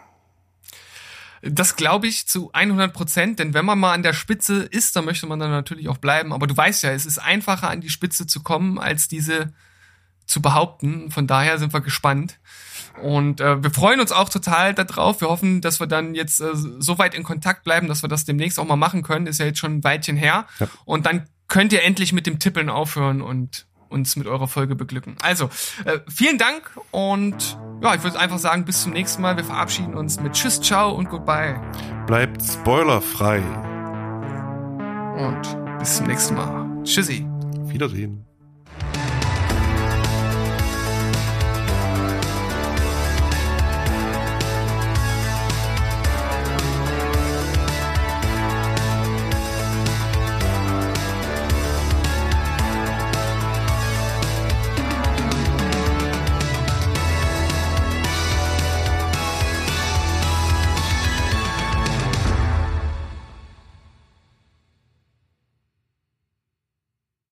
Das glaube ich zu 100 Prozent, denn wenn man mal an der Spitze ist, dann möchte man dann natürlich auch bleiben. Aber du weißt ja, es ist einfacher an die Spitze zu kommen, als diese zu behaupten. Von daher sind wir gespannt. Und äh, wir freuen uns auch total darauf. Wir hoffen, dass wir dann jetzt äh, so weit in Kontakt bleiben, dass wir das demnächst auch mal machen können. Ist ja jetzt schon ein Weitchen her. Ja. Und dann könnt ihr endlich mit dem Tippeln aufhören und uns mit eurer Folge beglücken. Also, äh, vielen Dank und ja, ich würde einfach sagen, bis zum nächsten Mal. Wir verabschieden uns mit Tschüss, Ciao und Goodbye. Bleibt spoilerfrei. Und bis zum nächsten Mal. Tschüssi. Wiedersehen.